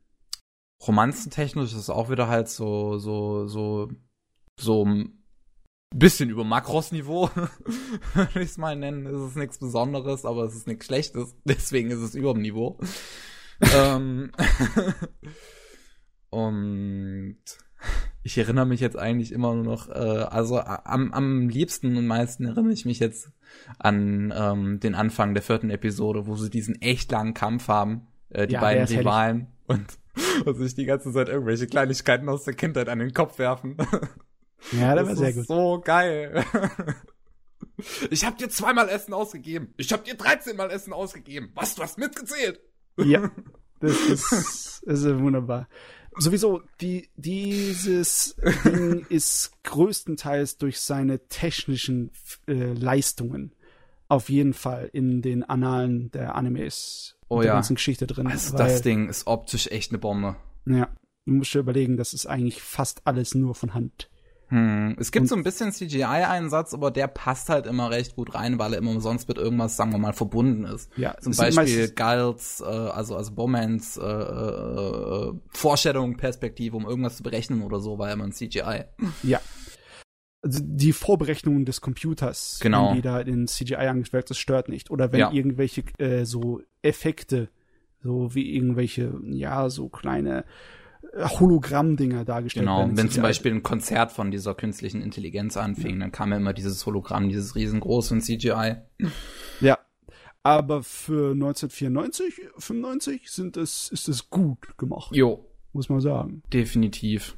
romanzentechnisch ist es auch wieder halt so, so, so, so bisschen über Makros-Niveau, [laughs] würde ich es mal nennen. Es ist nichts Besonderes, aber es ist nichts Schlechtes. [laughs] Deswegen ist es über dem Niveau. ähm, [laughs] und ich erinnere mich jetzt eigentlich immer nur noch, äh, also am, am liebsten und meisten erinnere ich mich jetzt an ähm, den Anfang der vierten Episode, wo sie diesen echt langen Kampf haben, äh, die Ja, beiden. Rivalen und, und sich die ganze Zeit irgendwelche Kleinigkeiten aus der Kindheit an den Kopf werfen. Ja, das ist so geil. [laughs] Ich hab dir zweimal Essen ausgegeben. Ich hab dir 13 Mal Essen ausgegeben. Was, du hast mitgezählt? Ja, [laughs] das ist, das ist wunderbar. Sowieso, die, dieses Ding [laughs] ist größtenteils durch seine technischen äh, Leistungen auf jeden Fall in den Annalen der Animes Oh der ja. ganzen Geschichte drin. Also weil, das Ding ist optisch echt eine Bombe. Ja, du musst dir überlegen, das ist eigentlich fast alles nur von Hand. Hm. Es gibt Und- so ein bisschen CGI-Einsatz, aber der passt halt immer recht gut rein, weil er immer sonst mit irgendwas, sagen wir mal, verbunden ist. Ja, Zum Beispiel Gals, äh, also, also Bowmans äh, äh, Vorstellung, Perspektive, um irgendwas zu berechnen oder so, war ja immer ein CGI. Ja. Also die Vorberechnungen des Computers, Genau. wenn die da in CGI angestellt das stört nicht. Oder wenn Ja. irgendwelche äh, so Effekte, so wie irgendwelche, ja, so kleine Hologramm-Dinger dargestellt Genau, werden. wenn zum Beispiel ein Konzert von dieser künstlichen Intelligenz anfing, dann kam ja immer dieses Hologramm, dieses riesengroße CGI. Ja. Aber für 1994, 95 sind es, ist es gut gemacht, Jo, muss man sagen. definitiv.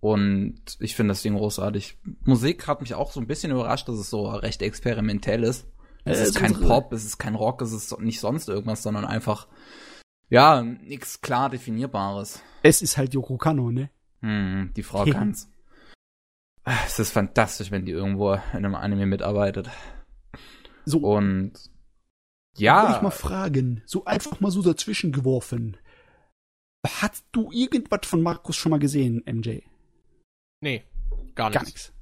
Und ich finde das Ding großartig. Musik hat mich auch so ein bisschen überrascht, dass es so recht experimentell ist. Es Äh, ist kein Pop, es ist kein Rock, es ist nicht sonst irgendwas, sondern einfach, ja, nichts klar definierbares. Es ist halt Yoko Kano, ne? Hm, die Frau kann's. Es ist fantastisch, wenn die irgendwo in einem Anime mitarbeitet. So, Und wollte ja, ich mal fragen, so einfach mal so dazwischen geworfen. Hast du irgendwas von Markus schon mal gesehen, MJ? Nee, gar nichts. Gar nichts.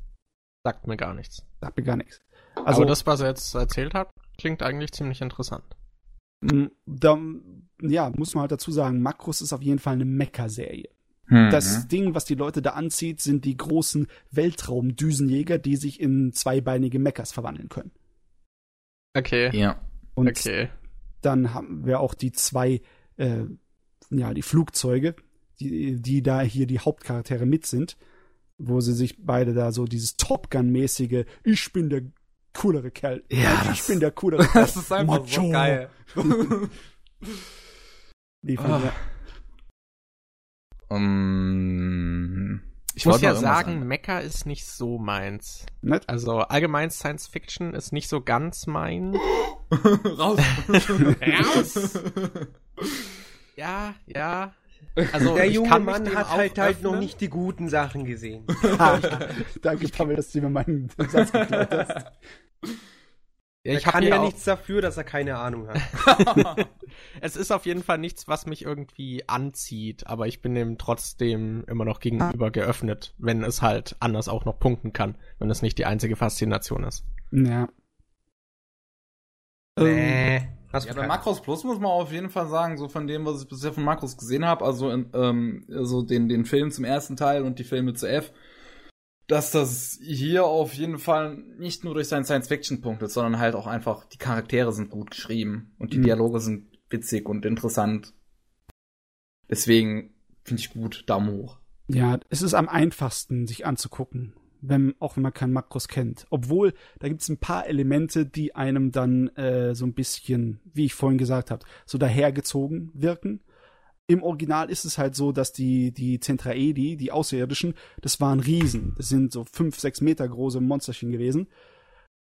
Sagt mir gar nichts. Sagt mir gar nichts. Also, Aber das, was er jetzt erzählt hat, klingt eigentlich ziemlich interessant. Da, ja, muss man halt dazu sagen, Makros ist auf jeden Fall eine Mecha-Serie. hm, Das Ding, was die Leute da anzieht, sind die großen Weltraumdüsenjäger, die sich in zweibeinige Mechas verwandeln können. Okay. ja. Und Okay. dann haben wir auch die zwei, äh, ja, die Flugzeuge, die, die da hier die Hauptcharaktere mit sind, wo sie sich beide da so dieses Top Gun-mäßige, ich bin der coolere Kerl. Ja, ich das- bin der coolere [laughs] Kerl. Das ist einfach so Macho. geil. [laughs] Die fand Ah. ich- um, Ich muss ja sagen, an- Mecha ist nicht so meins. Nicht? Also allgemein Science Fiction ist nicht so ganz mein. [laughs] Raus. Raus. Ja, ja. Also Der ich junge Mann hat halt, halt noch nicht die guten Sachen gesehen. Danke, Pavel, dass du mir meinen Satz geklaut hast. Ja, ich kann mir ja auch, nichts dafür, dass er keine Ahnung hat. [laughs] [laughs] Es ist auf jeden Fall nichts, was mich irgendwie anzieht, aber ich bin dem trotzdem immer noch gegenüber geöffnet, wenn es halt anders auch noch punkten kann, wenn es nicht die einzige Faszination ist. Ja. Ähm, Nee. Hast Ja, bei keine- Makros Plus muss man auf jeden Fall sagen, so von dem, was ich bisher von Makros gesehen habe, also in, ähm, also den, den Film zum ersten Teil und die Filme zu F, dass das hier auf jeden Fall nicht nur durch seinen Science-Fiction punktet, sondern halt auch einfach, die Charaktere sind gut geschrieben und die Mhm. Dialoge sind witzig und interessant. Deswegen finde ich gut, Daumen hoch. Ja, es ist am einfachsten, sich anzugucken, wenn, auch wenn man keinen Makros kennt. Obwohl, da gibt es ein paar Elemente, die einem dann äh, so ein bisschen, wie ich vorhin gesagt habe, so dahergezogen wirken. Im Original ist es halt so, dass die, die Zentraedi, die Außerirdischen, das waren Riesen. Das sind so fünf, sechs Meter große Monsterchen gewesen.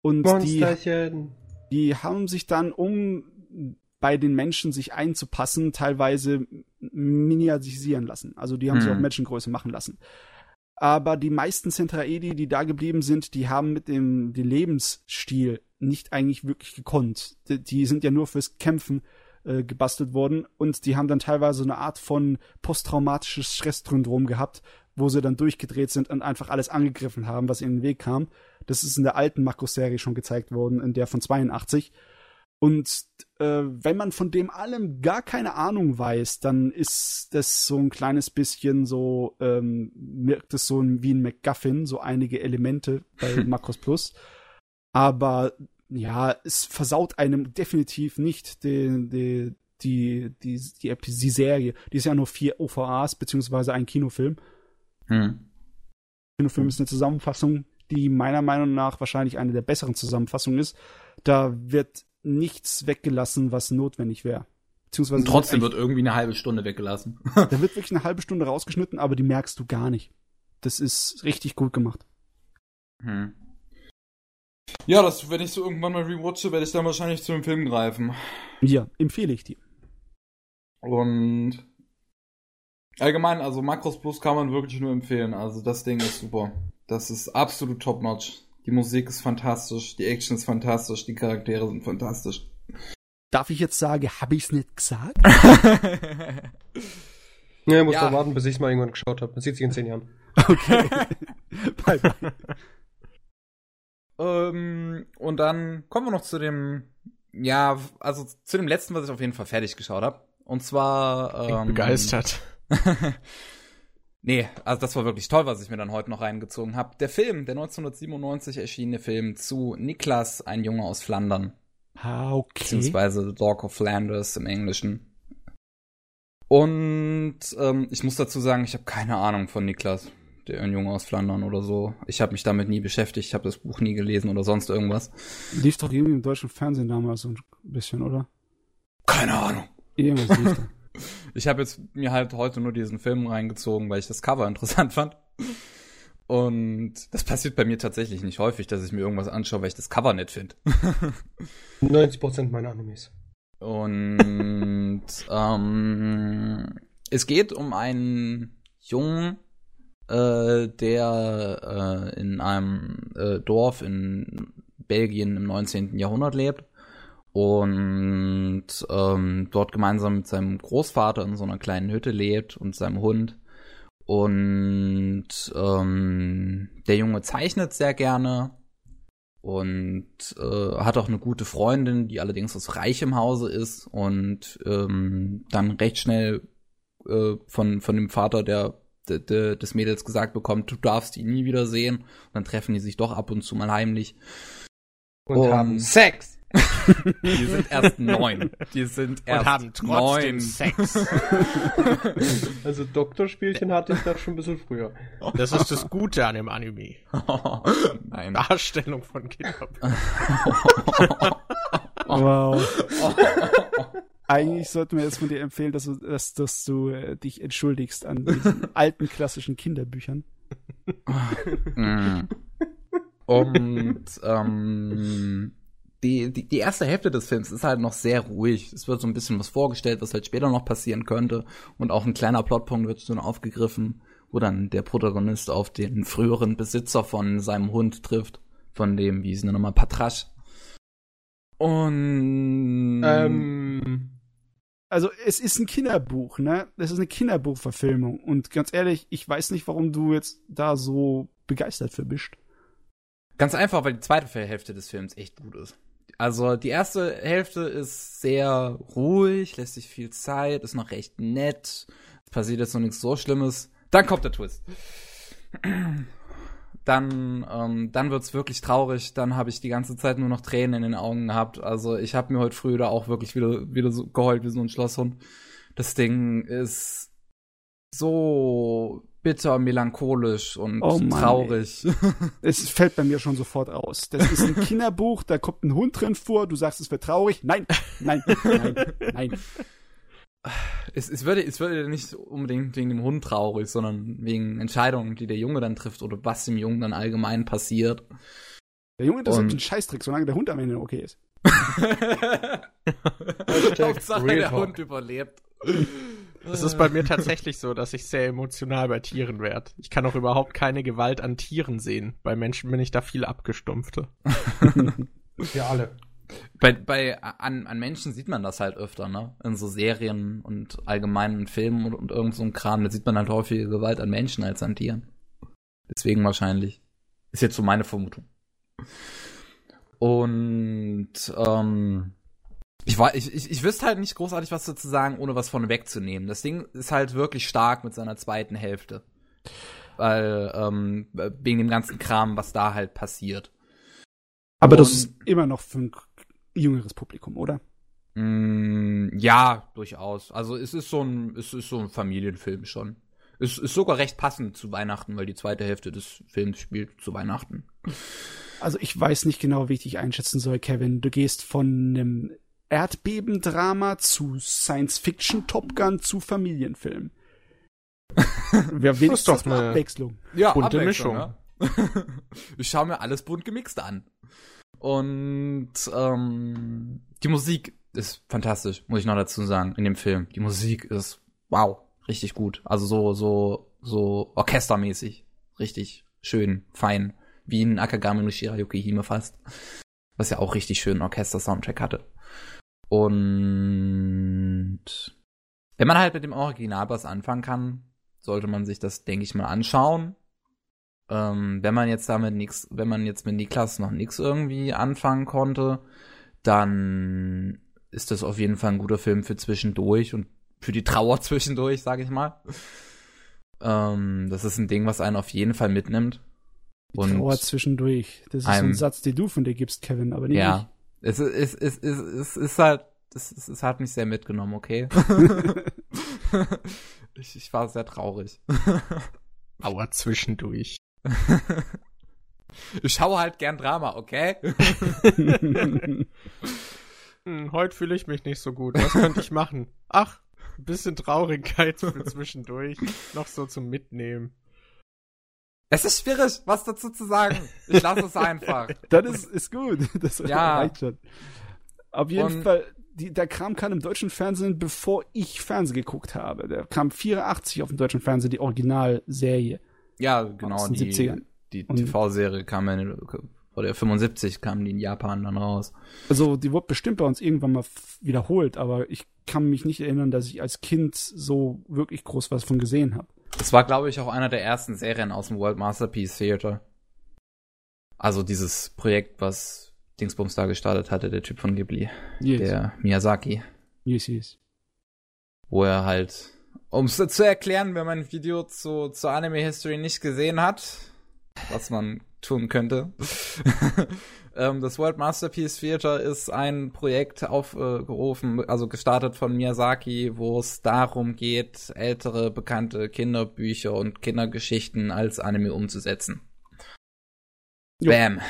Und die, Monsterchen. die haben sich dann, um bei den Menschen sich einzupassen, teilweise miniatisieren lassen. Also die haben Hm. auf Menschengröße machen lassen. Aber die meisten Zentraedi, die da geblieben sind, die haben mit dem, dem Lebensstil nicht eigentlich wirklich gekonnt. Die, die sind ja nur fürs Kämpfen äh, gebastelt worden und die haben dann teilweise eine Art von posttraumatisches Stresssyndrom gehabt, wo sie dann durchgedreht sind und einfach alles angegriffen haben, was ihnen in den Weg kam. Das ist in der alten Makros-Serie schon gezeigt worden, in der von 82. Und äh, wenn man von dem allem gar keine Ahnung weiß, dann ist das so ein kleines bisschen so, ähm, wirkt es so wie ein MacGuffin, so einige Elemente bei [laughs] Makros Plus. Aber ja, es versaut einem definitiv nicht die, die, die, die, die, die Serie. Die ist ja nur vier OVAs, beziehungsweise ein Kinofilm. Hm. Kinofilm ist eine Zusammenfassung, die meiner Meinung nach wahrscheinlich eine der besseren Zusammenfassungen ist. Da wird nichts weggelassen, was notwendig wäre. Beziehungsweise Und trotzdem wird wird irgendwie eine halbe Stunde weggelassen. [laughs] da wird wirklich eine halbe Stunde rausgeschnitten, aber die merkst du gar nicht. Das ist richtig gut gemacht. Hm. Ja, das, wenn ich so irgendwann mal rewatche, werde ich dann wahrscheinlich zu dem Film greifen. Ja, empfehle ich dir. Und allgemein, also Makros Plus kann man wirklich nur empfehlen. Also das Ding ist super. Das ist absolut top-notch. Die Musik ist fantastisch, die Action ist fantastisch, die Charaktere sind fantastisch. Darf ich jetzt sagen, habe ich's nicht gesagt? [laughs] Nee, muss Ja. doch warten, bis ich es mal irgendwann geschaut habe. Man sieht sich in zehn Jahren. Okay. [laughs] bye, bye. Ähm, und dann kommen wir noch zu dem, ja, also zu dem letzten, was ich auf jeden Fall fertig geschaut habe. Und zwar ähm, begeistert. [laughs] nee, also das war wirklich toll, was ich mir dann heute noch reingezogen habe. Der Film, der 1997 erschienene Film zu Niklas, ein Junge aus Flandern. Ah, okay. beziehungsweise The Dog of Flanders im Englischen. Und ähm, ich muss dazu sagen, ich habe keine Ahnung von Niklas, der ein Junge aus Flandern oder so. Ich habe mich damit nie beschäftigt, ich habe das Buch nie gelesen oder sonst irgendwas. Lief doch irgendwie im deutschen Fernsehen damals so ein bisschen, oder? Keine Ahnung. Irgendwas lief da. [laughs] Ich habe jetzt mir halt heute nur diesen Film reingezogen, weil ich das Cover [laughs] interessant fand. Und das passiert bei mir tatsächlich nicht häufig, dass ich mir irgendwas anschaue, weil ich das Cover nett finde. 90% meiner Animes. Und [laughs] ähm, es geht um einen Jungen, äh, der äh, in einem äh, Dorf in Belgien im 19. Jahrhundert lebt und ähm, dort gemeinsam mit seinem Großvater in so einer kleinen Hütte lebt und seinem Hund. Und ähm, der Junge zeichnet sehr gerne und äh, hat auch eine gute Freundin, die allerdings aus reichem Hause ist und ähm, dann recht schnell äh, von von dem Vater der, des Mädels gesagt bekommt, du darfst ihn nie wieder sehen. Und dann treffen die sich doch ab und zu mal heimlich Und, Und- haben [laughs] Sex. Die sind erst neun. Die sind erst Und haben trotzdem neun. Sex. [laughs] Also Doktorspielchen hatte ich da schon ein bisschen früher. Das ist das Gute an dem Anime. [laughs] Nein. Darstellung von Kindern. Wow. Eigentlich sollten wir jetzt von dir empfehlen, dass du, dass, dass du äh, dich entschuldigst an diesen [laughs] alten klassischen Kinderbüchern. Mm. [laughs] Und ähm, die, die, die erste Hälfte des Films ist halt noch sehr ruhig. Es wird so ein bisschen was vorgestellt, was halt später noch passieren könnte. Und auch ein kleiner Plotpunkt wird schon aufgegriffen, wo dann der Protagonist auf den früheren Besitzer von seinem Hund trifft. Von dem, wie hieß er nochmal, Patrasch. Und Ähm, Also es ist ein Kinderbuch, ne? Das ist eine Kinderbuchverfilmung. Und ganz ehrlich, ich weiß nicht, warum du jetzt da so begeistert für bist. Ganz einfach, weil die zweite Hälfte des Films echt gut ist. Also die erste Hälfte ist sehr ruhig, lässt sich viel Zeit, ist noch recht nett. Es passiert jetzt noch nichts so Schlimmes. Dann kommt der Twist. Dann, ähm, dann wird's wirklich traurig. Dann habe ich die ganze Zeit nur noch Tränen in den Augen gehabt. Also ich habe mir heute früh da auch wirklich wieder, wieder so geheult wie so ein Schlosshund. Das Ding ist so bitter, melancholisch und Oh Mann, traurig. [laughs] Es fällt bei mir schon sofort aus. Das ist ein Kinderbuch, da kommt ein Hund drin vor, du sagst, es wird traurig. Nein, nein, nein, nein. Es, es, würde, es würde nicht unbedingt wegen dem Hund traurig, sondern wegen Entscheidungen, die der Junge dann trifft oder was dem Jungen dann allgemein passiert. Der Junge, das ist ein Scheißtrick, solange der Hund am Ende okay ist. Hauptsache der Talk. Hund überlebt. Es ist bei mir tatsächlich so, dass ich sehr emotional bei Tieren werde. Ich kann auch überhaupt keine Gewalt an Tieren sehen. Bei Menschen bin ich da viel abgestumpfter. wir alle. Bei, bei an, an Menschen sieht man das halt öfter, ne? In so Serien und allgemeinen Filmen und, und irgend so ein Kram. Da sieht man halt häufiger Gewalt an Menschen als an Tieren. Deswegen wahrscheinlich. Ist jetzt so meine Vermutung. Und ähm, ich, war, ich, ich, ich wüsste halt nicht großartig was dazu sagen, ohne was von wegzunehmen. Das Ding ist halt wirklich stark mit seiner zweiten Hälfte. Weil, ähm, wegen dem ganzen Kram, was da halt passiert. Aber das Und- ist immer noch für ein jüngeres Publikum, oder? Mm, ja, durchaus. Also es ist so ein, es ist so ein Familienfilm schon. Es ist sogar recht passend zu Weihnachten, weil die zweite Hälfte des Films spielt zu Weihnachten. Also ich weiß nicht genau, wie ich dich einschätzen soll, Kevin. Du gehst von einem Erdbebendrama zu Science-Fiction-Top Gun zu Familienfilm. [laughs] Wer will ist doch eine- Abwechslung? Ja, Bunte Abwechslung, Mischung. Ja. [laughs] ich schaue mir alles bunt gemixt an. Und ähm, die Musik ist fantastisch, muss ich noch dazu sagen, in dem Film. Die Musik ist wow, richtig gut. Also so, so, so orchestermäßig. Richtig schön, fein. Wie ein Akagami no Shirayuki Hime fast. Was ja auch richtig schönen Orchester-Soundtrack hatte. Und wenn man halt mit dem Original was anfangen kann, sollte man sich das, denke ich mal, anschauen. Ähm, wenn man jetzt damit nix, wenn man jetzt mit Niklas noch nix irgendwie anfangen konnte, dann ist das auf jeden Fall ein guter Film für zwischendurch und für die Trauer [laughs] zwischendurch, sage ich mal. Ähm, das ist ein Ding, was einen auf jeden Fall mitnimmt. Und Trauer zwischendurch. Das ist ein Satz, den du von dir gibst, Kevin, aber nicht ja, es ist, es, ist, es, ist, es ist halt, es, ist- es hat mich sehr mitgenommen, okay. [laughs] [laughs] ich, ich war sehr traurig. Aua, zwischendurch. Ich schaue halt gern Drama, okay? [laughs] Hm, heute fühle ich mich nicht so gut. Was könnte ich machen? Ach, ein bisschen Traurigkeit für [laughs] zwischendurch. Noch so zum Mitnehmen. Es ist schwierig, was dazu zu sagen. Ich lasse es einfach. [laughs] Das ist, ist gut. Das Ja. reicht schon. Auf jeden Und- Fall, die, der Kram kam im deutschen Fernsehen, bevor ich Fernsehen geguckt habe. Der kam 84 auf dem deutschen Fernsehen, die Originalserie. Ja, genau. Die, 70ern. die TV-Serie kam in, oder 75 kam die in Japan dann raus. Also, die wurde bestimmt bei uns irgendwann mal wiederholt, aber ich kann mich nicht erinnern, dass ich als Kind so wirklich groß was von gesehen habe. Das war, glaube ich, auch einer der ersten Serien aus dem World Masterpiece Theater. Also dieses Projekt, was Dingsbums da gestartet hatte, der Typ von Ghibli, Yes. der Miyazaki, Yes, yes. wo er halt, um es zu erklären, wenn man ein Video zu, zur Anime History nicht gesehen hat, was man tun könnte. [laughs] ähm, das World Masterpiece Theater ist ein Projekt aufgerufen, also gestartet von Miyazaki, wo es darum geht, ältere bekannte Kinderbücher und Kindergeschichten als Anime umzusetzen. Jo. Bam.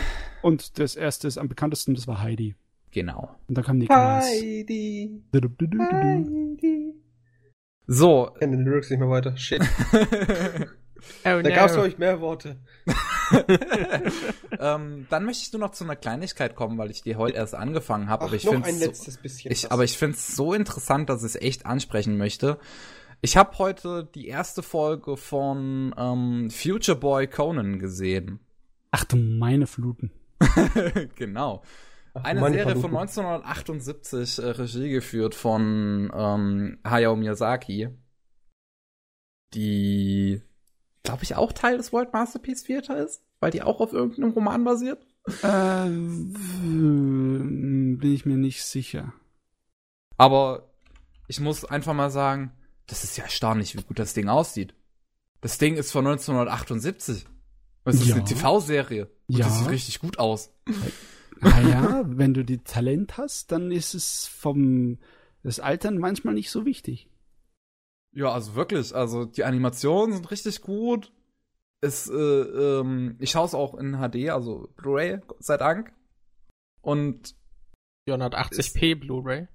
Und das erste ist am bekanntesten, das war Heidi. Genau. Und dann kam Niklas. Heidi. Heidi. So. Ich kenne den Lyrics nicht mehr weiter. Shit. [laughs] Oh, Da gab es, glaube ich, mehr Worte. [laughs] ähm, dann möchte ich nur noch zu einer Kleinigkeit kommen, weil ich die heute erst angefangen habe. Aber ich noch finde ein so, aber ich finde es so interessant, dass ich es echt ansprechen möchte. Ich habe heute die erste Folge von ähm, Future Boy Conan gesehen. Ach du meine Fluten. [laughs] genau. Eine meine Serie von Verluchen. 1978, äh, Regie geführt von ähm, Hayao Miyazaki, die, glaube ich, auch Teil des World Masterpiece Theater ist, weil die auch auf irgendeinem Roman basiert. Äh, bin ich mir nicht sicher. Aber ich muss einfach mal sagen, das ist ja erstaunlich, wie gut das Ding aussieht. Das Ding ist von 1978. Das ist Ja. eine TV-Serie. Und Ja. das sieht richtig gut aus. [laughs] Naja, wenn du die Talent hast, dann ist es vom das Altern manchmal nicht so wichtig. Ja, also wirklich. Also die Animationen sind richtig gut. Es, äh, ähm, ich schaue es auch in HD, also Blu-ray, Gott sei Dank. Und 480p Blu-ray.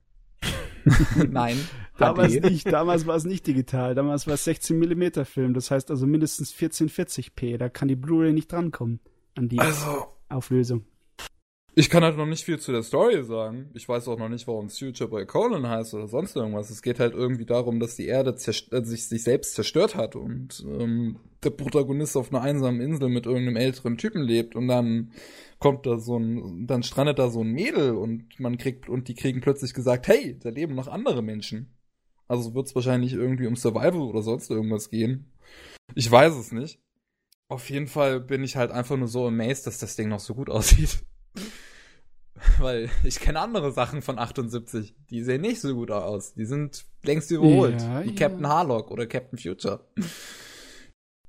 [laughs] nein, Damals nicht, damals war es nicht digital, damals war es 16 mm Film, das heißt also mindestens 1440p, da kann die Blu-ray nicht drankommen an die Also, Auflösung. Ich kann halt noch nicht viel zu der Story sagen. Ich weiß auch noch nicht, warum Future Boy Conan heißt oder sonst irgendwas. Es geht halt irgendwie darum, dass die Erde äh, sich, sich selbst zerstört hat und ähm, der Protagonist auf einer einsamen Insel mit irgendeinem älteren Typen lebt und dann kommt da so ein, dann strandet da so ein Mädel und man kriegt, und die kriegen plötzlich gesagt, hey, da leben noch andere Menschen. Also wird es wahrscheinlich irgendwie um Survival oder sonst irgendwas gehen. Ich weiß es nicht. Auf jeden Fall bin ich halt einfach nur so amazed, dass das Ding noch so gut [laughs] aussieht. Weil ich kenne andere Sachen von 78, die sehen nicht so gut aus. Die sind längst überholt. Ja, wie ja. Captain Harlock oder Captain Future.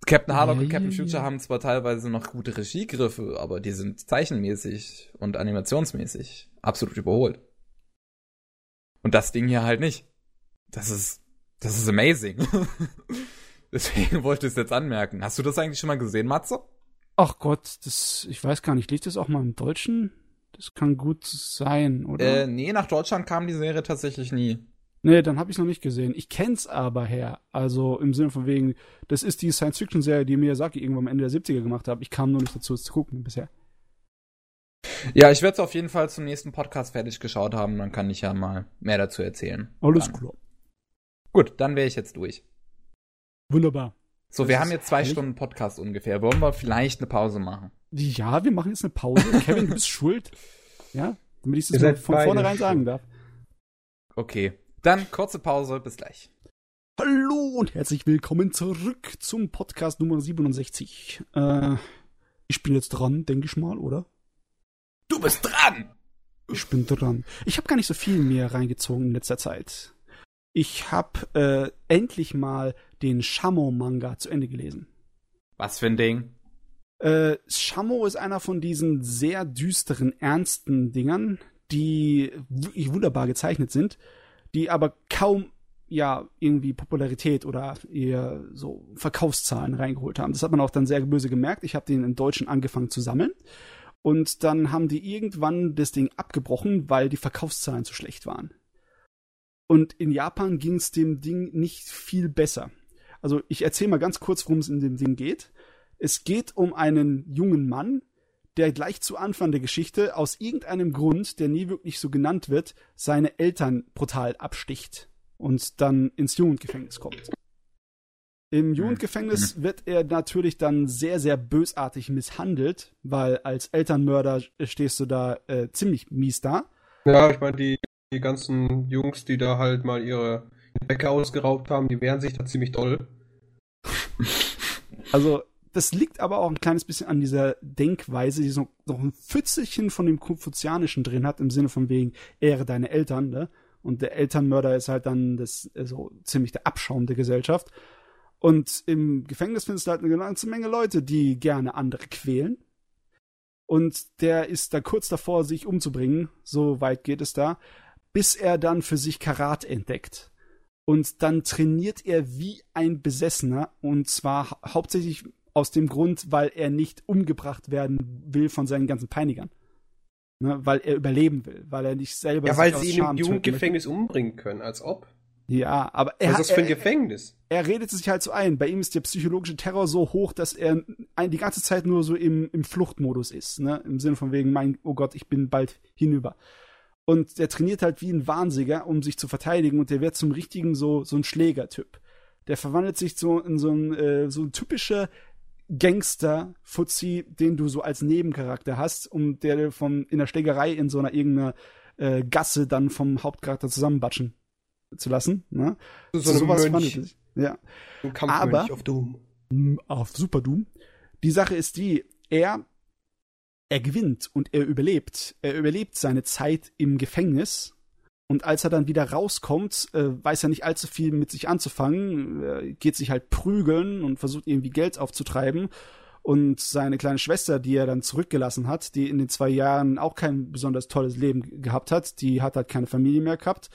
Captain Harlock Ja, und Captain Future haben zwar teilweise noch gute Regiegriffe, aber die sind zeichenmäßig und animationsmäßig absolut überholt. Und das Ding hier halt nicht. Das ist, das ist amazing. [laughs] Deswegen wollte ich es jetzt anmerken. Hast du das eigentlich schon mal gesehen, Matze? Ach Gott, das, ich weiß gar nicht, liegt das auch mal im Deutschen? Das kann gut sein, oder? Äh, nee, nach Deutschland kam die Serie tatsächlich nie. Nee, dann habe ich noch nicht gesehen. Ich kenn's aber her. Also im Sinne von wegen, das ist die Science-Fiction-Serie, die Miyazaki irgendwann am Ende der 70er gemacht hat. Ich kam nur nicht dazu, es zu gucken bisher. Ja, ich werde es auf jeden Fall zum nächsten Podcast fertig geschaut haben, dann kann ich ja mal mehr dazu erzählen. Alles dann. klar. Gut, dann wäre ich jetzt durch. Wunderbar. So, Das wir haben jetzt zwei herrlich. Stunden Podcast ungefähr. Wollen wir vielleicht eine Pause machen? Ja, wir machen jetzt eine Pause. [laughs] Kevin, du bist schuld. Ja, damit ich das mal von vornherein sagen darf. Okay, dann kurze Pause, bis gleich. Hallo und herzlich willkommen zurück zum Podcast Nummer 67. Äh, ich bin jetzt dran, denke ich mal, oder? Du bist dran! Ich bin dran. Ich habe gar nicht so viel mehr reingezogen in letzter Zeit. Ich habe äh, endlich mal den Shamo-Manga zu Ende gelesen. Was für ein Ding? Äh, Shamo ist einer von diesen sehr düsteren, ernsten Dingern, die wirklich wunderbar gezeichnet sind, die aber kaum ja irgendwie Popularität oder eher so Verkaufszahlen reingeholt haben. Das hat man auch dann sehr böse gemerkt. Ich habe den im Deutschen angefangen zu sammeln. Und dann haben die irgendwann das Ding abgebrochen, weil die Verkaufszahlen zu schlecht waren. Und in Japan ging es dem Ding nicht viel besser. Also ich erzähle mal ganz kurz, worum es in dem Ding geht. Es geht um einen jungen Mann, der gleich zu Anfang der Geschichte aus irgendeinem Grund, der nie wirklich so genannt wird, seine Eltern brutal absticht und dann ins Jugendgefängnis kommt. Im Jugendgefängnis wird er natürlich dann sehr, sehr bösartig misshandelt, weil als Elternmörder stehst du da äh, ziemlich mies da. Ja, ich meine, die, die ganzen Jungs, die da halt mal ihre Bäcke ausgeraubt haben, die wehren sich da ziemlich doll. [laughs] Also, das liegt aber auch ein kleines bisschen an dieser Denkweise, die so noch ein Pfützelchen von dem Konfuzianischen drin hat, im Sinne von wegen, ehre deine Eltern, ne? Und der Elternmörder ist halt dann das, so ziemlich der Abschaum der Gesellschaft. Und im Gefängnis findest du halt eine ganze Menge Leute, die gerne andere quälen. Und der ist da kurz davor, sich umzubringen, so weit geht es da, bis er dann für sich Karat entdeckt. Und dann trainiert er wie ein Besessener, und zwar hau hauptsächlich aus dem Grund, weil er nicht umgebracht werden will von seinen ganzen Peinigern. Ne, weil er überleben will, weil er nicht selber. Ja, weil sie ihn im Jugendgefängnis umbringen können, als ob. Ja, aber er. Was ist das für ein er, Gefängnis? Er redet sich halt so ein. Bei ihm ist der psychologische Terror so hoch, dass er die ganze Zeit nur so im, im Fluchtmodus ist. Ne? Im Sinne von wegen, mein, oh Gott, ich bin bald hinüber. Und der trainiert halt wie ein Wahnsinniger, um sich zu verteidigen. Und der wird zum richtigen so, so ein Schlägertyp. Der verwandelt sich so in so ein, äh, so ein typischer Gangster-Fuzzi, den du so als Nebencharakter hast, um der von in der Schlägerei in so einer irgendeiner äh, Gasse dann vom Hauptcharakter zusammenbatschen zu lassen. Ne? So, so sowas Mönch. fand ich. Ja. Ein Aber auf Doom. Auf Super Doom. Die Sache ist die, er er gewinnt und er überlebt. Er überlebt seine Zeit im Gefängnis. Und als er dann wieder rauskommt, äh, weiß er nicht allzu viel mit sich anzufangen, er geht sich halt prügeln und versucht irgendwie Geld aufzutreiben. Und seine kleine Schwester, die er dann zurückgelassen hat, die in den zwei Jahren auch kein besonders tolles Leben gehabt hat, die hat halt keine Familie mehr gehabt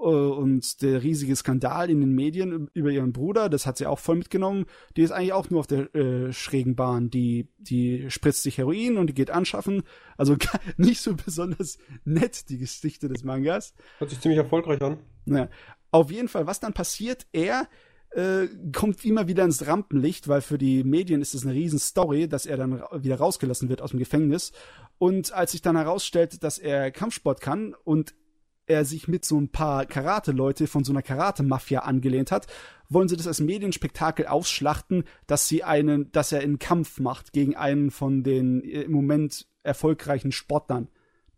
und der riesige Skandal in den Medien über ihren Bruder, das hat sie auch voll mitgenommen. Die ist eigentlich auch nur auf der äh, schrägen Bahn. Die, die spritzt sich Heroin und die geht anschaffen. Also [laughs] nicht so besonders nett, die Geschichte des Mangas. Hört sich ziemlich erfolgreich an. Ja. Auf jeden Fall, was dann passiert, er äh, kommt immer wieder ins Rampenlicht, weil für die Medien ist es eine riesen Story, dass er dann wieder rausgelassen wird aus dem Gefängnis. Und als sich dann herausstellt, dass er Kampfsport kann und er sich mit so ein paar Karate-Leute von so einer Karate-Mafia angelehnt hat, wollen sie das als Medienspektakel ausschlachten, dass sie einen, dass er einen Kampf macht gegen einen von den äh, im Moment erfolgreichen Sportlern,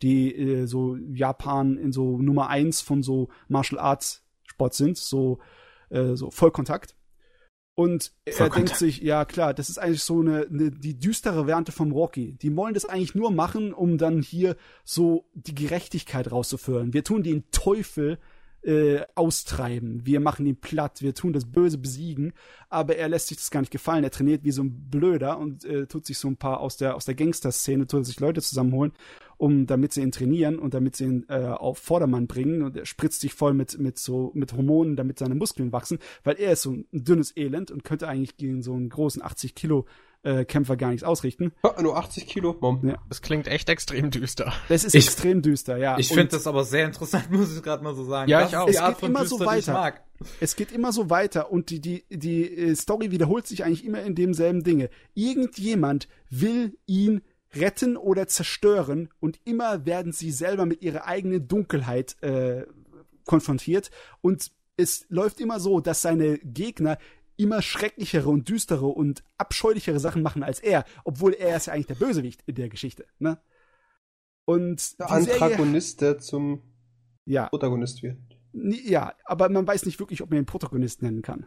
die äh, so Japan in so Nummer eins von so Martial Arts Sport sind, so, äh, so Vollkontakt. Und er denkt sich, ja klar, das ist eigentlich so eine, eine die düstere Variante vom Rocky. Die wollen das eigentlich nur machen, um dann hier so die Gerechtigkeit rauszuführen. Wir tun den Teufel äh, austreiben. Wir machen ihn platt, wir tun das Böse besiegen, aber er lässt sich das gar nicht gefallen. Er trainiert wie so ein Blöder und äh, tut sich so ein paar aus der aus der Gangster-Szene, tut sich Leute zusammenholen um damit sie ihn trainieren und damit sie ihn äh, auf Vordermann bringen und er spritzt sich voll mit mit so mit Hormonen, damit seine Muskeln wachsen, weil er ist so ein dünnes Elend und könnte eigentlich gegen so einen großen 80 Kilo äh, Kämpfer gar nichts ausrichten. Ja, nur 80 Kilo, Mom. Ja. Das klingt echt extrem düster. Das ist ich, extrem düster, ja. Ich finde das aber sehr interessant, [laughs] muss ich gerade mal so sagen. Ja, ich auch. Es geht immer so weiter. Es geht immer so weiter und die, die, die äh, Story wiederholt sich eigentlich immer in demselben Dinge. Irgendjemand will ihn retten oder zerstören und immer werden sie selber mit ihrer eigenen Dunkelheit äh, konfrontiert und es läuft immer so, dass seine Gegner immer schrecklichere und düstere und abscheulichere Sachen machen als er, obwohl er ist ja eigentlich der Bösewicht in der Geschichte, ne? Und der Antagonist, Serie, der zum ja, Protagonist wird. Ja, aber man weiß nicht wirklich, ob man ihn Protagonist nennen kann.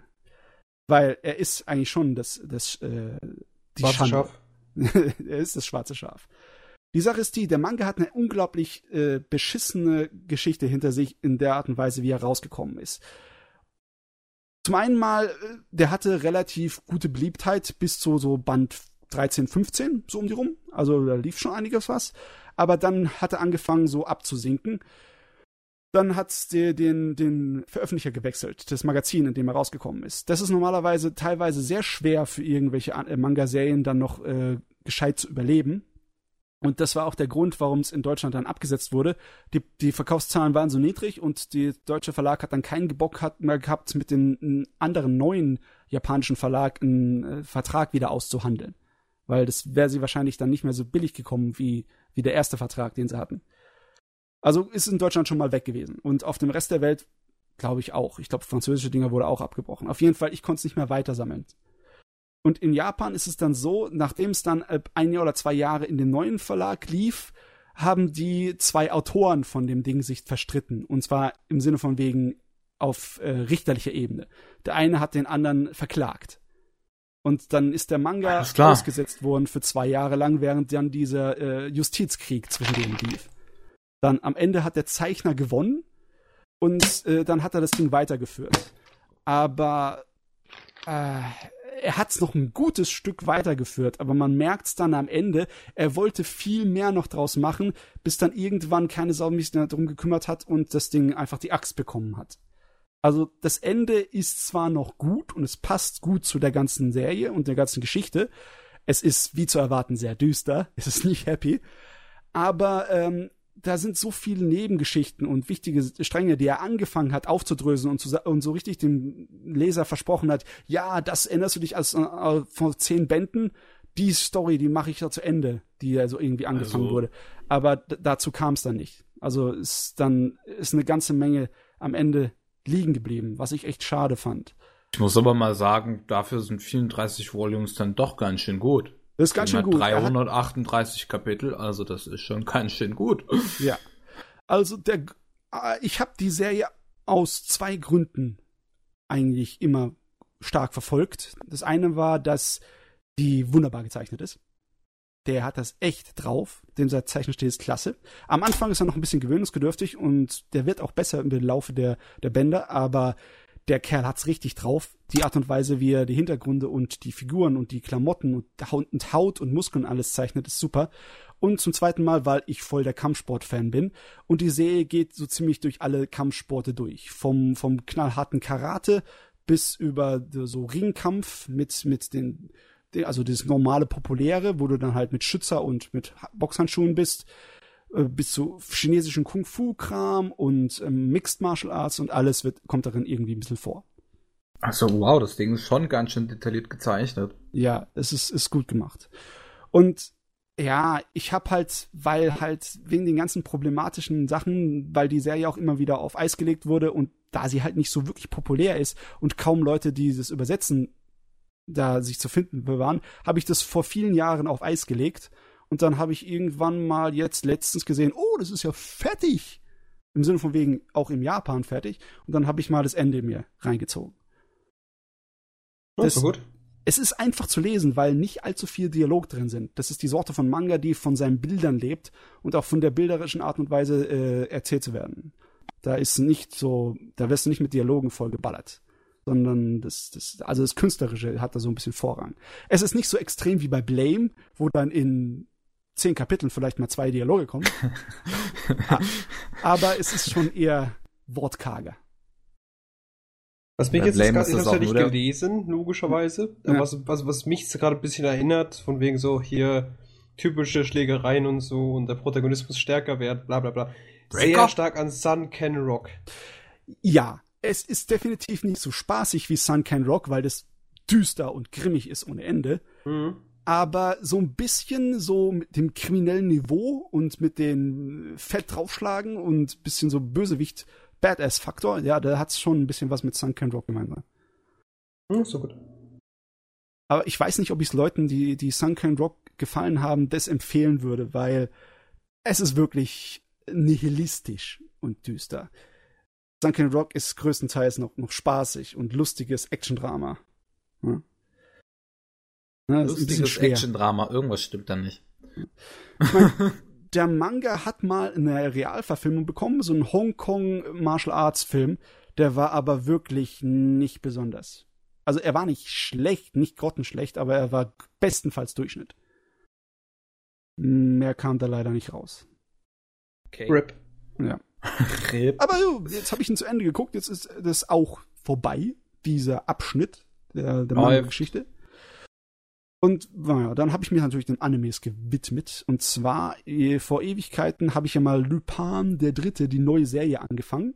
Weil er ist eigentlich schon das, das, äh, die Schande. [laughs] Er ist das schwarze Schaf. Die Sache ist die, der Manga hat eine unglaublich äh, beschissene Geschichte hinter sich in der Art und Weise, wie er rausgekommen ist. Zum einen mal, äh, der hatte relativ gute Beliebtheit bis zu so Band 13, 15, so um die rum. Also da lief schon einiges was. Aber dann hat er angefangen so abzusinken. Dann hat's den, den, den Veröffentlicher gewechselt, das Magazin, in dem er rausgekommen ist. Das ist normalerweise teilweise sehr schwer für irgendwelche äh, Manga-Serien dann noch äh, gescheit zu überleben. Und das war auch der Grund, warum es in Deutschland dann abgesetzt wurde. Die, die Verkaufszahlen waren so niedrig und der deutsche Verlag hat dann keinen Bock hat mehr gehabt, mit dem anderen neuen japanischen Verlag einen äh, Vertrag wieder auszuhandeln. Weil das wäre sie wahrscheinlich dann nicht mehr so billig gekommen wie, wie der erste Vertrag, den sie hatten. Also ist in Deutschland schon mal weg gewesen. Und auf dem Rest der Welt glaube ich auch. Ich glaube, französische Dinger wurde auch abgebrochen. Auf jeden Fall, ich konnte es nicht mehr weitersammeln. Und in Japan ist es dann so, nachdem es dann ein Jahr oder zwei Jahre in den neuen Verlag lief, haben die zwei Autoren von dem Ding sich verstritten. Und zwar im Sinne von wegen auf äh, richterlicher Ebene. Der eine hat den anderen verklagt. Und dann ist der Manga ausgesetzt worden für zwei Jahre lang, während dann dieser äh, Justizkrieg zwischen denen lief. Dann am Ende hat der Zeichner gewonnen und äh, dann hat er das Ding weitergeführt. Aber äh, er hat es noch ein gutes Stück weitergeführt, aber man merkt es dann am Ende, er wollte viel mehr noch draus machen, bis dann irgendwann keine Sau mehr darum gekümmert hat und das Ding einfach die Axt bekommen hat. Also das Ende ist zwar noch gut und es passt gut zu der ganzen Serie und der ganzen Geschichte. Es ist, wie zu erwarten, sehr düster. Es ist nicht happy. Aber ähm, da sind so viele Nebengeschichten und wichtige Stränge, die er angefangen hat aufzudrösen und, zu, und so richtig dem Leser versprochen hat, ja, das erinnerst du dich als äh, vor zehn Bänden, die Story, die mache ich da zu Ende, die ja so irgendwie angefangen also. wurde. Aber dazu kam es dann nicht. Also ist dann ist eine ganze Menge am Ende liegen geblieben, was ich echt schade fand. Ich muss aber mal sagen, dafür sind 34 Volumes dann doch ganz schön gut. Das ist ganz schön gut. 338 Kapitel, also das ist schon ganz schön gut. Ja. Also der, äh, ich habe die Serie aus zwei Gründen eigentlich immer stark verfolgt. Das eine war, dass die wunderbar gezeichnet ist. Der hat das echt drauf. Dem sein Zeichenstil ist klasse. Am Anfang ist er noch ein bisschen gewöhnungsbedürftig und der wird auch besser im Laufe der, der Bänder, aber der Kerl hat's richtig drauf. Die Art und Weise, wie er die Hintergründe und die Figuren und die Klamotten und Haut und Muskeln alles zeichnet, ist super. Und zum zweiten Mal, weil ich voll der Kampfsport-Fan bin. Und die Serie geht so ziemlich durch alle Kampfsporte durch. Vom, vom knallharten Karate bis über so Ringkampf mit, mit den, also das normale Populäre, wo du dann halt mit Schützer und mit Boxhandschuhen bist, bis zu chinesischen Kung-Fu-Kram und ähm, Mixed Martial Arts und alles wird, kommt darin irgendwie ein bisschen vor. Also wow, das Ding ist schon ganz schön detailliert gezeichnet. Ja, es ist, ist gut gemacht. Und ja, ich hab halt, weil halt wegen den ganzen problematischen Sachen, weil die Serie auch immer wieder auf Eis gelegt wurde und da sie halt nicht so wirklich populär ist und kaum Leute, die das übersetzen, da sich zu finden waren, habe ich das vor vielen Jahren auf Eis gelegt und dann habe ich irgendwann mal jetzt letztens gesehen, oh, das ist ja fertig. Im Sinne von wegen auch im Japan fertig. Und dann habe ich mal das Ende mir reingezogen. Das, gut. Es ist einfach zu lesen, weil nicht allzu viel Dialog drin sind. Das ist die Sorte von Manga, die von seinen Bildern lebt und auch von der bilderischen Art und Weise äh, erzählt zu werden. Da ist nicht so, da wirst du nicht mit Dialogen voll geballert sondern das, das, also das Künstlerische hat da so ein bisschen Vorrang. Es ist nicht so extrem wie bei Blame, wo dann in zehn Kapiteln vielleicht mal zwei Dialoge kommen. [laughs] Aber es ist schon eher wortkarger. Was mich jetzt, gerade, ich hab's ja nicht gelesen, logischerweise. Ja. Was, was, was mich gerade ein bisschen erinnert, von wegen so hier typische Schlägereien und so und der Protagonismus stärker wird, bla bla bla. Breaker? Sehr stark an Sun Can Rock. Ja, es ist definitiv nicht so spaßig wie Sun Can Rock, weil das düster und grimmig ist ohne Ende. Mhm aber so ein bisschen so mit dem kriminellen Niveau und mit den Fett draufschlagen und bisschen so Bösewicht Badass-Faktor, ja, da hat's schon ein bisschen was mit Sunken Rock gemeinsam. Hm, so gut. Aber ich weiß nicht, ob ich es Leuten, die, die Sunken Rock gefallen haben, das empfehlen würde, weil es ist wirklich nihilistisch und düster. Sunken Rock ist größtenteils noch, noch spaßig und lustiges Action-Drama. Hm? Ne, das Lustiges Action-Drama, irgendwas stimmt da nicht. Ich mein, [laughs] der Manga hat mal eine Realverfilmung bekommen, so ein Hongkong Martial Arts Film, der war aber wirklich nicht besonders. Also er war nicht schlecht, nicht grottenschlecht, aber er war bestenfalls Durchschnitt. Mehr kam da leider nicht raus. Okay. Rip. Ja. [laughs] Rip. Aber jetzt habe ich ihn zu Ende geguckt, jetzt ist das auch vorbei, dieser Abschnitt der, der Manga-Geschichte. Und naja, dann habe ich mir natürlich den Animes gewidmet. Und zwar, eh, vor Ewigkeiten habe ich ja mal Lupin der Dritte, die neue Serie angefangen.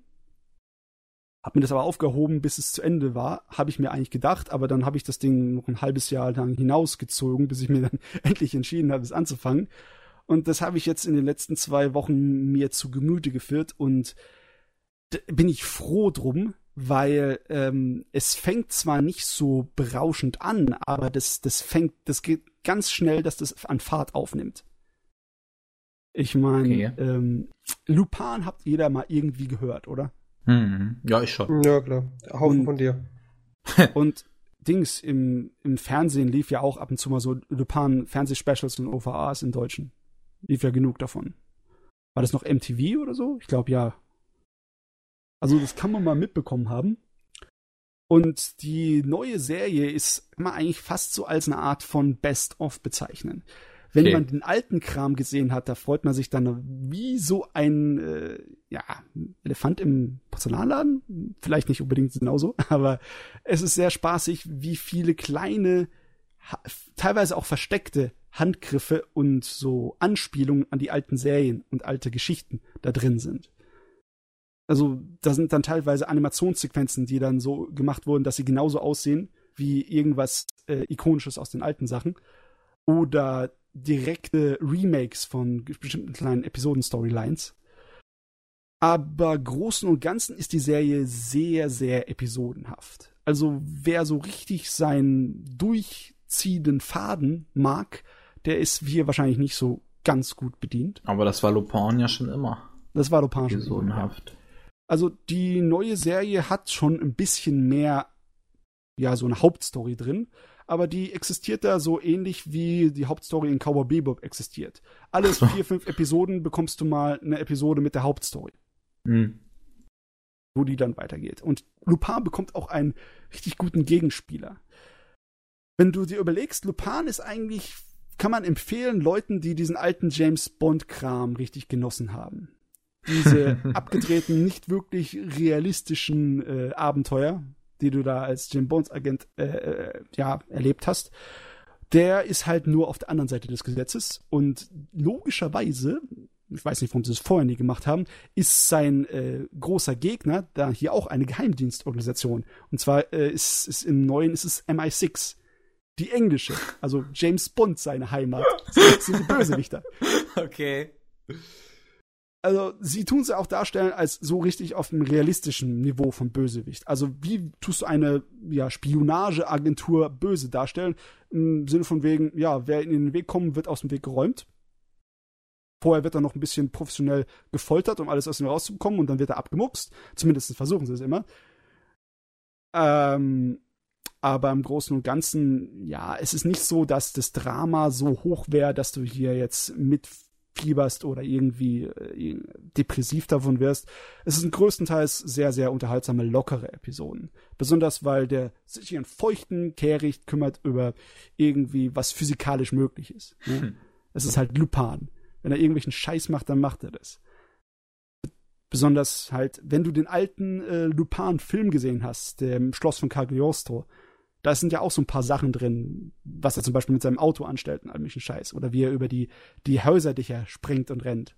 Hab mir das aber aufgehoben, bis es zu Ende war, habe ich mir eigentlich gedacht, aber dann habe ich das Ding noch ein halbes Jahr lang hinausgezogen, bis ich mir dann [laughs] endlich entschieden habe, es anzufangen. Und das habe ich jetzt in den letzten zwei Wochen mir zu Gemüte geführt und bin ich froh drum, weil ähm, es fängt zwar nicht so berauschend an, aber das, das fängt, das geht ganz schnell, dass das an Fahrt aufnimmt. Ich meine, okay. ähm, Lupin habt jeder mal irgendwie gehört, oder? Hm, ja, ich schon. Ja, klar. Haufen und, von dir. [laughs] und Dings, im, im Fernsehen lief ja auch ab und zu mal so Lupin Fernsehspecials und OVAs im Deutschen. Lief ja genug davon. War das noch MTV oder so? Ich glaube ja. Also das kann man mal mitbekommen haben. Und die neue Serie ist immer eigentlich fast so als eine Art von Best-of bezeichnen. Wenn okay. man den alten Kram gesehen hat, da freut man sich dann wie so ein äh, ja, Elefant im Porzellanladen. Vielleicht nicht unbedingt genauso, [laughs] aber es ist sehr spaßig, wie viele kleine, teilweise auch versteckte Handgriffe und so Anspielungen an die alten Serien und alte Geschichten da drin sind. Also da sind dann teilweise Animationssequenzen, die dann so gemacht wurden, dass sie genauso aussehen wie irgendwas äh, ikonisches aus den alten Sachen. Oder direkte Remakes von bestimmten kleinen Episoden-Storylines. Aber großen und ganzen ist die Serie sehr, sehr episodenhaft. Also wer so richtig seinen durchziehenden Faden mag, der ist hier wahrscheinlich nicht so ganz gut bedient. Aber das war Lupin ja schon immer. Das war Lupin schon episodenhaft. Also die neue Serie hat schon ein bisschen mehr, ja, so eine Hauptstory drin aber die existiert da so ähnlich wie die Hauptstory in Cowboy Bebop existiert. Alle so. [laughs] vier, fünf Episoden bekommst du mal eine Episode mit der Hauptstory. Mhm. Wo die dann weitergeht. Und Lupin bekommt auch einen richtig guten Gegenspieler. Wenn du dir überlegst, Lupin ist eigentlich, kann man empfehlen, Leuten, die diesen alten James Bond-Kram richtig genossen haben. Diese [laughs] abgedrehten, nicht wirklich realistischen äh, Abenteuer, die du da als Jim Bones Agent äh, äh, ja erlebt hast, der ist halt nur auf der anderen Seite des Gesetzes und logischerweise ich weiß nicht, warum sie es vorher nie gemacht haben, ist sein äh, großer Gegner da hier auch eine Geheimdienstorganisation. Und zwar äh, ist, ist im neuen ist es MI6. Die englische, also James Bond seine Heimat. [laughs] Das sind die Bösewichter. Okay also sie tun sie auch darstellen als so richtig auf dem realistischen Niveau von Bösewicht. Also wie tust du eine ja, Spionageagentur böse darstellen? Im Sinne von wegen, ja, wer in den Weg kommt, wird aus dem Weg geräumt. Vorher wird er noch ein bisschen professionell gefoltert, um alles aus ihm rauszubekommen und dann wird er abgemuckst. Zumindest versuchen sie es immer. Ähm, aber im Großen und Ganzen, ja, es ist nicht so, dass das Drama so hoch wäre, dass du hier jetzt mit fieberst oder irgendwie äh, depressiv davon wirst. Es sind größtenteils sehr, sehr unterhaltsame, lockere Episoden. Besonders, weil der sich ihren feuchten Kehricht kümmert über irgendwie, was physikalisch möglich ist. Ne? Hm. Es ist halt Lupin. Wenn er irgendwelchen Scheiß macht, dann macht er das. Besonders halt, wenn du den alten äh, Lupin-Film gesehen hast, dem Schloss von Cagliostro, da sind ja auch so ein paar Sachen drin, was er zum Beispiel mit seinem Auto anstellt und all möglichen Scheiß. Oder wie er über die, die Häuserdächer springt und rennt.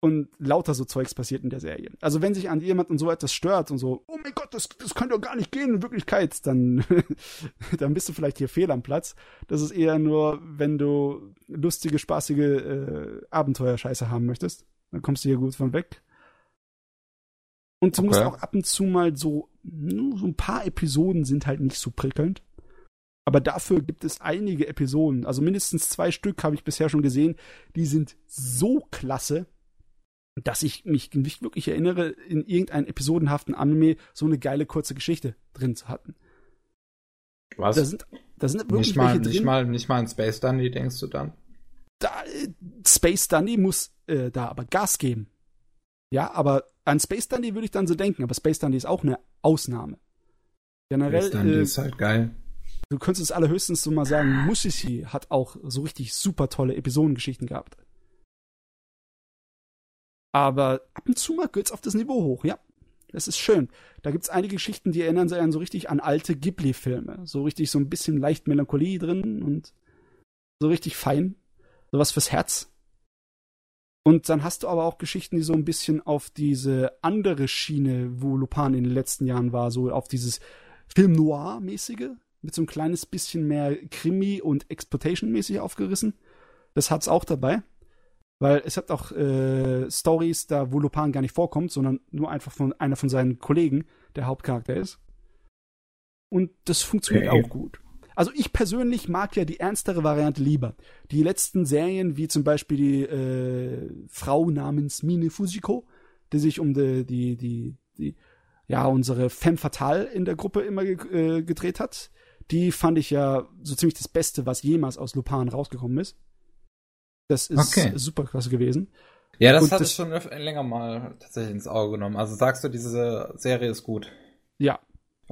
Und lauter so Zeugs passiert in der Serie. Also wenn sich an jemanden so etwas stört und so, oh mein Gott, das, das kann doch gar nicht gehen in Wirklichkeit, dann, [laughs] dann bist du vielleicht hier fehl am Platz. Das ist eher nur, wenn du lustige, spaßige äh, Abenteuerscheiße haben möchtest. Dann kommst du hier gut von weg. Und du okay. musst auch ab und zu mal so, so ein paar Episoden sind halt nicht so prickelnd. Aber dafür gibt es einige Episoden, also mindestens zwei Stück habe ich bisher schon gesehen, die sind so klasse, dass ich mich nicht wirklich erinnere, in irgendeinem episodenhaften Anime so eine geile kurze Geschichte drin zu hatten. Was? Da sind, da sind wirklich nicht mal, drin. Nicht mal, nicht mal in Space Dundee, denkst du dann? Da, Space Dundee muss äh, da aber Gas geben. Ja, aber an Space Dandy würde ich dann so denken, aber Space Dandy ist auch eine Ausnahme. Generell. Space Dandy äh, ist halt geil. Du könntest es allerhöchstens so mal sagen, Mushishi hat auch so richtig super tolle Episodengeschichten gehabt. Aber ab und zu mal geht's auf das Niveau hoch, ja. Das ist schön. Da gibt's einige Geschichten, die erinnern sich an so richtig an alte Ghibli-Filme. So richtig so ein bisschen leicht Melancholie drin und so richtig fein. Sowas fürs Herz. Und dann hast du aber auch Geschichten, die so ein bisschen auf diese andere Schiene, wo Lupin in den letzten Jahren war, so auf dieses Film Noir-mäßige, mit so ein kleines bisschen mehr Krimi und Exploitation-mäßig aufgerissen. Das hat's auch dabei. Weil es hat auch äh, Stories da, wo Lupin gar nicht vorkommt, sondern nur einfach von einer von seinen Kollegen der Hauptcharakter ist. Und das funktioniert Okay. auch gut. Also ich persönlich mag ja die ernstere Variante lieber. Die letzten Serien, wie zum Beispiel die äh, Frau namens Mine Fujiko, die sich um die, die, die, die ja, unsere Femme Fatale in der Gruppe immer ge äh, gedreht hat, die fand ich ja so ziemlich das Beste, was jemals aus Lupin rausgekommen ist. Das ist Okay. super klasse gewesen. Ja, das Und hatte ich schon länger mal tatsächlich ins Auge genommen. Also sagst du, diese Serie ist gut. Ja,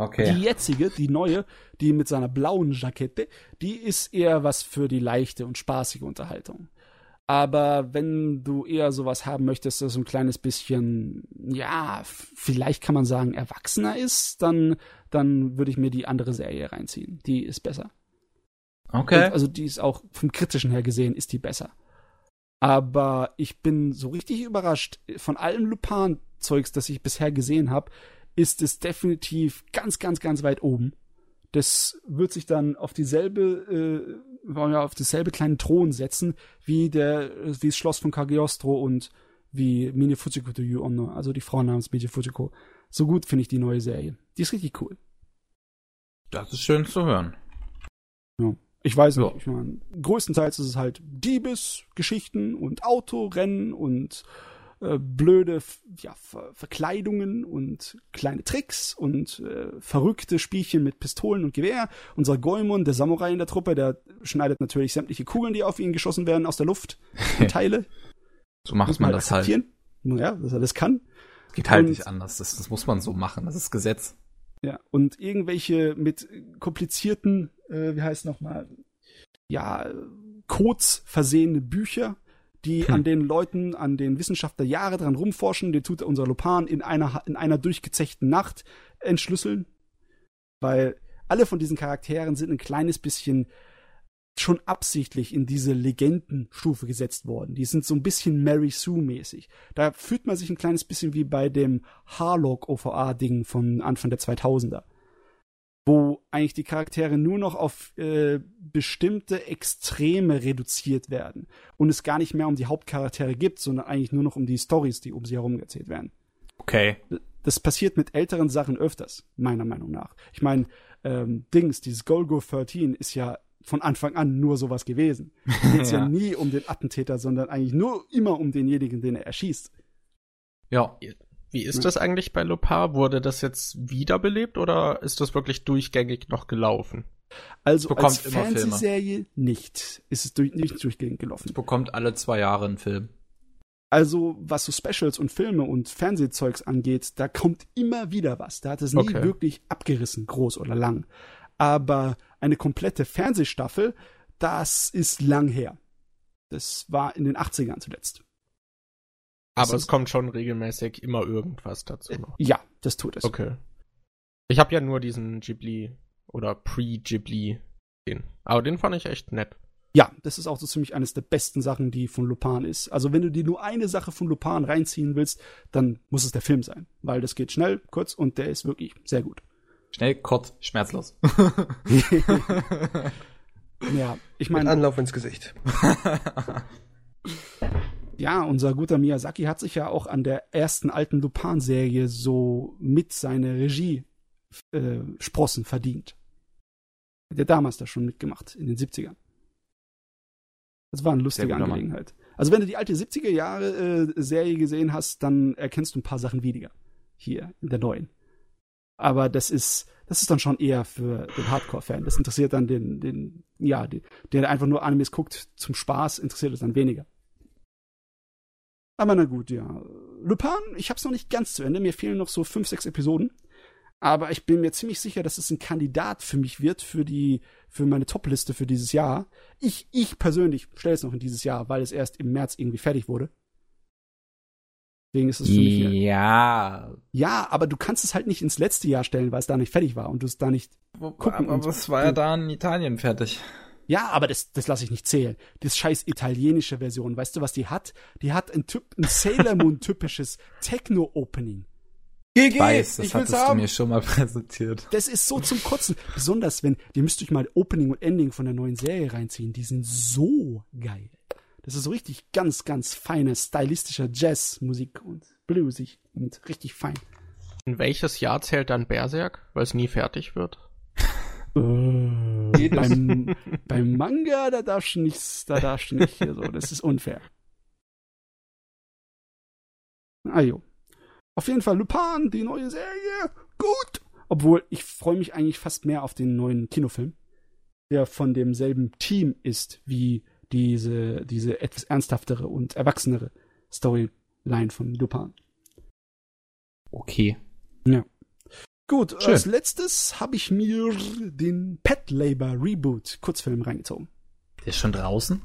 Okay. Die jetzige, die neue, die mit seiner blauen Jackette, die ist eher was für die leichte und spaßige Unterhaltung. Aber wenn du eher sowas haben möchtest, das ein kleines bisschen, ja, vielleicht kann man sagen, erwachsener ist, dann, dann würde ich mir die andere Serie reinziehen. Die ist besser. okay. Und, also die ist auch vom kritischen her gesehen, ist die besser. Aber ich bin so richtig überrascht. Von allem Lupin-Zeugs, das ich bisher gesehen habe, ist es definitiv ganz, ganz, ganz weit oben. Das wird sich dann auf dieselbe, äh, ja, auf dasselbe kleine Thron setzen, wie der, wie das Schloss von Cagliostro und wie Mine Fujiko to You Onno, also die Frau namens Mine Fujiko. So gut finde ich die neue Serie. Die ist richtig cool. das ist schön zu hören. Ich weiß Ja. nicht, ich meine, größtenteils ist es halt Diebesgeschichten und Autorennen und äh, blöde ja, Ver Verkleidungen und kleine Tricks und äh, verrückte Spielchen mit Pistolen und Gewehr. Unser Goemon, der Samurai in der Truppe, der schneidet natürlich sämtliche Kugeln, die auf ihn geschossen werden, aus der Luft in [laughs] Teile. So macht Muss man das halt. akzeptieren. Ja, dass er das kann. Geht halt Und- nicht anders. Das, das muss man so machen. Das ist Gesetz. Ja, und irgendwelche mit komplizierten, äh, wie heißt nochmal, ja, Codes versehene Bücher, die Hm. an den Leuten, an den Wissenschaftler Jahre dran rumforschen, den tut unser Lopan in einer, in einer durchgezechten Nacht entschlüsseln. Weil alle von diesen Charakteren sind ein kleines bisschen schon absichtlich in diese Legendenstufe gesetzt worden. Die sind so ein bisschen Mary Sue-mäßig. Da fühlt man sich ein kleines bisschen wie bei dem Harlock OVA-Ding von Anfang der 2000er. Wo eigentlich die Charaktere nur noch auf äh, bestimmte Extreme reduziert werden und es gar nicht mehr um die Hauptcharaktere gibt, sondern eigentlich nur noch um die Stories, die um sie herum erzählt werden Okay. das passiert mit älteren Sachen öfters, meiner Meinung nach. Ich meine, ähm, Dings, dieses Golgo 13 ist ja von Anfang an nur sowas gewesen. [laughs] Geht's ja. Ja. nie um den Attentäter, sondern eigentlich nur immer um denjenigen, den er erschießt. Ja. Wie ist das eigentlich bei Lopar? Wurde das jetzt wiederbelebt oder ist das wirklich durchgängig noch gelaufen? Also Bekommt als immer Filme. Fernsehserie nicht. Ist es durch, nicht durchgehend gelaufen. Bekommt alle zwei Jahre einen Film. Also, was so Specials und Filme und Fernsehzeugs angeht, da kommt immer wieder was. Da hat es nie Okay. wirklich abgerissen, groß oder lang. Aber eine komplette Fernsehstaffel, das ist lang her. Das war in den 80ern zuletzt. Aber es kommt schon regelmäßig immer irgendwas dazu noch. Ja, das tut es. Okay. Ich habe ja nur diesen Ghibli oder Pre-Ghibli gesehen. Aber den fand ich echt nett. Ja, das ist auch so ziemlich eines der besten Sachen, die von Lupin ist. Also wenn du dir nur eine Sache von Lupin reinziehen willst, dann muss es der Film sein. Weil das geht schnell, kurz und der ist wirklich sehr gut. Schnell, kurz, schmerzlos. [laughs] [laughs] Ja, ich meine, Anlauf ins Gesicht. [laughs] ja, unser guter Miyazaki hat sich ja auch an der ersten alten Lupin-Serie so mit seiner Regie äh, Sprossen verdient. Hat er damals da schon mitgemacht, in den 70ern. Das war eine lustige Mann. Angelegenheit. Also wenn du die alte 70er Jahre äh, Serie gesehen hast, dann erkennst du ein paar Sachen weniger. Hier, in der neuen. Aber das ist, das ist dann schon eher für den Hardcore-Fan. Das interessiert dann den, den, ja, den, der einfach nur Animes guckt zum Spaß, interessiert es dann weniger. Aber na gut, ja. Lupin, ich hab's noch nicht ganz zu Ende. Mir fehlen noch so fünf, sechs Episoden. Aber ich bin mir ziemlich sicher, dass es ein Kandidat für mich wird, für die, für meine Top-Liste für dieses Jahr. Ich, ich persönlich stelle es noch in dieses Jahr, weil es erst im März irgendwie fertig wurde. Deswegen ist es für mich hier. Ja. Ja, aber du kannst es halt nicht ins letzte Jahr stellen, weil es da nicht fertig war und du es da nicht. Gucken aber und- es war ja da in Italien fertig. Ja, aber das, das lasse ich nicht zählen. Das scheiß italienische Version, weißt du, was die hat? Die hat ein, Typ, ein Sailor Moon typisches Techno-Opening. GG, Ich weiß, das ich hattest du haben. mir schon mal [laughs] präsentiert. Das ist so zum Kotzen. Besonders wenn, ihr müsst euch mal Opening und Ending von der neuen Serie reinziehen. Die sind so geil. Das ist so richtig ganz, ganz feiner, stylistischer Jazzmusik und bluesig und richtig fein. In welches Jahr zählt dann Berserk? Weil es nie fertig wird. Äh, [laughs] beim, beim Manga, da darfst du nichts, da darfst du nicht hier so. Das ist unfair. Ah jo. Auf jeden Fall Lupin, die neue Serie. Gut. Obwohl, ich freue mich eigentlich fast mehr auf den neuen Kinofilm, der von demselben Team ist wie diese, diese etwas ernsthaftere und erwachsenere Storyline von Lupin. Okay. Gut, Schön. als letztes habe ich mir den Pet Labor Reboot Kurzfilm reingezogen. Der ist schon draußen?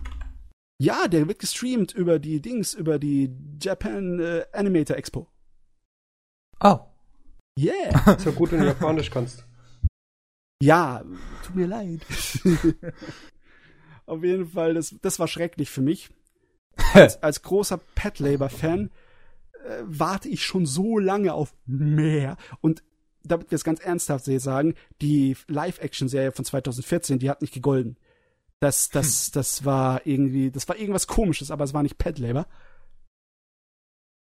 Ja, der wird gestreamt über die Dings, über die Japan äh, Animator Expo. Oh. Yeah. [laughs] Ist ja gut, wenn du Japanisch kannst. ja, tut mir leid. [laughs] Auf jeden Fall, das, das war schrecklich für mich. [laughs] Als, als großer Pet Labor Fan äh, warte ich schon so lange auf mehr. Und damit wir es ganz ernsthaft sagen, die Live-Action-Serie von 2014, die hat nicht gegolden. Das, das, das war irgendwie, das war irgendwas komisches, aber es war nicht Pet Labor.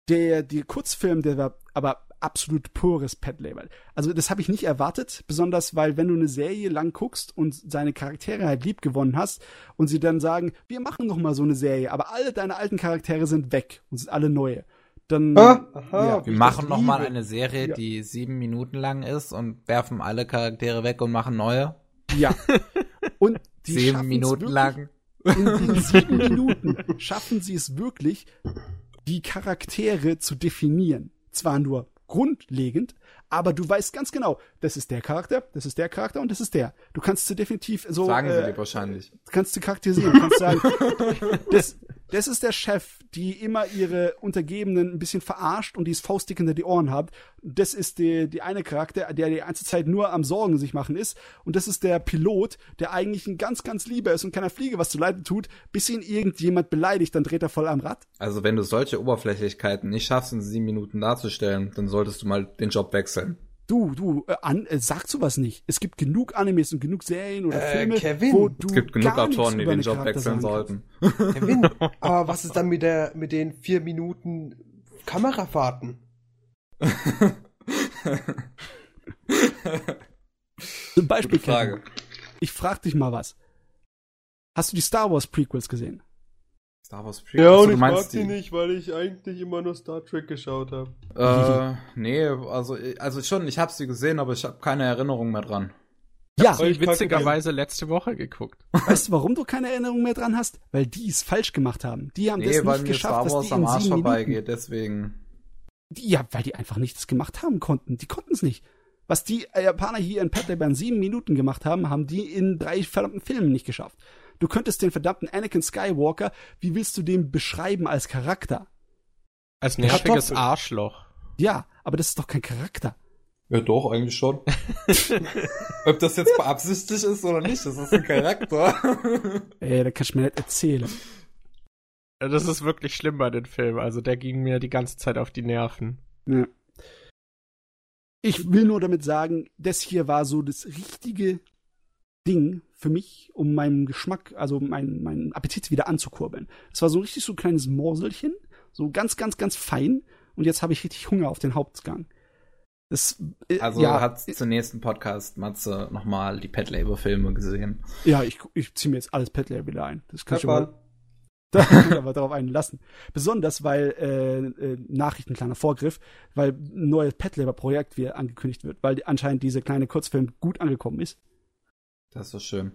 Der, der Kurzfilm, der war aber absolut pures Pet Labor. Also das habe ich nicht erwartet, besonders weil wenn du eine Serie lang guckst und seine Charaktere halt lieb gewonnen hast und sie dann sagen, wir machen noch mal so eine Serie, aber alle deine alten Charaktere sind weg und sind alle neue, dann Ah, aha, ja, Wir machen noch mal eine Serie, Ja. die sieben Minuten lang ist und werfen alle Charaktere weg und machen neue. ja. Und die sieben Minuten lang. In den sieben Minuten schaffen sie es wirklich, die Charaktere zu definieren. Zwar nur grundlegend, aber du weißt ganz genau, das ist der Charakter, das ist der Charakter und das ist der. Du kannst sie definitiv so Sagen sie äh, dir wahrscheinlich. kannst du charakterisieren, kannst sagen, [laughs] das, das ist der Chef, die immer ihre Untergebenen ein bisschen verarscht und die es faustdick hinter die Ohren hat. Das ist die, die eine Charakter, der die ganze Zeit nur am Sorgen sich machen ist. Und das ist der Pilot, der eigentlich ein ganz, ganz lieber ist und keiner Fliege was zu leiden tut, bis ihn irgendjemand beleidigt, dann dreht er voll am Rad. Also wenn du solche Oberflächlichkeiten nicht schaffst, in sieben Minuten darzustellen, dann solltest du mal den Job wechseln. Du, du, äh, an, äh, sag sowas nicht. Es gibt genug Animes und genug Serien oder Äh, Filme, Kevin, wo du Es gibt genug gar nichts Autoren, die über den eine Job Charakter wechseln sagen sollten. Kevin, [laughs] aber was ist dann mit der mit den vier Minuten Kamerafahrten? Zum Beispiel, Frage. Kevin, ich frag dich mal was. Hast du die Star Wars Prequels gesehen? Star Wars Prequel. Achso, du meinst die? nicht, weil ich eigentlich immer nur Star Trek geschaut habe. Äh, nee, also, also schon, ich habe sie gesehen, aber ich habe keine Erinnerung mehr dran. Ja, ich Witzigerweise letzte Woche geguckt. weißt du, warum du keine Erinnerung mehr dran hast? Weil die es falsch gemacht haben. Die haben Nee, das weil nicht mir geschafft, Star dass Wars die am in Arsch vorbeigeht, deswegen. die, ja, weil die einfach nichts gemacht haben konnten. Die konnten es nicht. Was die Japaner hier in Pet Labor in sieben Minuten gemacht haben, haben die in drei verdammten Filmen nicht geschafft. Du könntest den verdammten Anakin Skywalker, wie willst du den beschreiben als Charakter? Als nerviges. Arschloch. Ja, aber das ist doch kein Charakter. Ja, doch, eigentlich schon. [laughs] Ob das jetzt beabsichtigt ist oder nicht, das ist ein Charakter. [laughs] Ey, da kannst du mir nicht erzählen. Das ist wirklich schlimm bei den Filmen. Also der ging mir die ganze Zeit auf die Nerven. Ja. Ich will nur damit sagen, das hier war so das richtige Ding für mich, um meinen Geschmack, also meinen meinen Appetit wieder anzukurbeln. Es war so richtig so ein kleines Morselchen, so ganz, ganz, ganz fein. Und jetzt habe ich richtig Hunger auf den Hauptgang. Das, äh, Also ja, hat zum nächsten Podcast Matze nochmal die Pet Labor Filme gesehen. ja, ich, ich ziehe mir jetzt alles Petler wieder ein. Das kann ich schon Pepper. mal [laughs] Da ich aber darauf einlassen. Besonders, weil äh, äh, Nachrichten, kleiner Vorgriff, weil ein neues Pet Labor Projekt wieder angekündigt wird, weil anscheinend dieser kleine Kurzfilm gut angekommen ist. Das ist so schön.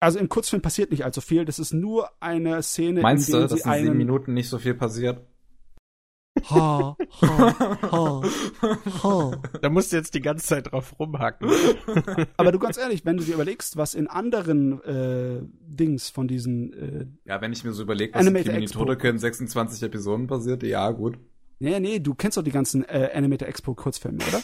Also im Kurzfilm passiert nicht allzu viel. Das ist nur eine Szene, Meinst in du, der dass sie in sieben Minuten nicht so viel passiert? ha, ha, ha, ha. Da musst du jetzt die ganze Zeit drauf rumhacken. [laughs] Aber du ganz ehrlich, wenn du dir überlegst, was in anderen äh, Dings von diesen äh, Ja, wenn ich mir so überlege, was in Animated Kimi. Todeke in 26 Episoden passiert, ja, gut. Nee, nee, du kennst doch die ganzen äh, Animator Expo Kurzfilme, oder?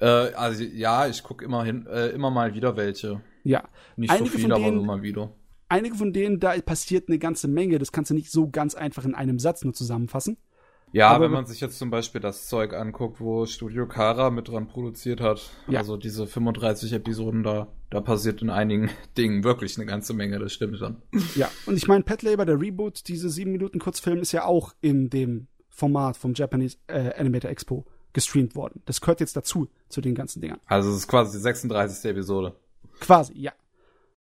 Äh, also ja, ich gucke immer hin, äh, immer mal wieder welche. Ja. Nicht Einige so von viel, aber denen- immer wieder. Einige von denen, da passiert eine ganze Menge. Das kannst du nicht so ganz einfach in einem Satz nur zusammenfassen. Ja, Aber- wenn man sich jetzt zum Beispiel das Zeug anguckt, wo Studio Kara mit dran produziert hat, Ja. also diese 35 Episoden da, da passiert in einigen [laughs] Dingen wirklich eine ganze Menge, das stimmt schon. Ja. Und ich meine, Pet Labor, der Reboot, diese sieben Minuten Kurzfilm, ist ja auch in dem Format vom Japanese äh, Animator Expo gestreamt worden. Das gehört jetzt dazu, zu den ganzen Dingern. Also es ist quasi die 36. Episode. Quasi, ja.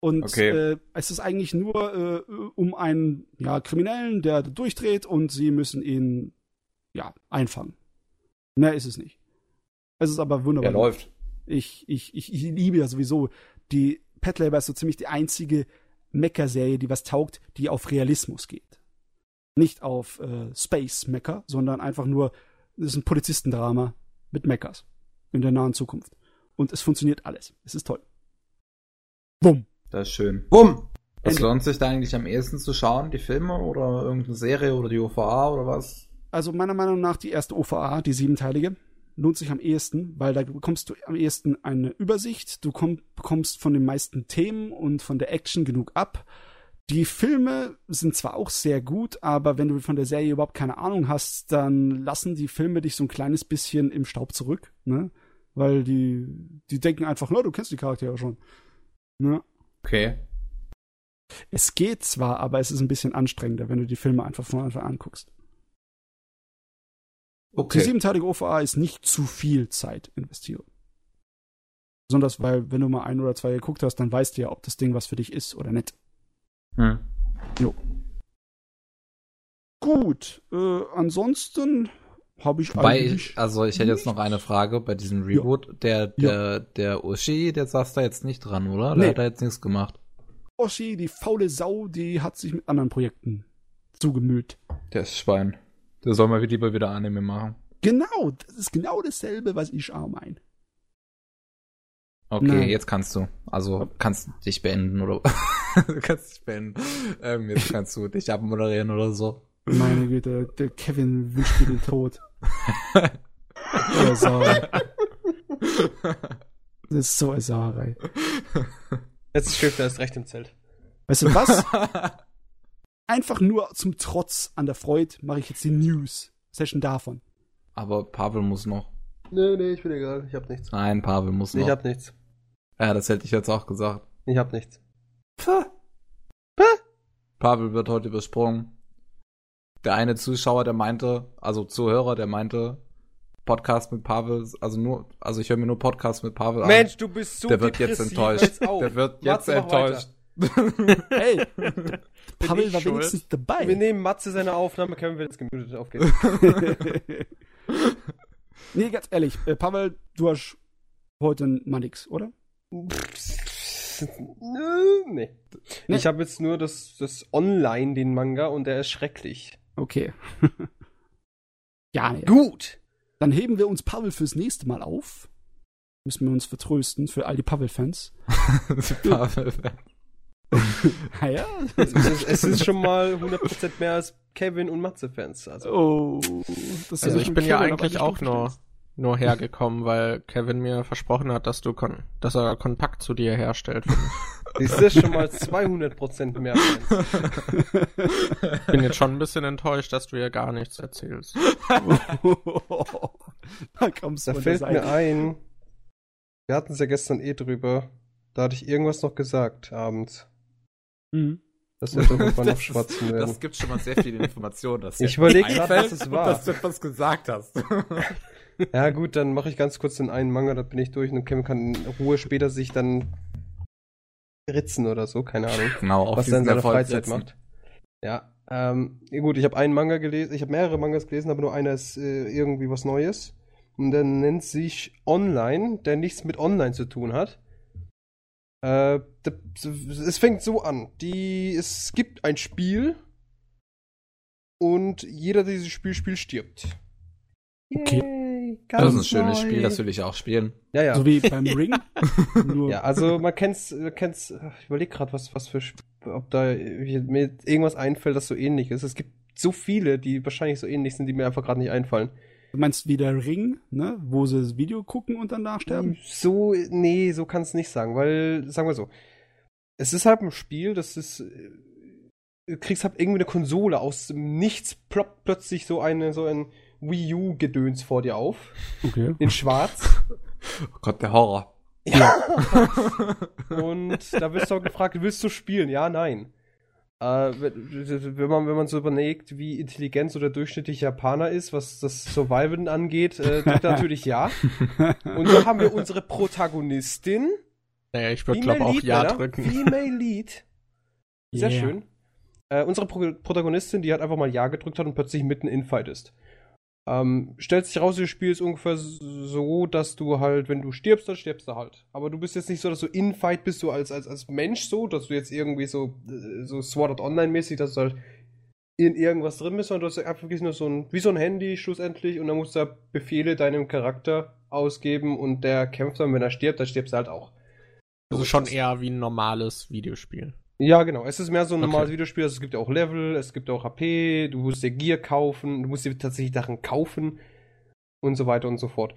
Und Okay. äh, es ist eigentlich nur äh, um einen ja, Kriminellen, der durchdreht und sie müssen ihn ja einfangen. Mehr ist es nicht. Es ist aber wunderbar. Der läuft. Ich, ich, ich, ich liebe ja sowieso. Die Pet Labor ist so ziemlich die einzige Mecha-Serie, die was taugt, die auf Realismus geht. Nicht auf äh, Space-Mecha, sondern einfach nur, es ist ein Polizistendrama mit Mechas in der nahen Zukunft. Und es funktioniert alles. Es ist toll. Bumm. Das ist schön. Bumm! Was Ende. lohnt sich da eigentlich am ehesten zu schauen? Die Filme oder irgendeine Serie oder die OVA oder was? Also meiner Meinung nach die erste OVA, die siebenteilige, lohnt sich am ehesten, weil da bekommst du am ehesten eine Übersicht, du komm, bekommst von den meisten Themen und von der Action genug ab. Die Filme sind zwar auch sehr gut, aber wenn du von der Serie überhaupt keine Ahnung hast, dann lassen die Filme dich so ein kleines bisschen im Staub zurück, ne? Weil die, die denken einfach, na, du kennst die Charaktere schon. Ne? Okay. Es geht zwar, aber es ist ein bisschen anstrengender, wenn du die Filme einfach von Anfang an guckst. Die Okay. siebenteilige OVA ist nicht zu viel Zeit investieren. Besonders weil, wenn du mal ein oder zwei geguckt hast, dann weißt du ja, ob das Ding was für dich ist oder nicht. Hm. Gut, äh, ansonsten habe ich Wobei, eigentlich. ich, also ich hätte jetzt noch eine Frage bei diesem Reboot. Der, der, der Oshi, der saß da jetzt nicht dran, oder? Der Nee. hat da jetzt nichts gemacht. Oshi, die faule Sau, die hat sich mit anderen Projekten zugemüllt. Der ist Schwein. Der soll mal lieber wieder Anime machen. Genau, das ist genau dasselbe, was ich auch meine. Okay, Nein. jetzt kannst du. Also kannst du dich beenden oder [laughs] du kannst dich beenden. Ähm, jetzt kannst du dich abmoderieren oder so. Meine Güte, der Kevin wünscht mir den Tod. Sauerei. Das ist so eine Sauerei. Jetzt schläft er erst recht im Zelt. Weißt du was? [laughs] Einfach nur zum Trotz an der Freude mache ich jetzt die News-Session davon. Aber Pavel muss noch. Nee, nee, ich bin egal. Ich hab nichts. Nein, Pavel muss noch. Ich hab nichts. ja, das hätte ich jetzt auch gesagt. Ich hab nichts. Pavel wird heute übersprungen. Der eine Zuschauer, der meinte, also Zuhörer, der meinte, Podcast mit Pavel, also nur, also ich höre mir nur Podcast mit Pavel Mensch, du bist so an. Der wird jetzt enttäuscht. Der wird jetzt Matze, enttäuscht. [laughs] Hey, [laughs] Pavel war schuld? wenigstens Wir dabei. nehmen Matze seine Aufnahme, Kevin wird jetzt gemutet aufgehen. [laughs] nee, ganz ehrlich, äh, Pavel, du hast heute mal nix, oder? nee. Nee. Ich habe jetzt nur das, das Online, den Manga, und der ist schrecklich. Okay. [laughs] ja, nee. Gut. Dann heben wir uns Pavel fürs nächste Mal auf. Müssen wir uns vertrösten für all die Pavel-Fans. [laughs] Pavel. [laughs] Ah ja? Es ist, es ist schon mal 100% mehr als Kevin und Matze-Fans. Also. Oh. Das Also ist ich bin ja eigentlich auch nur, nur hergekommen, weil Kevin mir versprochen hat, dass du kon dass er Kontakt zu dir herstellt. Ist das schon mal 200% mehr? Ich bin jetzt schon ein bisschen enttäuscht, dass du ja gar nichts erzählst. [laughs] da kommst du Da fällt mir ein, wir hatten es ja gestern eh drüber, da hatte ich irgendwas noch gesagt abends. Mhm. Dass wir irgendwann noch [laughs] Das, schwatzen ist, werden. das gibt schon mal sehr viele Informationen. Dass Ich dir überleg grad, einfällt was es war. Dass du etwas gesagt hast. Ja gut, dann mache ich ganz kurz den einen Manga, da bin ich durch und Kevin kann in Ruhe später sich dann ritzen oder so, keine Ahnung. genau, auf was er in seiner Freizeit macht. Ja, ähm, gut, ich habe einen Manga gelesen, ich habe mehrere Mangas gelesen, aber nur einer ist äh, irgendwie was Neues. Und der nennt sich Online, der nichts mit Online zu tun hat. Äh, es fängt so an. Die, es gibt ein Spiel und jeder, der dieses Spiel spielt, stirbt. Okay. Yay, Das ist ein ganz schönes neu. Spiel, das will ich auch spielen. Ja, ja. So wie beim Ring. [laughs] Nur Ja, also man kennt's, man kennt's, ich überlege gerade, was, was für, ob da mir irgendwas einfällt, das so ähnlich ist. Es gibt so viele, die wahrscheinlich so ähnlich sind, die mir einfach gerade nicht einfallen. Du meinst wie der Ring, ne? Wo sie das Video gucken und danach sterben? So, nee, so kann es nicht sagen, weil, sagen wir so, es ist halt ein Spiel, das ist, äh, du kriegst halt irgendwie eine Konsole aus dem Nichts, ploppt plötzlich so eine, so ein Wii U-Gedöns vor dir auf, Okay. in schwarz. Oh Gott, der Horror. Ja. [laughs] Und da wirst du auch gefragt, willst du spielen? Ja, nein. Äh, wenn, man, wenn man so überlegt, wie intelligent so der durchschnittliche Japaner ist, was das Survivalen angeht, äh, [laughs] natürlich ja. Und so haben wir unsere Protagonistin. Naja, ich würde glaube auch Lead, Ja Männer. drücken. Female Lead. Sehr Yeah. schön. Äh, unsere Pro Protagonistin, die hat einfach mal Ja gedrückt hat und plötzlich mitten in Fight ist. Ähm, stellt sich raus, das Spiel ist ungefähr so, dass du halt, wenn du stirbst, dann stirbst du halt. Aber du bist jetzt nicht so, dass du in Fight bist, du als, als, als Mensch so, dass du jetzt irgendwie so, äh, so Sword Art Online-mäßig, dass du halt in irgendwas drin bist, sondern du hast einfach nur so ein, wie so ein Handy schlussendlich und dann musst du da Befehle deinem Charakter ausgeben und der kämpft dann, wenn er stirbt, dann stirbst du halt auch. Also schon eher wie ein normales Videospiel. Ja, genau. Es ist mehr so ein Okay. normales Videospiel. Also es gibt ja auch Level, es gibt auch HP, du musst dir Gear kaufen, du musst dir tatsächlich Sachen kaufen und so weiter und so fort.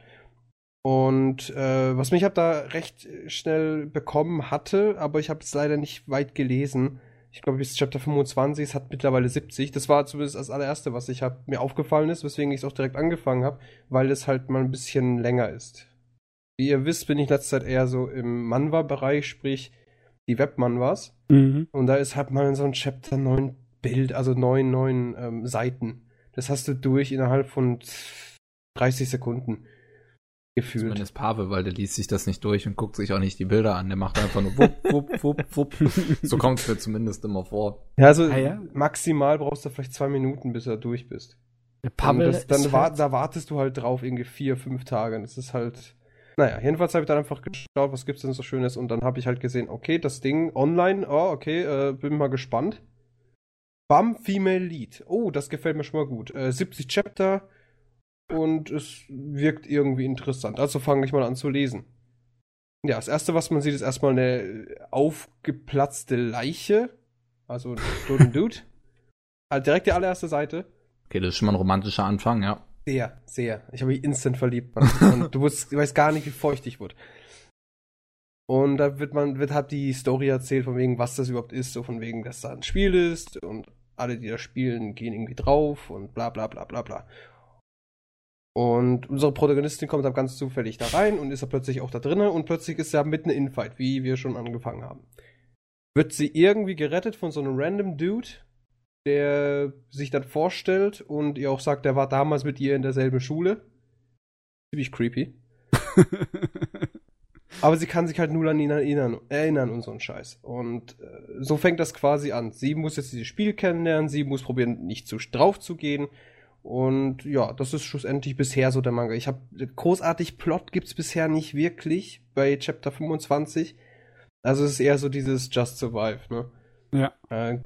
Und äh, was mich halt da recht schnell bekommen hatte, aber ich habe es leider nicht weit gelesen. Ich glaube bis Chapter 25, es hat mittlerweile 70. Das war zumindest das allererste, was ich hab, mir aufgefallen ist, weswegen ich es auch direkt angefangen habe, weil es halt mal ein bisschen länger ist. Wie ihr wisst, bin ich letzte Zeit eher so im Manwa-Bereich, sprich die Web-Manwas. Mhm. Und da ist halt mal so ein Chapter 9 Bild, also 9, 9 ähm, Seiten. Das hast du durch innerhalb von 30 Sekunden gefühlt. Zumindest Pavel, weil der liest sich das nicht durch und guckt sich auch nicht die Bilder an. Der macht einfach nur wupp, wupp, wupp, wupp. [laughs] So kommt es mir zumindest immer vor. Ja, also Ah, ja? maximal brauchst du vielleicht zwei Minuten, bis du durch bist. Der Und Pavel das, dann ist wa halt, da wartest du halt drauf, irgendwie vier, fünf Tage. Das ist halt. Naja, jedenfalls habe ich dann einfach geschaut, was gibt's denn so Schönes und dann habe ich halt gesehen, okay, das Ding online, oh, okay, äh, bin mal gespannt. Bam, Female Lead. Oh, das gefällt mir schon mal gut. Äh, 70 Chapter und es wirkt irgendwie interessant. Also fange ich mal an zu lesen. Ja, das erste, was man sieht, ist erstmal eine aufgeplatzte Leiche. Also ein Dude. Halt [laughs] direkt die allererste Seite. Okay, das ist schon mal ein romantischer Anfang, ja. Sehr, sehr. Ich habe mich instant verliebt. Mann. [laughs] Und du wusst, du weißt gar nicht, wie feucht ich wurde. Und da wird man, wird halt die Story erzählt, von wegen, was das überhaupt ist, so von wegen, dass da ein Spiel ist und alle, die da spielen, gehen irgendwie drauf und bla bla bla bla bla. Und unsere Protagonistin kommt dann ganz zufällig da rein und ist dann plötzlich auch da drinnen und plötzlich ist sie mitten in Infight, wie wir schon angefangen haben. Wird sie irgendwie gerettet von so einem random Dude, der sich dann vorstellt und ihr auch sagt, der war damals mit ihr in derselben Schule. Ziemlich creepy. [laughs] Aber sie kann sich halt nur an ihn erinnern, erinnern und so ein Scheiß. Und äh, so fängt das quasi an. Sie muss jetzt dieses Spiel kennenlernen, sie muss probieren, nicht zu drauf zu gehen. Und ja, das ist schlussendlich bisher so der Manga. Ich habe großartig Plot gibt's bisher nicht wirklich bei Chapter 25. Also es ist eher so dieses Just Survive, ne? Ja. Äh,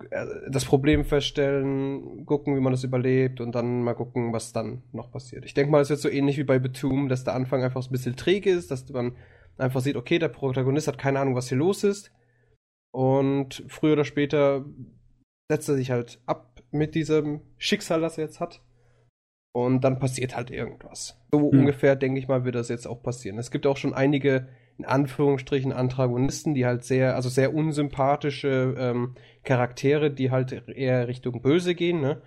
das Problem feststellen, gucken, wie man das überlebt und dann mal gucken, was dann noch passiert. Ich denke mal, es wird so ähnlich wie bei Betum, dass der Anfang einfach ein bisschen träge ist, dass man einfach sieht, okay, der Protagonist hat keine Ahnung, was hier los ist. Und früher oder später setzt er sich halt ab mit diesem Schicksal, das er jetzt hat. Und dann passiert halt irgendwas. So Hm. ungefähr, denke ich mal, wird das jetzt auch passieren. Es gibt auch schon einige, in Anführungsstrichen, Antagonisten, die halt sehr, also sehr unsympathische ähm, Charaktere, die halt eher Richtung Böse gehen, ne?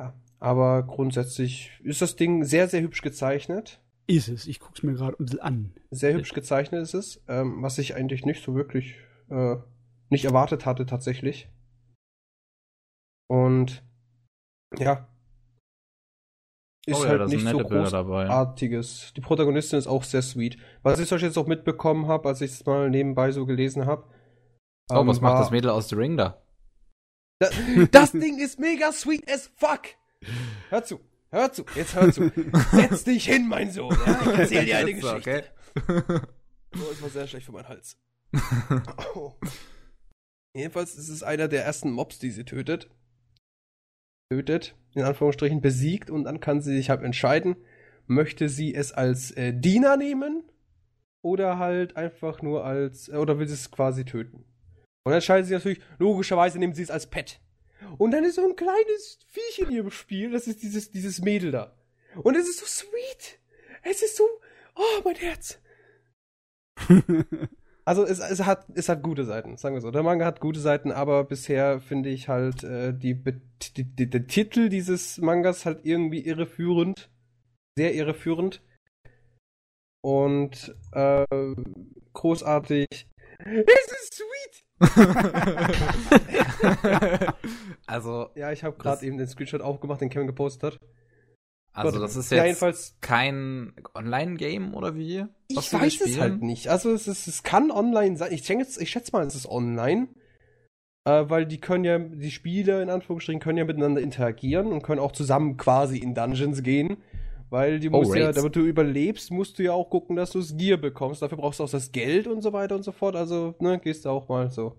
Ja. Aber grundsätzlich ist das Ding sehr, sehr hübsch gezeichnet. ist es. Ich guck's mir gerade ein bisschen an. Sehr hübsch gezeichnet ist es, ähm, was ich eigentlich nicht so wirklich äh, nicht erwartet hatte tatsächlich. Und ja. Ist oh ja, halt nicht so großartiges. Die Protagonistin ist auch sehr sweet. Was ich euch jetzt auch mitbekommen habe, als ich es mal nebenbei so gelesen habe. Oh, was macht das Mädel aus The Ring da? Da, [laughs] das Ding ist mega sweet as fuck. Hör zu, hör zu, jetzt hör zu. Setz dich hin, mein Sohn. Ja, ich erzähl dir eine [laughs] Geschichte. okay. Oh, das war sehr schlecht für meinen Hals. [laughs] Oh. Jedenfalls ist es einer der ersten Mobs, die sie tötet. Tötet, in Anführungsstrichen besiegt und dann kann sie sich halt entscheiden, möchte sie es als äh, Diener nehmen oder halt einfach nur als, äh, oder will sie es quasi töten. Und dann entscheidet sie natürlich, logischerweise nehmen sie es als Pet. Und dann ist so ein kleines Viech in ihrem Spiel, das ist dieses, dieses Mädel da. Und es ist so sweet. Es ist so, oh, mein Herz. [laughs] Also es, es, hat, es hat gute Seiten, sagen wir so. Der Manga hat gute Seiten, aber bisher finde ich halt äh, die, die, die, der Titel dieses Mangas halt irgendwie irreführend. Sehr irreführend. Und äh, großartig. Es ist sweet! [laughs] [laughs] also. Ja, ich habe gerade eben den Screenshot aufgemacht, den Kevin gepostet hat. Also das ist jetzt ja, jedenfalls kein Online-Game oder wie? Ich weiß es halt nicht. Also es, ist, es kann online sein. Ich, denke, ich schätze mal, es ist online. Äh, weil die können ja, die Spieler in Anführungsstrichen können ja miteinander interagieren und können auch zusammen quasi in Dungeons gehen. Weil die oh, musst ja, damit du überlebst, musst du ja auch gucken, dass du das Gear bekommst. Dafür brauchst du auch das Geld und so weiter und so fort. Also, ne, gehst du auch mal so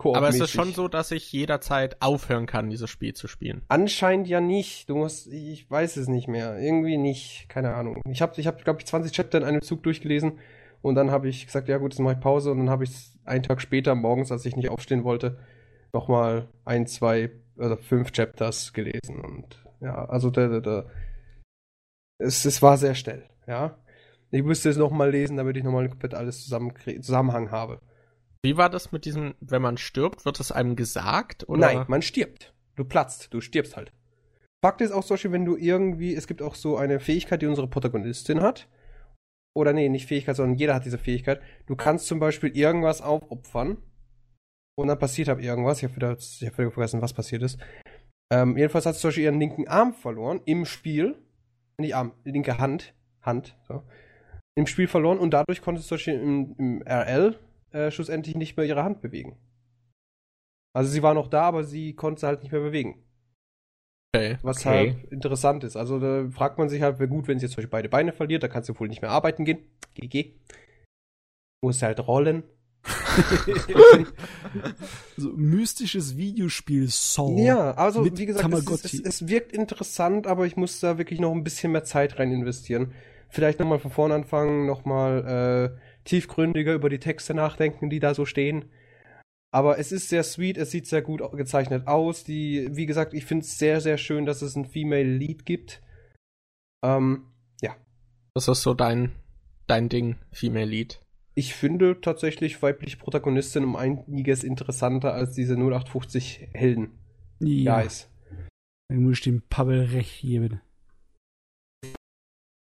aber es ist schon so, dass ich jederzeit aufhören kann, dieses Spiel zu spielen. Anscheinend ja nicht. Du musst, ich weiß es nicht mehr. Irgendwie nicht. Keine Ahnung. Ich habe, ich hab, glaube ich, 20 Chapter in einem Zug durchgelesen und dann habe ich gesagt, ja gut, jetzt mache ich Pause und dann habe ich einen Tag später morgens, als ich nicht aufstehen wollte, nochmal ein, zwei, also fünf Chapters gelesen und ja, also der, der, der es, es war sehr schnell, ja. Ich müsste es nochmal lesen, damit ich nochmal komplett alles zusammen, Zusammenhang habe. Wie war das mit diesem, wenn man stirbt, wird es einem gesagt? Oder? Nein, man stirbt. Du platzt, du stirbst halt. Fakt ist auch zum wenn du irgendwie, es gibt auch so eine Fähigkeit, die unsere Protagonistin hat. Oder nee, nicht Fähigkeit, sondern jeder hat diese Fähigkeit. Du kannst zum Beispiel irgendwas aufopfern. Und dann passiert halt irgendwas. Ich habe wieder, ich hab wieder vergessen, was passiert ist. Ähm, jedenfalls hat sie zum Beispiel ihren linken Arm verloren im Spiel. Nicht Arm, linke Hand. Hand, so. Im Spiel verloren und dadurch konnte sie zum Beispiel im, im RL, äh, schlussendlich nicht mehr ihre Hand bewegen. Also sie war noch da, aber sie konnte halt nicht mehr bewegen. Okay. Was okay. halt interessant ist. Also da fragt man sich halt, wäre gut, wenn sie jetzt zum Beispiel beide Beine verliert, da kannst du wohl nicht mehr arbeiten gehen. GG. Muss halt rollen. [laughs] so mystisches Videospiel Saw. Ja, also wie gesagt, es, es, es, wirkt interessant, aber ich muss da wirklich noch ein bisschen mehr Zeit rein investieren. Vielleicht nochmal von vorne anfangen, nochmal äh, tiefgründiger über die Texte nachdenken, die da so stehen. Aber es ist sehr sweet, es sieht sehr gut gezeichnet aus. Die, wie gesagt, ich finde es sehr, sehr schön, dass es ein Female Lead gibt. Ähm, ja. Das ist so dein, dein Ding, Female Lead. Ich finde tatsächlich weibliche Protagonistin um einiges interessanter als diese 0850 Helden. Ja. Guys. Dann muss ich dem Pavel recht geben.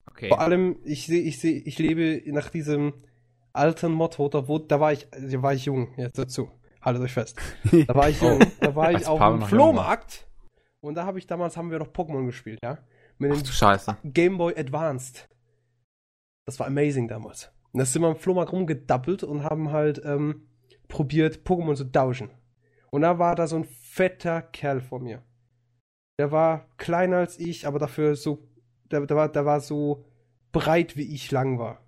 Okay. Vor allem, ich sehe, ich sehe, ich lebe nach diesem alten Motto, da, wo, da war ich, da war ich jung, jetzt dazu. Haltet euch fest. [laughs] Da war ich jung, da war ich auf dem Flohmarkt und da habe ich damals, haben wir noch Pokémon gespielt, ja? Mit Ach, dem Scheiße. Game Boy Advanced. Das war amazing damals. Und da sind wir am Flohmarkt rumgedappelt und haben halt ähm, probiert, Pokémon zu tauschen. Und da war da so ein fetter Kerl vor mir. Der war kleiner als ich, aber dafür so, der, der, war, der war so breit, wie ich lang war.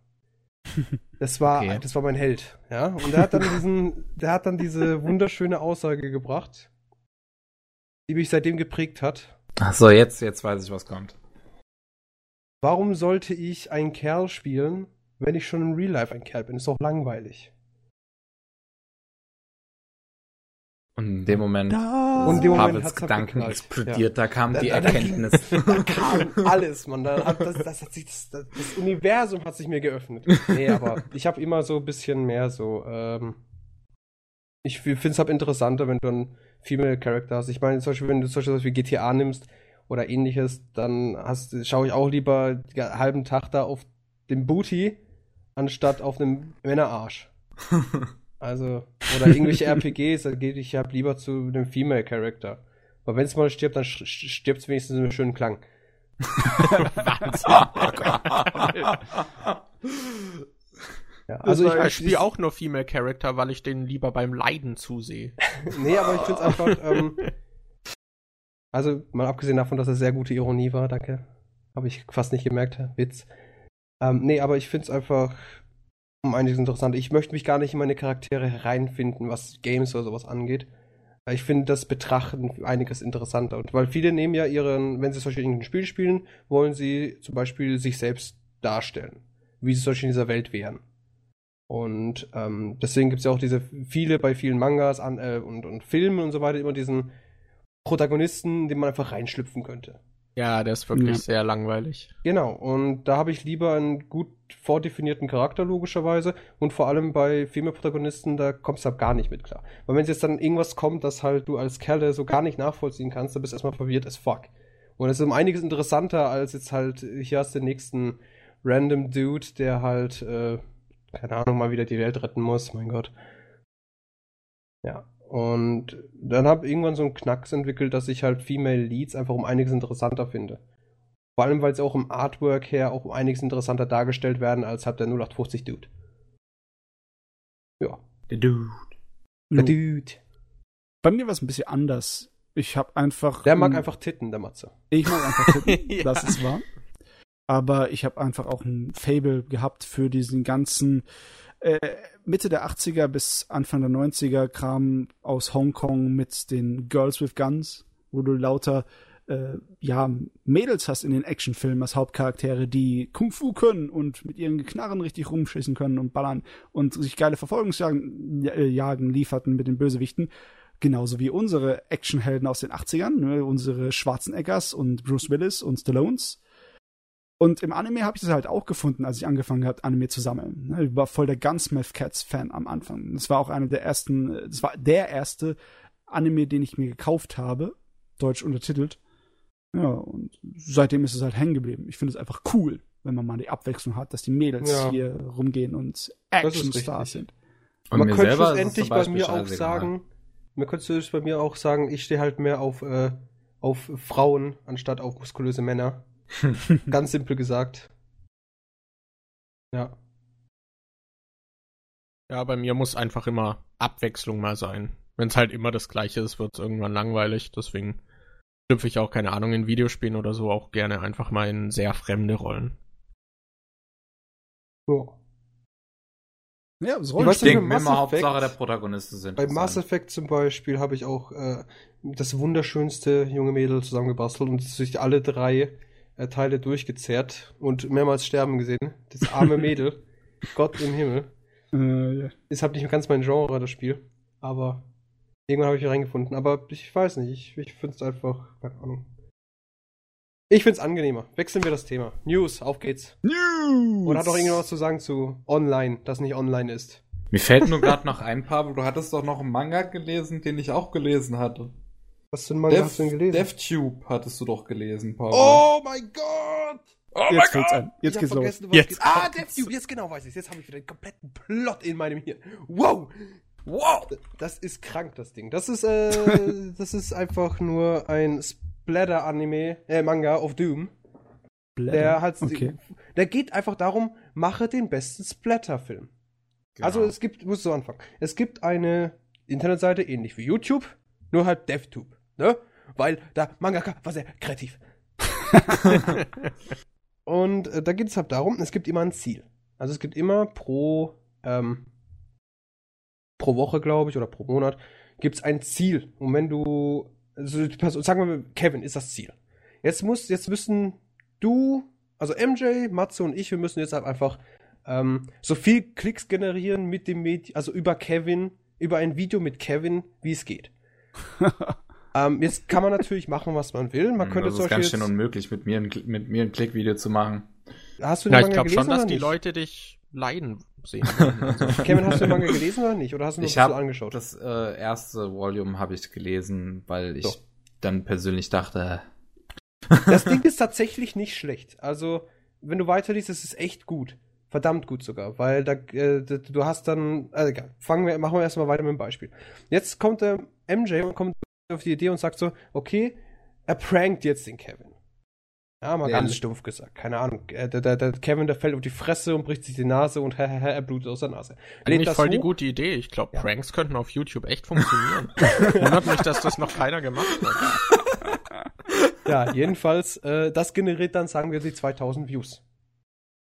Das war, okay. das war mein Held, ja. Und der hat dann diesen, der hat dann diese wunderschöne Aussage gebracht, die mich seitdem geprägt hat. Ach so, jetzt, jetzt weiß ich, was kommt. Warum sollte ich einen Kerl spielen, wenn ich schon im Real Life ein Kerl bin? Ist doch langweilig. Und in dem Moment, da. und in dem Moment Pavels Gedanken explodiert, ja. da kam da, die da, Erkenntnis. Da, kam alles, man. Da hat, das, das, hat sich, das, das, Universum hat sich mir geöffnet. Nee, aber ich habe immer so ein bisschen mehr so, ähm, ich finde es halt interessanter, wenn du einen Female Character hast. Ich meine, zum Beispiel, wenn du zum Beispiel wie GTA nimmst oder ähnliches, dann hast, schaue ich auch lieber den halben Tag da auf dem Booty, anstatt auf einem Männerarsch. [laughs] Also, oder irgendwelche [laughs] RPGs, da gehe ich ja lieber zu dem Female Character. Aber wenn es mal stirbt, dann stirbt es wenigstens in einem schönen Klang. [laughs] ja, also ich, ich spiele auch nur Female Character, weil ich den lieber beim Leiden zusehe. [laughs] nee, aber ich finde es einfach. Ähm, also, mal abgesehen davon, dass es sehr gute Ironie war, danke. Habe ich fast nicht gemerkt, Witz. Ähm, nee, aber ich finde es einfach um einiges interessant. Ich möchte mich gar nicht in meine Charaktere hereinfinden, was Games oder sowas angeht. Ich finde das Betrachten einiges interessanter. Und weil viele nehmen ja ihren, wenn sie zum Beispiel ein Spiel spielen, wollen sie zum Beispiel sich selbst darstellen. Wie sie zum Beispiel in dieser Welt wären. Und ähm, deswegen gibt es ja auch diese viele bei vielen Mangas an, äh, und, und Filmen und so weiter immer diesen Protagonisten, den man einfach reinschlüpfen könnte. Ja, der ist wirklich Ja. sehr langweilig. Genau, und da habe ich lieber einen gut vordefinierten Charakter, logischerweise. Und vor allem bei Female-Protagonisten, da kommst du halt gar nicht mit klar. Weil wenn jetzt dann irgendwas kommt, das halt du als Kerle so gar nicht nachvollziehen kannst, dann bist du erstmal verwirrt as fuck. Und es ist um einiges interessanter, als jetzt halt, hier hast du den nächsten random Dude, der halt, äh, keine Ahnung, mal wieder die Welt retten muss, mein Gott. Ja. Und dann habe ich irgendwann so einen Knacks entwickelt, dass ich halt Female Leads einfach um einiges interessanter finde. Vor allem, weil sie auch im Artwork her auch um einiges interessanter dargestellt werden, als halt der 0850 Dude. Ja. Der Dude. Der. Dude. Bei mir war es ein bisschen anders. Ich habe einfach. Der mag einfach Titten, der Matze. Ich mag einfach Titten, [laughs] Ja. das ist wahr. Aber ich habe einfach auch ein Fable gehabt für diesen ganzen Mitte der 80er bis Anfang der 90er Kram aus Hongkong mit den Girls with Guns, wo du lauter äh, ja, Mädels hast in den Actionfilmen als Hauptcharaktere, die Kung Fu können und mit ihren Knarren richtig rumschießen können und ballern und sich geile Verfolgungsjagen äh, lieferten mit den Bösewichten. Genauso wie unsere Actionhelden aus den 80ern, ne? unsere Schwarzeneggers und Bruce Willis und Stallones. Und im Anime habe ich das halt auch gefunden, als ich angefangen habe, Anime zu sammeln. Ne, Ich war voll der Gunsmith Cats Fan am Anfang. Das war auch einer der ersten, das war der erste Anime, den ich mir gekauft habe, deutsch untertitelt. Ja, und seitdem ist es halt hängen geblieben. Ich finde es einfach cool, wenn man mal die Abwechslung hat, dass die Mädels Ja. hier rumgehen und Actionstars sind. Und man mir könnte es schlussendlich bei mir auch sagen, man könnte es bei mir auch sagen, ich stehe halt mehr auf, äh, auf Frauen anstatt auf muskulöse Männer. [laughs] Ganz simpel gesagt. Ja. Ja, bei mir muss einfach immer Abwechslung mal sein. Wenn es halt immer das gleiche ist, wird es irgendwann langweilig. Deswegen schlüpfe ich auch, keine Ahnung, in Videospielen oder so auch gerne einfach mal in sehr fremde Rollen. ja. Ja, das Ich weiß Ich denke immer Mass Hauptsache Effect- der Protagonist ist Bei. Mass Effect zum Beispiel habe ich auch äh, das wunderschönste junge Mädel zusammengebastelt und durch alle drei Teile durchgezerrt und mehrmals sterben gesehen. Das arme [laughs] Mädel. Gott im Himmel. Äh, ja. Ist halt nicht ganz mein Genre, das Spiel. Aber irgendwann habe ich hier reingefunden. Aber ich weiß nicht, ich, ich finde es einfach, keine Ahnung. Ich finde es angenehmer. Wechseln wir das Thema. News, auf geht's. News! Oder hat noch irgendwas zu sagen zu online, das nicht online ist? Mir fällt nur gerade noch ein, Pablo, du hattest doch noch einen Manga gelesen, den ich auch gelesen hatte. Was für ein Manga hast du denn gelesen? DevTube hattest du doch gelesen, Pablo. oh mein Gott! oh Jetzt fällt's an. Jetzt ich geht's los. Jetzt geht. Ah. DevTube, jetzt genau weiß ich Jetzt habe ich wieder einen kompletten Plot in meinem hier. Wow! Wow! Das ist krank, das Ding. Das ist, äh, [laughs] das ist einfach nur ein Splatter-Anime, äh, Manga of Doom. Der hat, Okay. der geht einfach darum, mache den besten Splatter-Film. Genau. Also es gibt, musst du anfangen. Es gibt eine Internetseite, ähnlich wie YouTube, nur halt DevTube, ne? Weil da Mangaka war sehr kreativ. [laughs] Und äh, da geht es halt darum, es gibt immer ein Ziel. Also es gibt immer pro, ähm, pro Woche, glaube ich, oder pro Monat, gibt es ein Ziel. Und wenn du, also Person, sagen wir mal, Kevin ist das Ziel. Jetzt muss, jetzt müssen du, also MJ, Matze und ich, wir müssen jetzt halt einfach ähm, so viel Klicks generieren mit dem Medium, also über Kevin, über ein Video mit Kevin, wie es geht. [laughs] ähm, jetzt kann man natürlich machen, was man will. Man Hm, könnte das zum ist ganz schön jetzt, unmöglich, mit mir, ein, mit mir ein Klickvideo zu machen. Hast du den Ja, ich Manga glaube gelesen schon, dass die? Leute dich leiden sehen. Also, [laughs] Kevin, hast du den Manga gelesen oder nicht? Oder hast du nur Ich so angeschaut? das äh, erste Volume habe ich gelesen, weil ich So. dann persönlich dachte, Das Ding [laughs] ist tatsächlich nicht schlecht. Also, wenn du weiterliest, ist es echt gut. Verdammt gut sogar, weil da, äh, du hast dann, also egal, fangen wir, machen wir erstmal weiter mit dem Beispiel. Jetzt kommt der MJ und kommt auf die Idee und sagt so, okay, er prankt jetzt den Kevin. Ja, mal Ja. ganz stumpf gesagt, keine Ahnung. Äh, Der, der, der Kevin, der fällt auf die Fresse und bricht sich die Nase und [laughs] er blutet aus der Nase. Eigentlich das voll die hoch. gute Idee. Ich glaube, Ja. Pranks könnten auf YouTube echt funktionieren. [laughs] Wundert mich, dass das noch keiner gemacht hat. Ja, jedenfalls, äh, das generiert dann, sagen wir, die 2000 Views.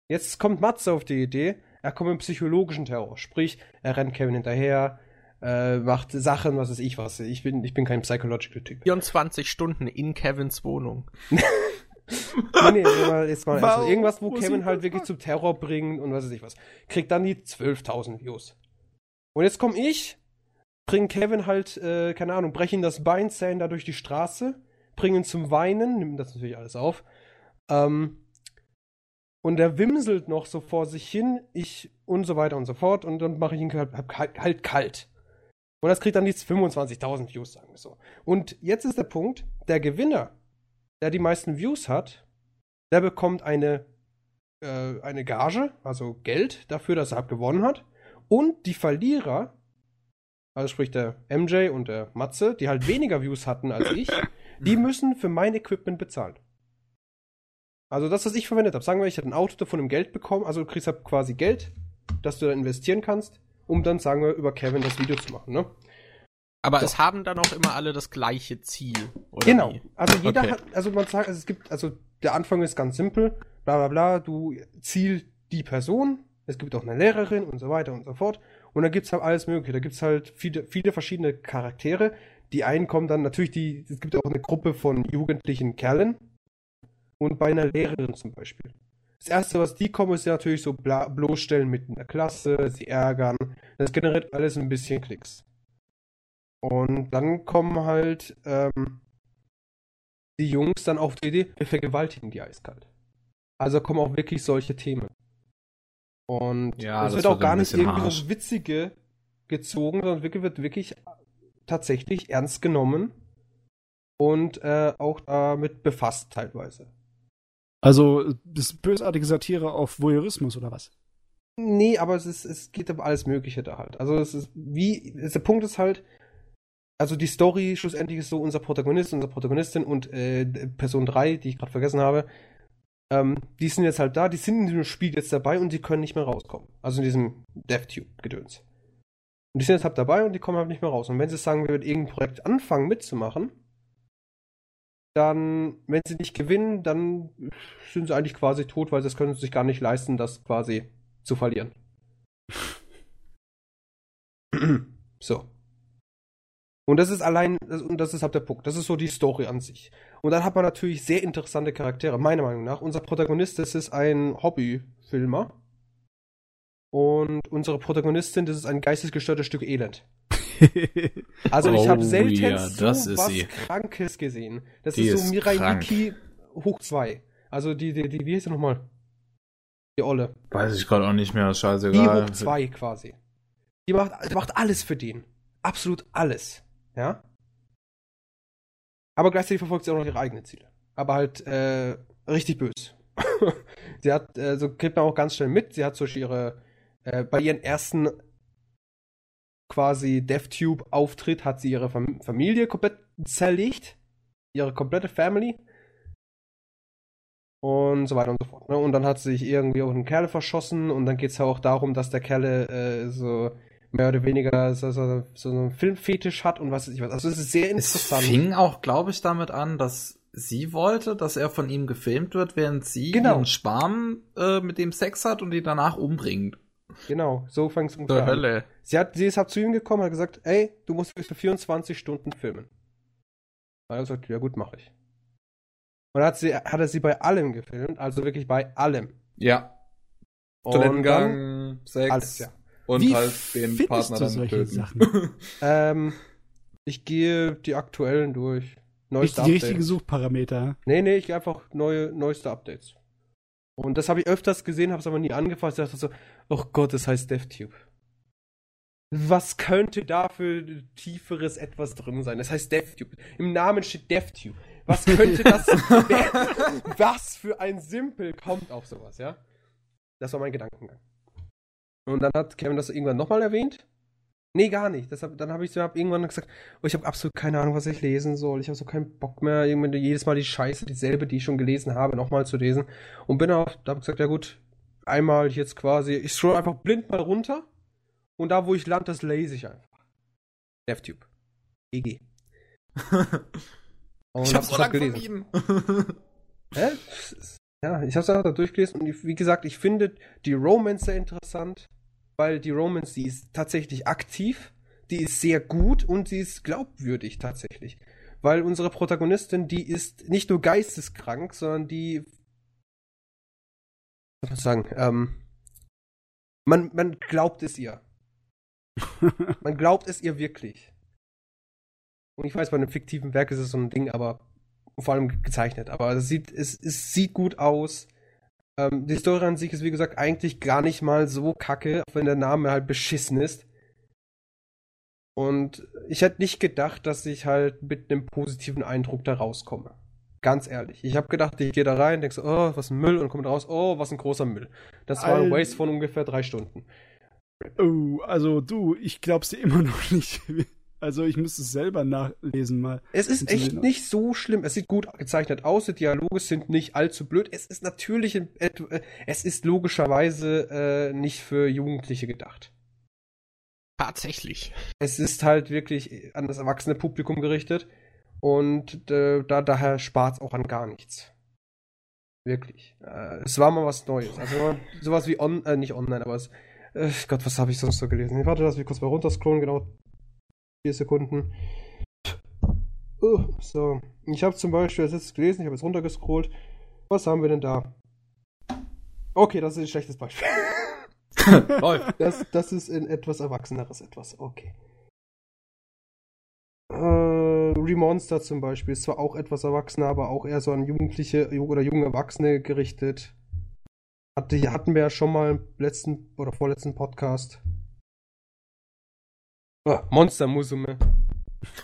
Jetzt kommt Matze auf die Idee, er kommt mit psychologischen Terror. Sprich, er rennt Kevin hinterher, äh, macht Sachen, was weiß ich was. Ich bin, ich bin kein Psychological Typ. 24 Stunden in Kevins Wohnung. [laughs] Nee, nee, jetzt mal, also irgendwas, wo Kevin halt wirklich zum Terror bringt und was weiß ich was. Kriegt dann die 12.000 Views. Und jetzt komme ich bringen Kevin halt, äh, keine Ahnung, brechen das Bein, zählen da durch die Straße, bringen ihn zum Weinen, nehmen das natürlich alles auf. Ähm, und er wimselt noch so vor sich hin, ich und so weiter und so fort, und dann mache ich ihn halt, halt, halt kalt. Und das kriegt dann die 25.000 Views, sagen wir so. Und jetzt ist der Punkt, der Gewinner, der die meisten Views hat, der bekommt eine, äh, eine Gage, also Geld dafür, dass er halt gewonnen hat. Und die Verlierer, also sprich der MJ und der Matze, die halt weniger Views hatten als ich, die müssen für mein Equipment bezahlen. Also das, was ich verwendet habe, sagen wir, ich hätte ein Auto davon im Geld bekommen, also du kriegst halt quasi Geld, das du dann investieren kannst um dann, sagen wir, über Kevin das Video zu machen, ne? Aber so. es haben dann auch immer alle das gleiche Ziel, oder? Genau. Wie? Also jeder okay. hat, also man sagt, also es gibt, also der Anfang ist ganz simpel, bla bla bla, du ziel die Person, es gibt auch eine Lehrerin und so weiter und so fort. Und dann gibt's halt alles mögliche. Da gibt's halt viele, viele verschiedene Charaktere. Die einen kommen dann natürlich die, es gibt auch eine Gruppe von jugendlichen Kerlen. Und bei einer Lehrerin zum Beispiel. Das erste, was die kommen, ist ja natürlich so bloßstellen mit einer Klasse, sie ärgern. Das generiert alles ein bisschen Klicks. Und dann kommen halt ähm, die Jungs dann auf die Idee, wir vergewaltigen die eiskalt. Also kommen auch wirklich solche Themen. Und ja, es wird auch gar nicht irgendwie harsch. so witzige gezogen, sondern wirklich wird wirklich tatsächlich ernst genommen und äh, auch damit befasst teilweise. Also das ist bösartige Satire auf Voyeurismus oder was? Nee, aber es, ist, es geht um alles Mögliche da halt. Also es ist wie, der Punkt ist halt, also die Story schlussendlich ist so, unser Protagonist, unsere Protagonistin und äh, Person 3, die ich gerade vergessen habe, ähm, die sind jetzt halt da, die sind in diesem Spiel jetzt dabei und die können nicht mehr rauskommen. Also in diesem DevTube-Gedöns. Und die sind jetzt halt dabei und die kommen halt nicht mehr raus. Und wenn sie sagen, wir würden irgendein Projekt anfangen mitzumachen, dann, wenn sie nicht gewinnen, dann sind sie eigentlich quasi tot, weil sie es können sich gar nicht leisten, das quasi zu verlieren. [clears throat] so. Und das ist allein, und das ist halt der Punkt. Das ist so die Story an sich. Und dann hat man natürlich sehr interessante Charaktere, meiner Meinung nach. Unser Protagonist, das ist ein Hobbyfilmer. Und unsere Protagonistin, das ist ein geistesgestörtes Stück Elend. [laughs] also ich habe oh, selten ja, so was. Krankes gesehen. Das die ist so Mirai Miki hoch 2. Also die, die, die, wie heißt sie nochmal? Die Olle. Weiß ich gerade auch nicht mehr, scheißegal. Die hoch 2 quasi. Die macht, die macht alles für den. Absolut alles. Ja? Aber gleichzeitig verfolgt sie auch noch ihre eigenen Ziele. Aber halt äh, richtig böse. [laughs] sie hat, äh, so kriegt man auch ganz schnell mit, sie hat zum Beispiel ihre, äh, bei ihren ersten quasi DevTube-Auftritt hat sie ihre Fam Familie komplett zerlegt. Ihre komplette Family. Und so weiter und so fort. Ne? Und dann hat sie sich irgendwie auch einen Kerl verschossen und dann geht es ja auch darum, dass der Kerl äh, so mehr oder weniger so, so, so einen Filmfetisch hat und was weiß ich was. Also es ist sehr interessant. Es fing auch, glaube ich, damit an, dass sie wollte, dass er von ihm gefilmt wird, während sie genau. ihren Sparm äh, mit dem Sex hat und ihn danach umbringt. Genau, so fängt es ungefähr an. Hölle. Sie, hat, sie ist halt zu ihm gekommen und hat gesagt, ey, du musst für 24 Stunden filmen. Er hat gesagt, ja gut, mache ich. Und dann hat, sie, hat er sie bei allem gefilmt, also wirklich bei allem. Ja. Toilettengang, Sex alles, ja. und Wie halt den Partner du dann solche töten. Sachen? [laughs] ähm, ich gehe die aktuellen durch. Neueste Nicht die Updates. richtigen Suchparameter. Nee, nee, ich gehe einfach neue, neueste Updates. Und das habe ich öfters gesehen, habe es aber nie angefasst. Ich dachte so, oh Gott, das heißt DevTube. Was könnte da für tieferes etwas drin sein? Das heißt DevTube. Im Namen steht DevTube. Was könnte das [laughs] Was für ein Simpel kommt auf sowas, ja? Das war mein Gedankengang. Und dann hat Kevin das irgendwann nochmal erwähnt. Nee, gar nicht. Deshalb, dann habe ich so hab irgendwann gesagt, oh, ich habe absolut keine Ahnung, was ich lesen soll. Ich habe so keinen Bock mehr, jedes Mal die Scheiße, dieselbe, die ich schon gelesen habe, nochmal zu lesen. Und bin auch, da habe ich gesagt, ja gut, einmal jetzt quasi, ich scroll einfach blind mal runter und da, wo ich lande, das lese ich einfach. DevTube. EG. [laughs] und ich hab's so lange gelesen. [laughs] Hä? Ja, ich hab's einfach da durchgelesen und wie gesagt, ich finde die Romance sehr interessant weil die Romance, die ist tatsächlich aktiv, die ist sehr gut und sie ist glaubwürdig tatsächlich. Weil unsere Protagonistin, die ist nicht nur geisteskrank, sondern die. Soll ich sagen? Ähm, man, man glaubt es ihr. [laughs] Man glaubt es ihr wirklich. Und ich weiß, bei einem fiktiven Werk ist es so ein Ding, aber vor allem gezeichnet. Aber es sieht, es, es sieht gut aus. Ähm, die Story an sich ist, wie gesagt, eigentlich gar nicht mal so kacke, auch wenn der Name halt beschissen ist. Und ich hätte nicht gedacht, dass ich halt mit einem positiven Eindruck da rauskomme. Ganz ehrlich. Ich habe gedacht, ich gehe da rein, denke so, oh, was ein Müll und komme raus, oh, was ein großer Müll. Das war ein Waste von ungefähr drei Stunden. Oh, also du, ich glaub's dir [laughs] immer noch nicht. Also ich müsste es selber nachlesen mal. Es ist echt nicht so schlimm. Es sieht gut gezeichnet aus. Die Dialoge sind nicht allzu blöd. Es ist natürlich, äh, es ist logischerweise äh, nicht für Jugendliche gedacht. Tatsächlich. Es ist halt wirklich an das erwachsene Publikum gerichtet und äh, da daher spart auch an gar nichts. Wirklich. Äh, es war mal was Neues. Also sowas wie on, äh, nicht online, aber es, äh, Gott, was habe ich sonst so gelesen? Warte, lass mich kurz mal runterscrollen, genau vier Sekunden. Uh, so, ich habe zum Beispiel das jetzt gelesen, ich habe jetzt runtergescrollt. Was haben wir denn da? Okay, das ist ein schlechtes Beispiel. [laughs] Das, das ist in etwas erwachseneres etwas. Okay. Äh, Remonster zum Beispiel ist zwar auch etwas erwachsener, aber auch eher so an Jugendliche ju- oder junge Erwachsene gerichtet. Hatte, hatten wir ja schon mal im letzten oder vorletzten Podcast. Ah, Monster Musume.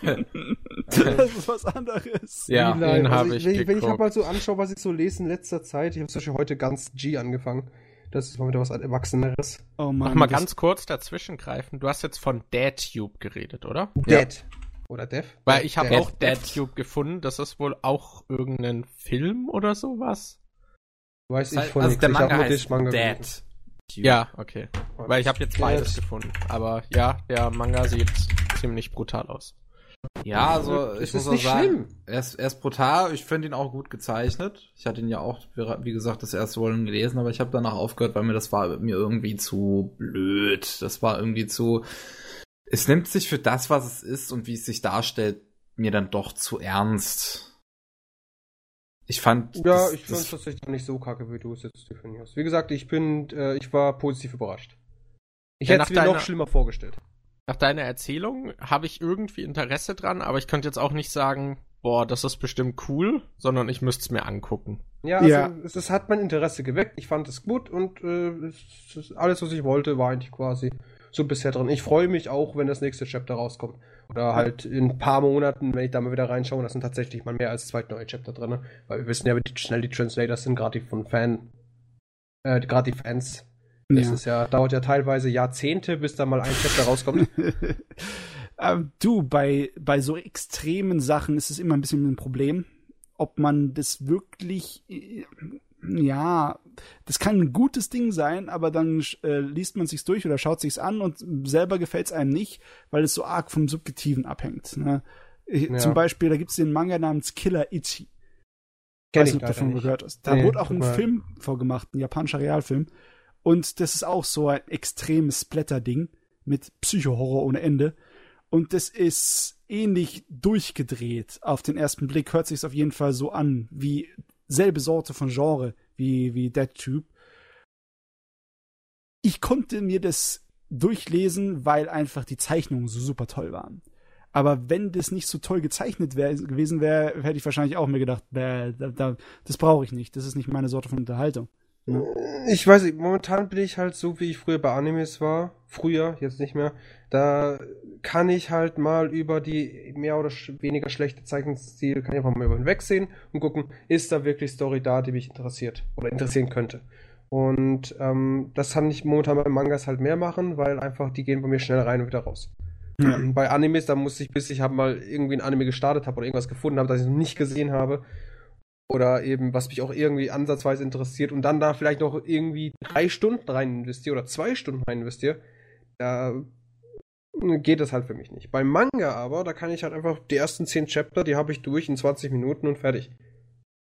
das ist was anderes. Ja, den also ich wenn, wenn ich hab mal so anschaue, was ich so lese in letzter Zeit, ich habe zum Beispiel heute ganz G angefangen. Das ist mal wieder was Erwachseneres. Oh Mach Mann, mal das- ganz kurz dazwischen greifen. Du hast jetzt von DadTube geredet, oder? Ja. Oder Dev? Weil ich habe Dead. auch DadTube gefunden. Das ist wohl auch irgendein Film oder sowas. Weiß ich Also von der nichts. Ich hab Manga heißt Manga. Dead. Ja, okay. Weil ich habe jetzt beides Dead. gefunden. Aber ja, der Manga sieht ziemlich brutal aus. Ja, also Es ich ist muss auch nicht sagen, schlimm. Er, ist, er ist brutal. Ich finde ihn auch gut gezeichnet. Ich hatte ihn ja auch, wie gesagt, das erste Volume gelesen, aber ich habe danach aufgehört, weil mir das war mir irgendwie zu blöd. Das war irgendwie zu. Es nimmt sich für das, was es ist und wie es sich darstellt, mir dann doch zu ernst. Ich fand. Ja, das- ich fand das- es tatsächlich nicht so kacke, wie du es jetzt definierst. Wie gesagt, ich bin, äh, ich war positiv überrascht. Ich Ja, hätte es mir noch schlimmer vorgestellt. Nach deiner Erzählung habe ich irgendwie Interesse dran, aber ich könnte jetzt auch nicht sagen, boah, das ist bestimmt cool, sondern ich müsste es mir angucken. Ja, also Ja. Es, es hat mein Interesse geweckt. Ich fand es gut und äh, es, es, alles, was ich wollte, war eigentlich quasi so bisher drin. Ich freue mich auch, wenn das nächste Chapter rauskommt. Oder halt in ein paar Monaten, wenn ich da mal wieder reinschaue, da sind tatsächlich mal mehr als zwei neue Chapter drin. Weil wir wissen ja, wie schnell die Translators sind, gerade die von Fan, äh, gerade die Fans. Das Ja. ist ja, dauert ja teilweise Jahrzehnte, bis da mal ein Chapter rauskommt. [laughs] ähm, du, bei, bei so extremen Sachen ist es immer ein bisschen ein Problem, ob man das wirklich, äh, ja, das kann ein gutes Ding sein, aber dann äh, liest man sich's durch oder schaut sich's an und selber gefällt's einem nicht, weil es so arg vom Subjektiven abhängt. Ne? Ich, Ja. Zum Beispiel, da gibt's den Manga namens Killer Ichi. Kenn weiß ich nicht, ob davon nicht. gehört hast. Da Nee, wurde auch ein. Film vorgemacht, ein japanischer Realfilm. Und das ist auch so ein extremes Splatter-Ding mit Psycho-Horror ohne Ende. Und das ist ähnlich durchgedreht. Auf den ersten Blick hört sich's auf jeden Fall so an, wie selbe Sorte von Genre wie, wie Dead Tube. Ich konnte mir das durchlesen, weil einfach die Zeichnungen so super toll waren. Aber wenn das nicht so toll gezeichnet wär, gewesen wäre, hätte ich wahrscheinlich auch mir gedacht, bäh, da, da, das brauche ich nicht. Das ist nicht meine Sorte von Unterhaltung. Ich weiß nicht, momentan bin ich halt so, wie ich früher bei Animes war. Früher, jetzt nicht mehr. Da kann ich halt mal über die mehr oder weniger schlechte Zeichenstil, kann ich einfach mal über hinwegsehen und gucken, ist da wirklich Story da, die mich interessiert oder interessieren könnte. Und ähm, das kann ich momentan bei Mangas halt mehr machen, weil einfach die gehen bei mir schnell rein und wieder raus. Ja. Bei Animes, da muss ich, bis ich hab mal irgendwie ein Anime gestartet habe oder irgendwas gefunden habe, das ich noch nicht gesehen habe, oder eben, was mich auch irgendwie ansatzweise interessiert und dann da vielleicht noch irgendwie drei Stunden rein investiere oder zwei Stunden rein investiere, da geht das halt für mich nicht. Beim Manga aber, da kann ich halt einfach die ersten zehn Chapter, die habe ich durch in 20 Minuten und fertig.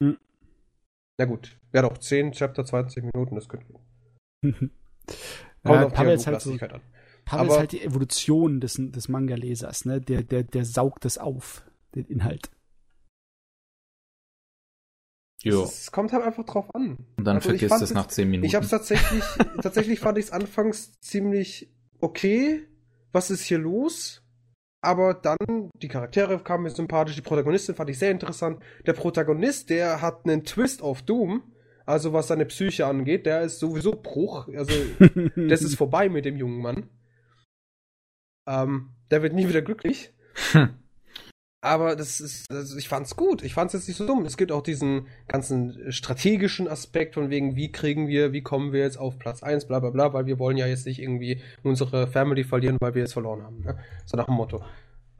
Hm. Na gut, ja doch, 10 Chapter, 20 Minuten, das könnte gehen. [laughs] Ja, Pavel ist halt so, an. Pavel ist halt die Evolution des, des Manga-Lesers, ne? Der, der, der saugt das auf, den Inhalt. Jo. Es kommt halt einfach drauf an. Und dann Also vergisst es es- nach 10 Minuten. Ich habe es tatsächlich, [laughs] tatsächlich fand ich es anfangs ziemlich okay, was ist hier los? Aber dann, die Charaktere kamen mir sympathisch, die Protagonistin fand ich sehr interessant. Der Protagonist, der hat einen Twist auf Doom, also was seine Psyche angeht, der ist sowieso Bruch. Also, [laughs] das ist vorbei mit dem jungen Mann. Ähm, der wird nie wieder glücklich. [laughs] Aber das ist, also ich fand's gut. Ich fand's jetzt nicht so dumm. Es gibt auch diesen ganzen strategischen Aspekt von wegen, wie kriegen wir, wie kommen wir jetzt auf Platz 1, bla bla bla, weil wir wollen ja jetzt nicht irgendwie unsere Family verlieren, weil wir jetzt verloren haben. Ne? So nach dem Motto.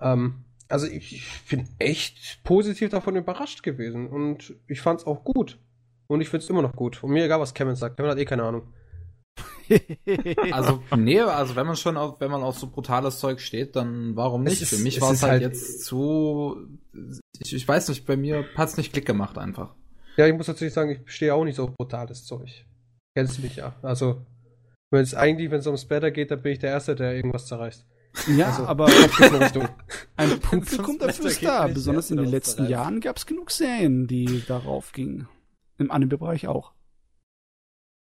Ähm, also ich, ich bin echt positiv davon überrascht gewesen und ich fand's auch gut. Und ich find's immer noch gut. Und mir egal, was Kevin sagt. Kevin hat eh keine Ahnung. [laughs] Also, nee, also wenn man schon auf, wenn man auf so brutales Zeug steht, dann warum nicht? Es ist- Für mich es war es halt, halt- jetzt zu. Ich, ich weiß nicht, bei mir hat's nicht Klick gemacht einfach. Ja, ich muss natürlich sagen, ich stehe auch nicht so auf brutales Zeug. Kennst du mich ja. Also, wenn es eigentlich, wenn es um Splatter geht, dann bin ich der Erste, der irgendwas zerreißt. Ja, Also, aber [laughs] ein [laughs] Publikum dafür ist da. Besonders in den letzten Jahren gab es genug Serien, die darauf gingen. Im Anime-Bereich auch.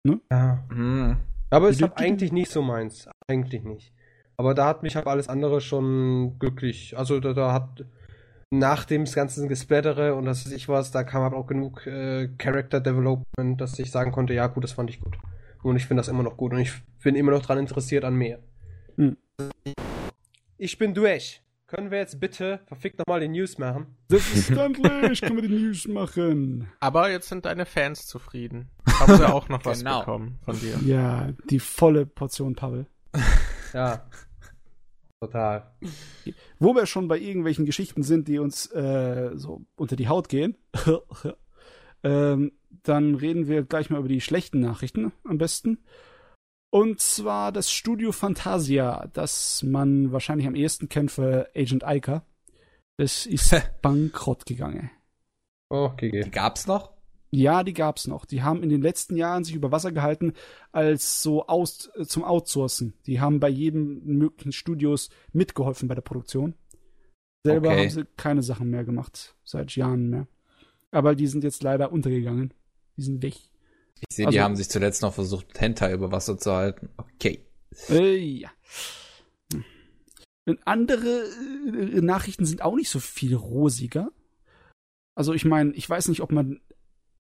Ja. Hm. Aber es du- eigentlich nicht so meins. Eigentlich nicht. Aber da hat mich halt alles andere schon glücklich. Also da, da hat nach dem ganzen Gesplattere und das weiß ich was, da kam halt auch genug äh, Character Development, dass ich sagen konnte, ja gut, das fand ich gut. Und ich finde das immer noch gut und ich bin immer noch dran interessiert an mehr. Hm. Ich bin durch. Können wir jetzt bitte verfickt nochmal die News machen? Selbstverständlich können wir die News machen. Aber jetzt sind deine Fans zufrieden. Haben sie auch noch was Genau. bekommen von dir. Ja, die volle Portion Pavel. [laughs] Ja. Total. Wo wir schon bei irgendwelchen Geschichten sind, die uns äh, so unter die Haut gehen, [laughs] ähm, dann reden wir gleich mal über die schlechten Nachrichten am besten. Und zwar das Studio Fantasia, das man wahrscheinlich am ehesten kennt für Agent Iker. Das ist bankrott gegangen. Oh, GG. Die gab's noch? Ja, die gab's noch. Die haben in den letzten Jahren sich über Wasser gehalten als so aus, äh, zum Outsourcen. Die haben bei jedem möglichen Studios mitgeholfen bei der Produktion. Selber Okay. haben sie keine Sachen mehr gemacht, seit Jahren mehr. Aber die sind jetzt leider untergegangen. Die sind weg. Ich sehe, Also- die haben sich zuletzt noch versucht, Hentai über Wasser zu halten. Okay. Äh, ja. Hm. Und andere äh, Nachrichten sind auch nicht so viel rosiger. Also ich meine, ich weiß nicht, ob man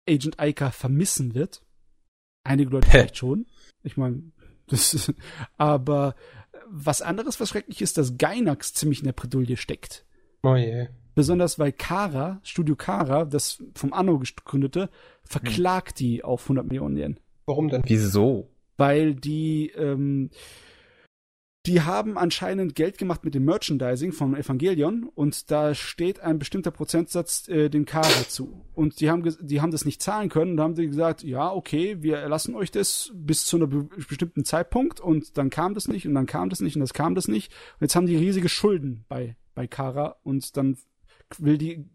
Agent Iker vermissen wird. Einige Leute vielleicht schon. Ich meine, das ist, aber was anderes, was schrecklich ist, dass Gainax ziemlich in der Bredouille steckt. Oh je. Besonders weil Kara, Studio Kara, das vom Anno gegründete, verklagt die auf 100 Millionen Yen Warum denn? Wieso? weil die ähm, die haben anscheinend Geld gemacht mit dem Merchandising vom Evangelion und da steht ein bestimmter Prozentsatz äh, den Kara zu und die haben die haben das nicht zahlen können und da haben die gesagt ja okay wir erlassen euch das bis zu einem be bestimmten Zeitpunkt und dann kam das nicht und dann kam das nicht und das kam das nicht und jetzt haben die riesige Schulden bei bei Kara und dann will die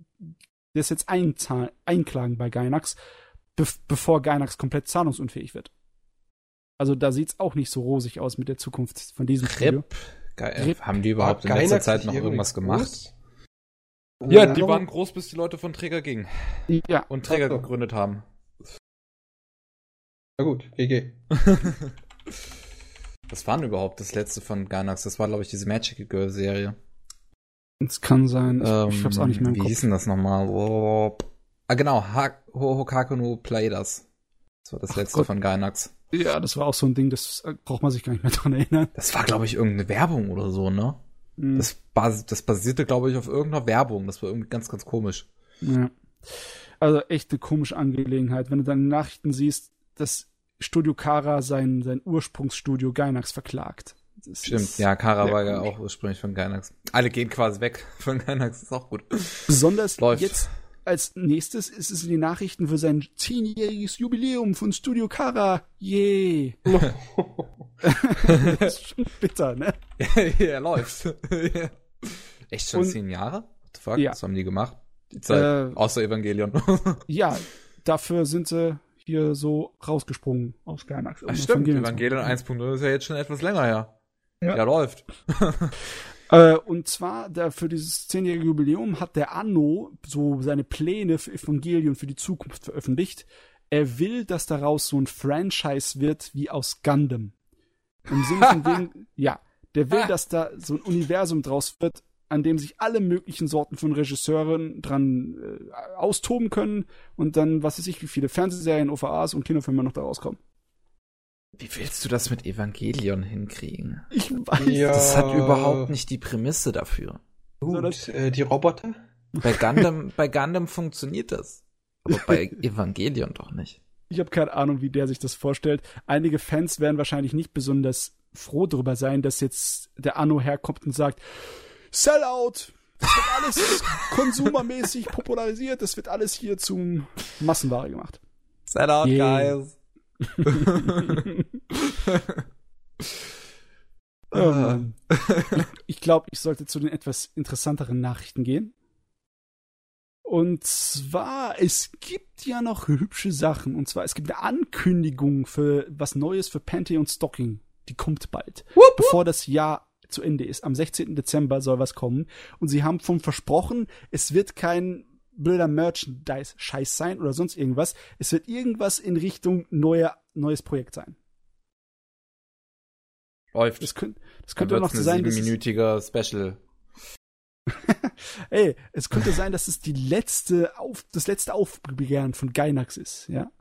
das jetzt einklagen bei Gainax bev bevor Gainax komplett zahlungsunfähig wird. Also da sieht's auch nicht so rosig aus mit der Zukunft von diesem. Rip. Rip. Haben die überhaupt in letzter Gainax Zeit noch irgendwas gemacht? groß? Ja, die waren groß, bis die Leute von Träger gingen Ja, und Träger so. gegründet haben. Na gut, GG. Was [laughs] war denn überhaupt das letzte von Gainax? Das war, glaube ich, diese Magic Girl Serie. Es kann sein. Ich, Ähm, ich hab's auch nicht mehr im Wie Kopf. hieß denn das nochmal? Oh. Ah, genau. Ha Ho Hokaku no Play das. Das war das Ach letzte Gott. von Gainax. Ja, das war auch so ein Ding, das äh, braucht man sich gar nicht mehr dran erinnern. Das war, glaube ich, irgendeine Werbung oder so, ne? Mhm. Das, bas das basierte, glaube ich, auf irgendeiner Werbung. Das war irgendwie ganz, ganz komisch. Ja. Also echt eine komische Angelegenheit, wenn du dann Nachrichten siehst, dass Studio Kara sein, sein Ursprungsstudio Gainax verklagt. Das Stimmt. ist Ja, Kara war ja auch ursprünglich von Gainax. Alle gehen quasi weg [laughs] von Gainax. Ist auch gut. Besonders Läuft. jetzt als nächstes ist es in den Nachrichten für sein zehnjähriges Jubiläum von Studio Kara. Yay. [laughs] das ist schon bitter, ne? [laughs] ja, läuft. Echt schon Und- zehn Jahre? What the fuck? Ja. Was haben die gemacht? Die Zeit. Äh, Außer Evangelion. Ja, dafür sind sie hier so rausgesprungen aus Gainax. Ach, das stimmt, Evangelion zu Evangelion machen. 1.0 ist ja jetzt schon etwas länger her. Ja. Ja, läuft. [laughs] Äh, und zwar, der, für dieses zehnjährige Jubiläum hat der Anno so seine Pläne für Evangelion für die Zukunft veröffentlicht. Er will, dass daraus so ein Franchise wird wie aus Gundam. Im Sinne von [laughs] wegen, ja, Der will, Ah. dass da so ein Universum draus wird, an dem sich alle möglichen Sorten von Regisseuren dran äh, austoben können und dann, was weiß ich, wie viele Fernsehserien, OVAs und Kinofilme noch da rauskommen. Wie willst du das mit Evangelion hinkriegen? Ich weiß. Ja. Das hat überhaupt nicht die Prämisse dafür. Gut, äh, die Roboter? Bei [laughs] Gundam, bei Gundam funktioniert das. Aber bei [laughs] Evangelion doch nicht. Ich habe keine Ahnung, wie der sich das vorstellt. Einige Fans werden wahrscheinlich nicht besonders froh darüber sein, dass jetzt der Anno herkommt und sagt, Sellout! Das wird alles [laughs] konsumermäßig popularisiert, das wird alles hier zum Massenware gemacht. Set out, Yeah. guys. [laughs] Oh Mann. ich glaube, ich sollte zu den etwas interessanteren Nachrichten gehen. Und zwar, es gibt ja noch hübsche Sachen. Und zwar, es gibt eine Ankündigung für was Neues für Pantheon Stocking. Die kommt bald. Bevor das Jahr zu Ende ist. Am 16. Dezember soll was kommen. Und sie haben vom versprochen, es wird kein blöder Merchandise-Scheiß sein oder sonst irgendwas. Es wird irgendwas in Richtung neuer, neues Projekt sein. Läuft. Das könnte, das könnte auch noch so ein sein, dass es, siebenminütiger Special. [laughs] ey, es könnte sein, dass es die letzte auf, das letzte Aufbegehren von Gainax ist, ja.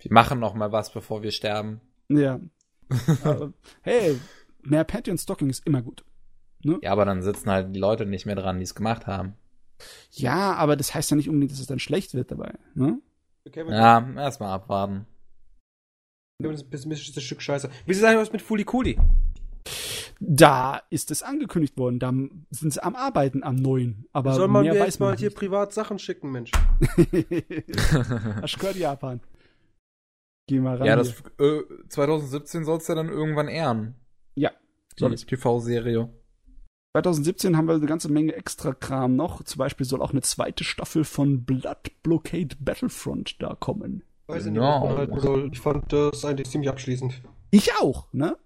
Wir machen noch mal was, bevor wir sterben. Ja. [laughs] Aber, hey, mehr Pantheon Stocking ist immer gut. Ja, aber dann sitzen halt die Leute nicht mehr dran, die es gemacht haben. Ja, aber das heißt ja nicht unbedingt, dass es dann schlecht wird dabei. Ne? Kevin, Ja, erstmal abwarten. Kevin ist ein pessimistisches Stück Scheiße. Wie ist es eigentlich was mit Fulikuli? Da ist es angekündigt worden. Da sind sie am Arbeiten am neuen. Aber Soll man mehr mir weiß jetzt man mal hier nicht. privat Sachen schicken, Mensch? [laughs] [laughs] Gehört, Japan? Geh mal ran. ja, das äh, 2017 soll es ja dann irgendwann ehren. Ja, Die. TV-Serie. 2017 haben wir eine ganze Menge extra Kram noch. Zum Beispiel soll auch eine zweite Staffel von Blood Blockade Battlefront da kommen. Weiß ich nicht, Genau. was man halten soll. Ich fand das eigentlich ziemlich abschließend. Ich auch, ne?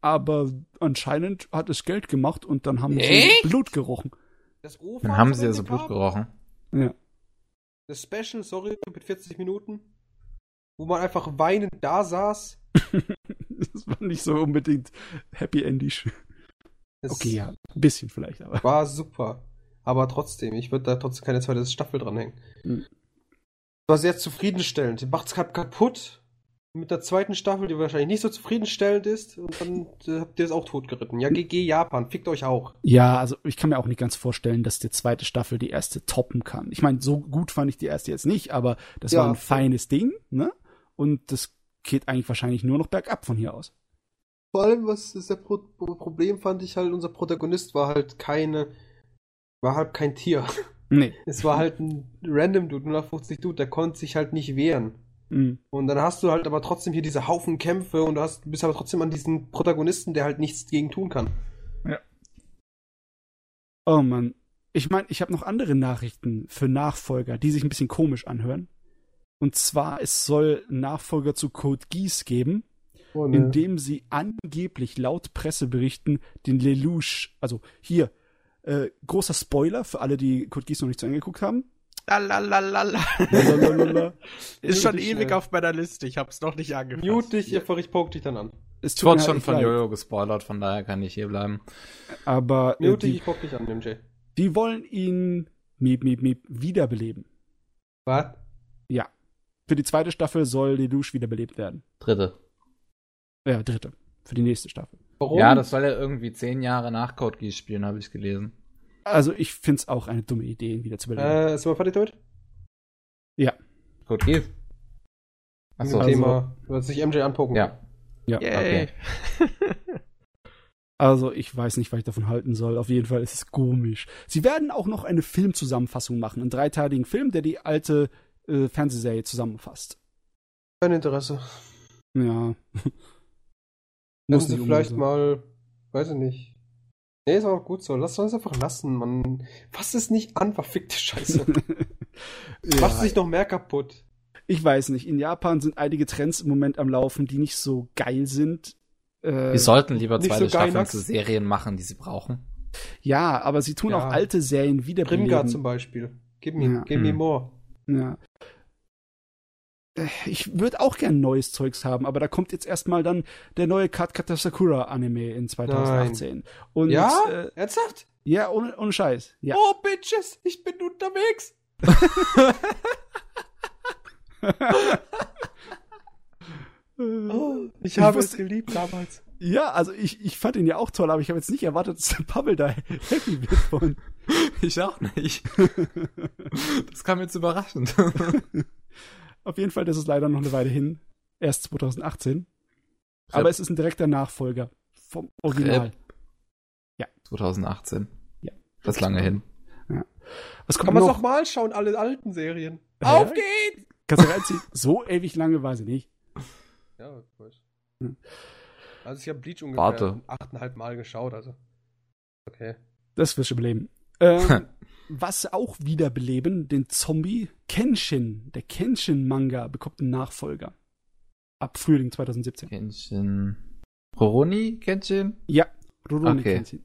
Aber anscheinend hat es Geld gemacht und dann haben Echt? sie Blut gerochen. Das Dann haben sie ja so Blut gerochen. Ja. Das Special, sorry, mit 40 Minuten, wo man einfach weinend da saß. [laughs] Das war nicht so unbedingt happy Das Okay, ja, ein bisschen vielleicht, aber. War super. Aber trotzdem, ich würde da trotzdem keine zweite Staffel dranhängen. Mhm. War sehr zufriedenstellend. Macht's kap- kaputt. Mit der zweiten Staffel, die wahrscheinlich nicht so zufriedenstellend ist. Und dann äh, habt ihr es auch totgeritten. Ja, GG Japan, fickt euch auch. Ja, also ich kann mir auch nicht ganz vorstellen, dass die zweite Staffel die erste toppen kann. Ich meine, so gut fand ich die erste jetzt nicht, aber das Ja. war ein feines Ding, ne? Und das geht eigentlich wahrscheinlich nur noch bergab von hier aus. Vor allem, was ist der Pro Problem, fand ich halt, unser Protagonist war halt keine, war halt kein Tier. [laughs] Nee. Es war halt ein random Dude, 050 Dude, der konnte sich halt nicht wehren. Mhm. Und dann hast du halt aber trotzdem hier diese Haufen Kämpfe und du hast, bist aber trotzdem an diesen Protagonisten, der halt nichts gegen tun kann. Oh Mann. Ich meine, ich habe noch andere Nachrichten für Nachfolger, die sich ein bisschen komisch anhören. Und zwar, es soll Nachfolger zu Code Geass geben, Oh, in dem sie angeblich laut Presseberichten den Lelouch, also hier, äh, großer Spoiler für alle, die Code Geass noch nicht zu Ende geguckt haben. Lalalala. Ist schon ewig schnell. auf meiner Liste. Ich hab's noch nicht angefasst. Mute dich, einfach ich poke dich dann an. Es tut wurde halt schon von leid, Jojo gespoilert, von daher kann ich hier bleiben. Aber äh, Mute dich, ich poke dich an, MJ. die wollen ihn miep, miep, miep, wiederbeleben. Was? Ja. Für die zweite Staffel soll Lelouch wiederbelebt werden. Dritte. Ja, dritte. Für die nächste Staffel. Warum? Ja, das soll ja irgendwie zehn Jahre nach Code Geass spielen, habe ich gelesen. Also ich find's auch eine dumme Idee, ihn wieder zu beleben. Äh, sind wir fertig damit? Code Geass? Achso, Also- Thema, wird sich MJ anpoken. ja. ja. Yay. [laughs] Also ich weiß nicht, was ich davon halten soll. Auf jeden Fall ist es komisch. Sie werden auch noch eine Filmzusammenfassung machen, einen dreiteiligen Film, der die alte äh, Fernsehserie zusammenfasst. Kein Interesse. Ja. [laughs] Muss sie nicht vielleicht mal, weiß ich nicht. Nee, ist auch gut so. Lass uns einfach lassen, man. Fass es nicht an, verfickte Scheiße. [laughs] ja, Machst sich noch mehr kaputt. ich weiß nicht. In Japan sind einige Trends im Moment am Laufen, die nicht so geil sind. Äh, Wir sollten lieber zweite so Staffeln zu Serien machen, die sie brauchen. ja, aber sie tun Ja. auch alte Serien wiederbeleben. Grimgar zum Beispiel. Give me, Ja. give me Hm. more. Ja. Äh, ich würde auch gern neues Zeugs haben, aber da kommt jetzt erstmal dann der neue Kat Kata Sakura Anime in 2018. Und, ja? Äh, Ernsthaft? ja, ohne, ohne Scheiß. Ja. Oh, Bitches, ich bin unterwegs. [laughs] Oh, ich habe wusste- es geliebt damals. Ja, also ich, ich fand ihn ja auch toll, aber ich habe jetzt nicht erwartet, dass der Pavel da happy wird von. Ich auch nicht. [laughs] das kam jetzt überraschend. [laughs] Auf jeden Fall, das ist leider noch eine Weile hin. Erst 2018. Aber es ist ein direkter Nachfolger vom Original. 2018. Ja. Das ist lange hin. Was kommt Kann man noch? noch mal schauen, alle alten Serien. Ja. Auf geht's! Kannst du reinziehen? So ewig lange weiß ich nicht. Ja, ich weiß. Hm. Also ich habe Bleach ungefähr achteinhalb Mal geschaut, also. Okay. Das wirst du beleben. Ähm, [laughs] was auch wieder beleben, den Zombie Kenshin. Der Kenshin-Manga bekommt einen Nachfolger. Ab Frühling 2017. Kenshin. Roroni, Kenshin? Ja, Rurouni Okay. Kenshin.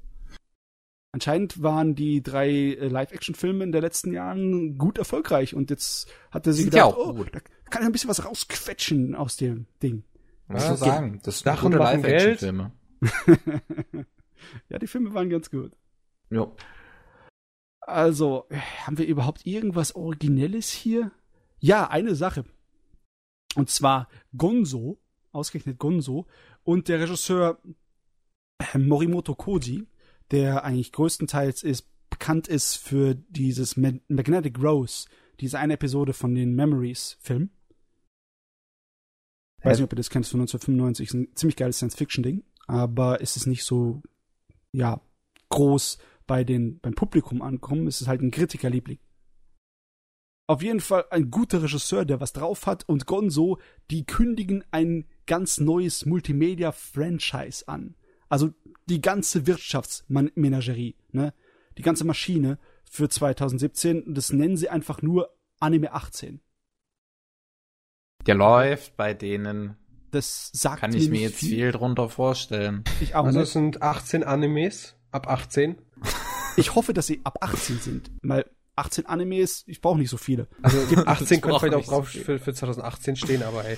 Anscheinend waren die drei äh, Live-Action-Filme in den letzten Jahren gut erfolgreich und jetzt hat er sich Sind ja gedacht, auch oh, gut. da kann ich ein bisschen was rausquetschen aus dem Ding. Was Ja, soll ich sagen? Das sind gute. Live-Action-Filme. [laughs] ja, die Filme waren ganz gut. Jo. Also, haben wir überhaupt irgendwas Originelles hier? Ja, eine Sache. Und zwar Gonzo, ausgerechnet Gonzo, und der Regisseur äh, Morimoto Koji, der eigentlich größtenteils ist, bekannt ist für dieses Ma Magnetic Rose, diese eine Episode von den Memories-Film. Weiß nicht, ob ihr das kennt, von 1995. Ist ein ziemlich geiles Science-Fiction-Ding, aber es ist nicht so, ja, groß bei den, beim Publikum ankommen. Es ist halt ein Kritikerliebling. Auf jeden Fall ein guter Regisseur, der was drauf hat und Gonzo, die kündigen ein ganz neues Multimedia-Franchise an. Also die ganze Wirtschaftsmenagerie, ne? Die ganze Maschine für 2017. Das nennen sie einfach nur Anime 18. Der läuft bei denen. Das sagt Kann ich mir jetzt viel drunter vorstellen. Ich auch Also es sind 18 Animes ab 18. Ich hoffe, dass sie ab 18 sind, weil 18 Animes, ich brauche nicht so viele. Also 18 Ich könnte vielleicht auch drauf für, für 2018 stehen, aber hey,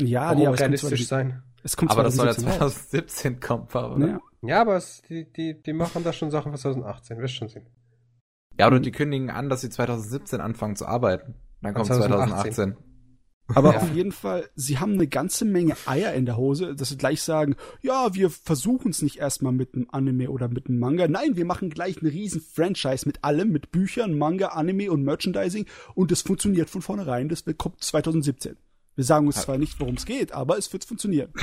Ja, nee, aber es kommt, realistisch 20, sein. es kommt Aber das soll ja 2017 raus. 2017 kommen, oder? Ja. Ja, aber es, die, die, die machen da schon Sachen für 2018, wirst schon sehen. Ja, oder die kündigen an, dass sie 2017 anfangen zu arbeiten. Dann kommt 2018. 2018. Aber Ja. auf jeden Fall, sie haben eine ganze Menge Eier in der Hose, dass sie gleich sagen, ja, wir versuchen es nicht erstmal mit einem Anime oder mit einem Manga. Nein, wir machen gleich einen riesen Franchise mit allem, mit Büchern, Manga, Anime und Merchandising und das funktioniert von vornherein. Das kommt 2017. Wir sagen uns zwar nicht, worum es geht, aber es wird funktionieren. [laughs]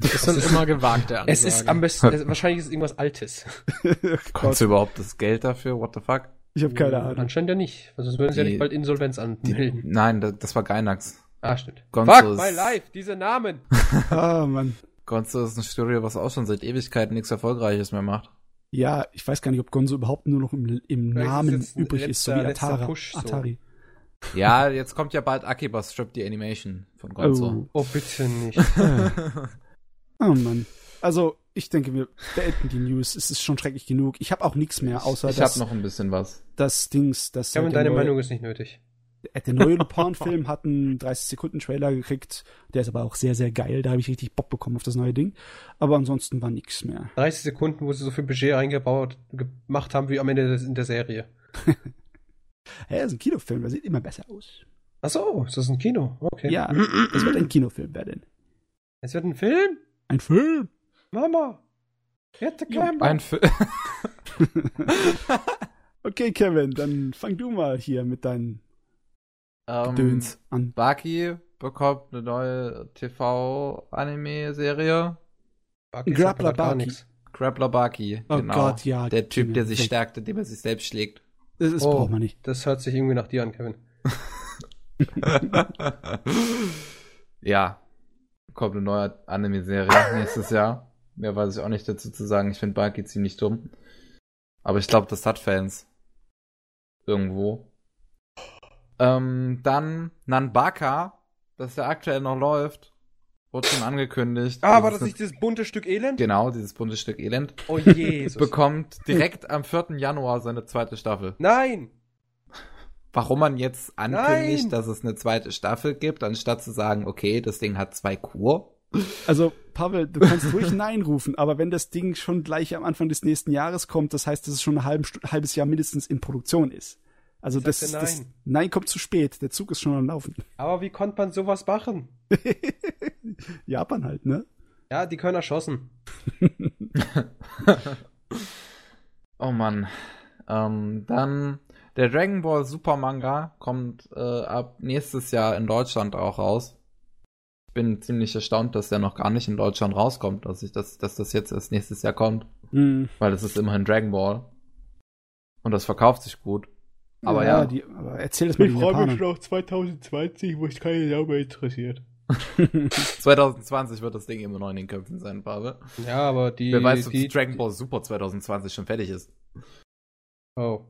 Das sind immer gewagte Ansagen. Es ist am besten, es, wahrscheinlich ist es irgendwas Altes. [laughs] Kommt überhaupt das Geld dafür? What the fuck? Ich habe keine Ahnung. Anscheinend ja nicht. Also sonst würden sie ja nicht bald Insolvenz anmelden. Nein, das, das war Gainax. Ah, stimmt. Gonzo Fuck, ist- my life, diese Namen. [laughs] Ah, Mann. Gonzo ist ein Studio, was auch schon seit Ewigkeiten nichts Erfolgreiches mehr macht. Ja, ich weiß gar nicht, ob Gonzo überhaupt nur noch im, im ist Namen ein übrig ist, so wie letzter- letzter Atari. Push so. Atari. Ja, jetzt kommt ja bald Akiba Strip die Animation von Gonzo. Oh, bitte nicht. Oh [laughs] Mann. Also, ich denke, wir beenden die News. Es ist schon schrecklich genug. Ich habe auch nichts mehr, außer ich das, habe noch ein bisschen was. das Dings, das Kevin, der deine Meinung ist nicht nötig. Der neue Lupin-Film [laughs] hat einen 30-Sekunden-Trailer gekriegt. Der ist aber auch sehr, sehr geil. Da habe ich richtig Bock bekommen auf das neue Ding. Aber ansonsten war nichts mehr. 30 Sekunden, wo sie so viel Budget eingebaut, gemacht haben wie am Ende in der Serie. [laughs] Hä, ist ein Kinofilm, der sieht immer besser aus. Ach so, ist das ein Kino? Okay. Ja, es wird ein Kinofilm werden. Es wird ein Film? Ein Film? Mama. Hätte kein Ein Fi [laughs] Okay, Kevin, dann fang du mal hier mit deinen ähm, Döns an. Baki bekommt eine neue TV-Anime-Serie. Grappler Baki. Grappler Baki, Oh genau. Gott, ja. Der Typ, der sich stärkt, indem er sich selbst schlägt. Das, das Oh. braucht man nicht. Das hört sich irgendwie nach dir an, Kevin. [laughs] ja. Kommt eine neue Anime-Serie nächstes Jahr. Mehr weiß ich auch nicht dazu zu sagen. Ich finde Baki ziemlich dumm. Aber ich glaube, das hat Fans. Irgendwo. Ähm, dann Nanbaka, das ja aktuell noch läuft. Wurde schon angekündigt. Ah, war das nicht dieses bunte Stück Elend? Genau, dieses bunte Stück Elend. Oh Jesus. [laughs] Bekommt direkt am 4. Januar seine zweite Staffel. Nein! warum man jetzt ankündigt, Nein. dass es eine zweite Staffel gibt, anstatt zu sagen, okay, das Ding hat zwei Kur. Also, Pavel, du kannst ruhig Nein rufen, aber wenn das Ding schon gleich am Anfang des nächsten Jahres kommt, das heißt, dass es schon ein halbes Jahr mindestens in Produktion ist. Also das, sagte das nein. Nein kommt zu spät, der Zug ist schon am Laufen. Aber wie konnte man sowas machen? [laughs] Japan halt, ne? Ja, die können erschossen. [laughs] Oh Mann. Ähm, dann der Dragon Ball Super Manga kommt äh, ab nächstes Jahr in Deutschland auch raus. Ich bin ziemlich erstaunt, dass der noch gar nicht in Deutschland rauskommt, dass ich das, dass das jetzt erst nächstes Jahr kommt, Hm. weil es ist immerhin Dragon Ball und das verkauft sich gut. Aber ja, Die, aber erzähl das mal den Japanern. auf 2020, wo ich keine Sau mehr interessiert. [laughs] 2020 wird das Ding immer noch in den Köpfen sein, Pavel. Ja, aber die. Wer weiß, ob die, Dragon Ball Super 2020 schon fertig ist. Oh.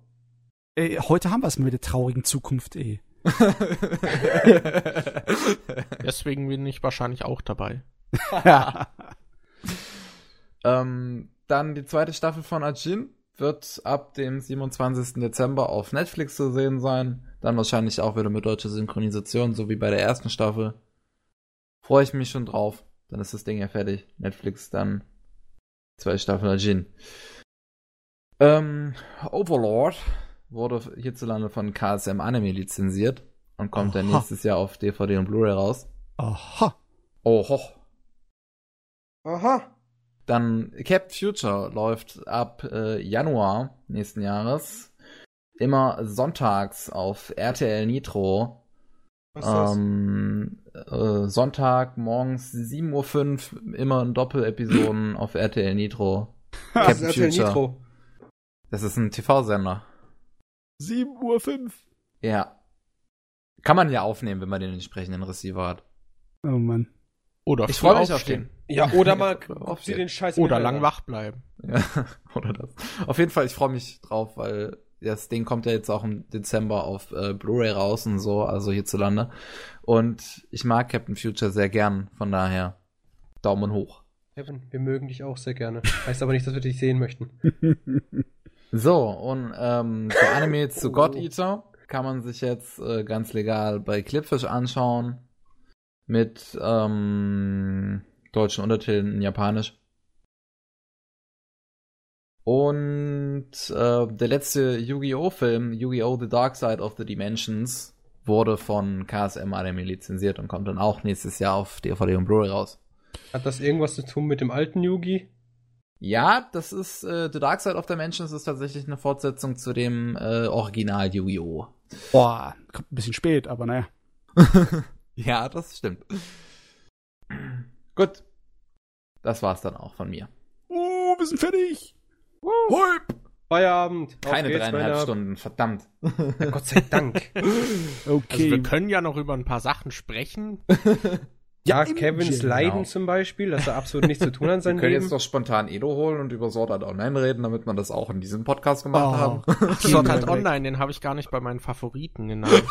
Ey, heute haben wir es mit der traurigen Zukunft, ey. [laughs] Deswegen bin ich wahrscheinlich auch dabei. [laughs] ähm, dann die zweite Staffel von Ajin wird ab dem 27. Dezember auf Netflix zu sehen sein. Dann wahrscheinlich auch wieder mit deutscher Synchronisation, so wie bei der ersten Staffel. Freue ich mich schon drauf. Dann ist das Ding ja fertig. Netflix dann zwei Staffeln Ajin. Ähm, Overlord wurde hierzulande von KSM Anime lizenziert und kommt dann Aha. nächstes Jahr auf DVD und Blu-ray raus. Aha. Oho. Aha. Dann Cap Future läuft ab äh, Januar nächsten Jahres immer sonntags auf RTL Nitro. Was ist das? Ähm, äh, Sonntag morgens 7.05 Uhr immer in Doppelepisoden [clears throat] auf RTL Nitro. [laughs] Cap ist RTL Future. Nitro? Das ist ein TV-Sender. 7.05 Uhr. Ja. Kann man ja aufnehmen, wenn man den entsprechenden Receiver hat. Oh Mann. Oder Ich freue mich auf aufstehen. den. Ja, oder [laughs] mal guckt sie den Scheiß Oder lang wach bleiben. Ja, [laughs] oder das. Auf jeden Fall, ich freue mich drauf, weil das Ding kommt ja jetzt auch im Dezember auf äh, Blu-ray raus und so, also hierzulande. Und ich mag Captain Future sehr gern, von daher Daumen hoch. Kevin, wir mögen dich auch sehr gerne. Heißt aber nicht, dass wir dich sehen möchten. [laughs] So, und ähm, der Anime zu God Eater kann man sich jetzt äh, ganz legal bei Clipfish anschauen. Mit ähm, deutschen Untertiteln in Japanisch. Und äh, der letzte Yu-Gi-Oh! Film, Yu-Gi-Oh! The Dark Side of the Dimensions, wurde von KSM Anime lizenziert und kommt dann auch nächstes Jahr auf DVD und Blu-ray raus. Hat das irgendwas zu tun mit dem alten Yugi? Ja, das ist äh, The Dark Side of Dimensions ist tatsächlich eine Fortsetzung zu dem äh, Original Yu-Gi-Oh! Boah, kommt ein bisschen spät, aber naja. [laughs] ja, das stimmt. Gut. Das war's dann auch von mir. Oh, wir sind fertig. Feierabend. Auf Keine geht's, dreieinhalb. Stunden, verdammt. Ja, Gott sei Dank. [laughs] Okay. Also wir können ja noch über ein paar Sachen sprechen. [laughs] Ja, im Kevins Gym, Leiden genau. zum Beispiel, dass er absolut nichts zu tun hat in [laughs] Wir seinem können Leben. jetzt doch spontan Edo holen und über Sword Art Online reden, damit wir das auch in diesem Podcast gemacht Oh. haben. Sword Art. Online, den habe ich gar nicht bei meinen Favoriten genannt.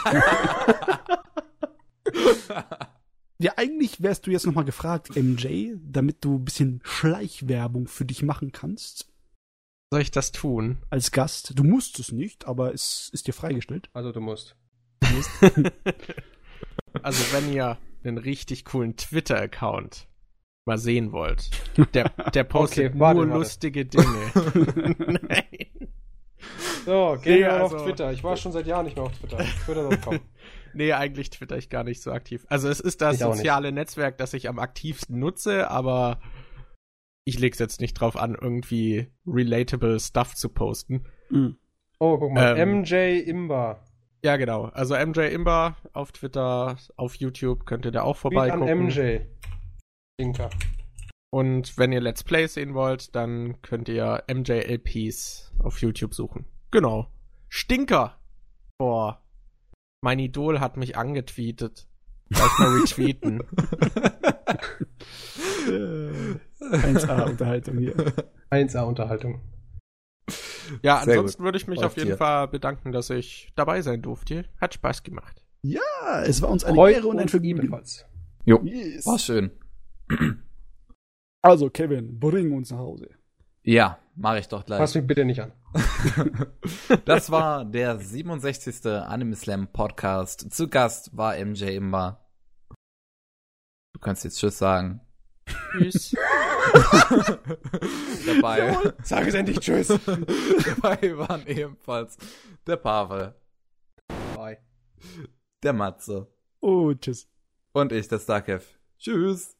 [laughs] Ja, eigentlich wärst du jetzt nochmal gefragt, MJ, damit du ein bisschen Schleichwerbung für dich machen kannst. Soll ich das tun? Als Gast. Du musst es nicht, aber es ist dir freigestellt. Also du musst. [laughs] Also wenn ihr einen richtig coolen Twitter-Account mal sehen wollt, der, der [laughs] postet Okay, warte, nur warte. lustige Dinge. Nein. So, gehen Nee, wir also- auf Twitter. Ich war schon seit Jahren nicht mehr auf Twitter. Twitter.com. Nee, eigentlich twitter ich gar nicht so aktiv. Also es ist das Ich soziale Netzwerk, das ich am aktivsten nutze, aber ich leg's jetzt nicht drauf an, irgendwie relatable Stuff zu posten. Mhm. Oh, guck mal. Ähm. MJ Imba. Ja, genau. Also MJ Imba auf Twitter, auf YouTube könnt ihr da auch Tweet an vorbeigucken. MJ. Linker. Und wenn ihr Let's Play sehen wollt, dann könnt ihr MJLPs auf YouTube suchen. Genau. Stinker! Boah. Mein Idol hat mich angetweetet. Gleich mal retweeten. [laughs] 1A Unterhaltung hier. 1A Unterhaltung. Ja, Sehr ansonsten würde ich mich Läuft auf jeden hier. Fall bedanken, dass ich dabei sein durfte. Hat Spaß gemacht. Ja, es war uns eine Freut Ehre und ein Vergnügen. ebenfalls. Jo, Yes. war schön. Also, Kevin, bring uns nach Hause. Ja, mache ich doch gleich. Fass mich bitte nicht an. [laughs] das war der 67. Anime Slam Podcast. Zu Gast war MJ Imba. Du kannst jetzt Tschüss sagen. Tschüss. [laughs] [laughs] Dabei, Sag es endlich Tschüss. dabei waren ebenfalls der Pavel, Bye. der Matze Oh, tschüss. und ich, der Starkev. Tschüss.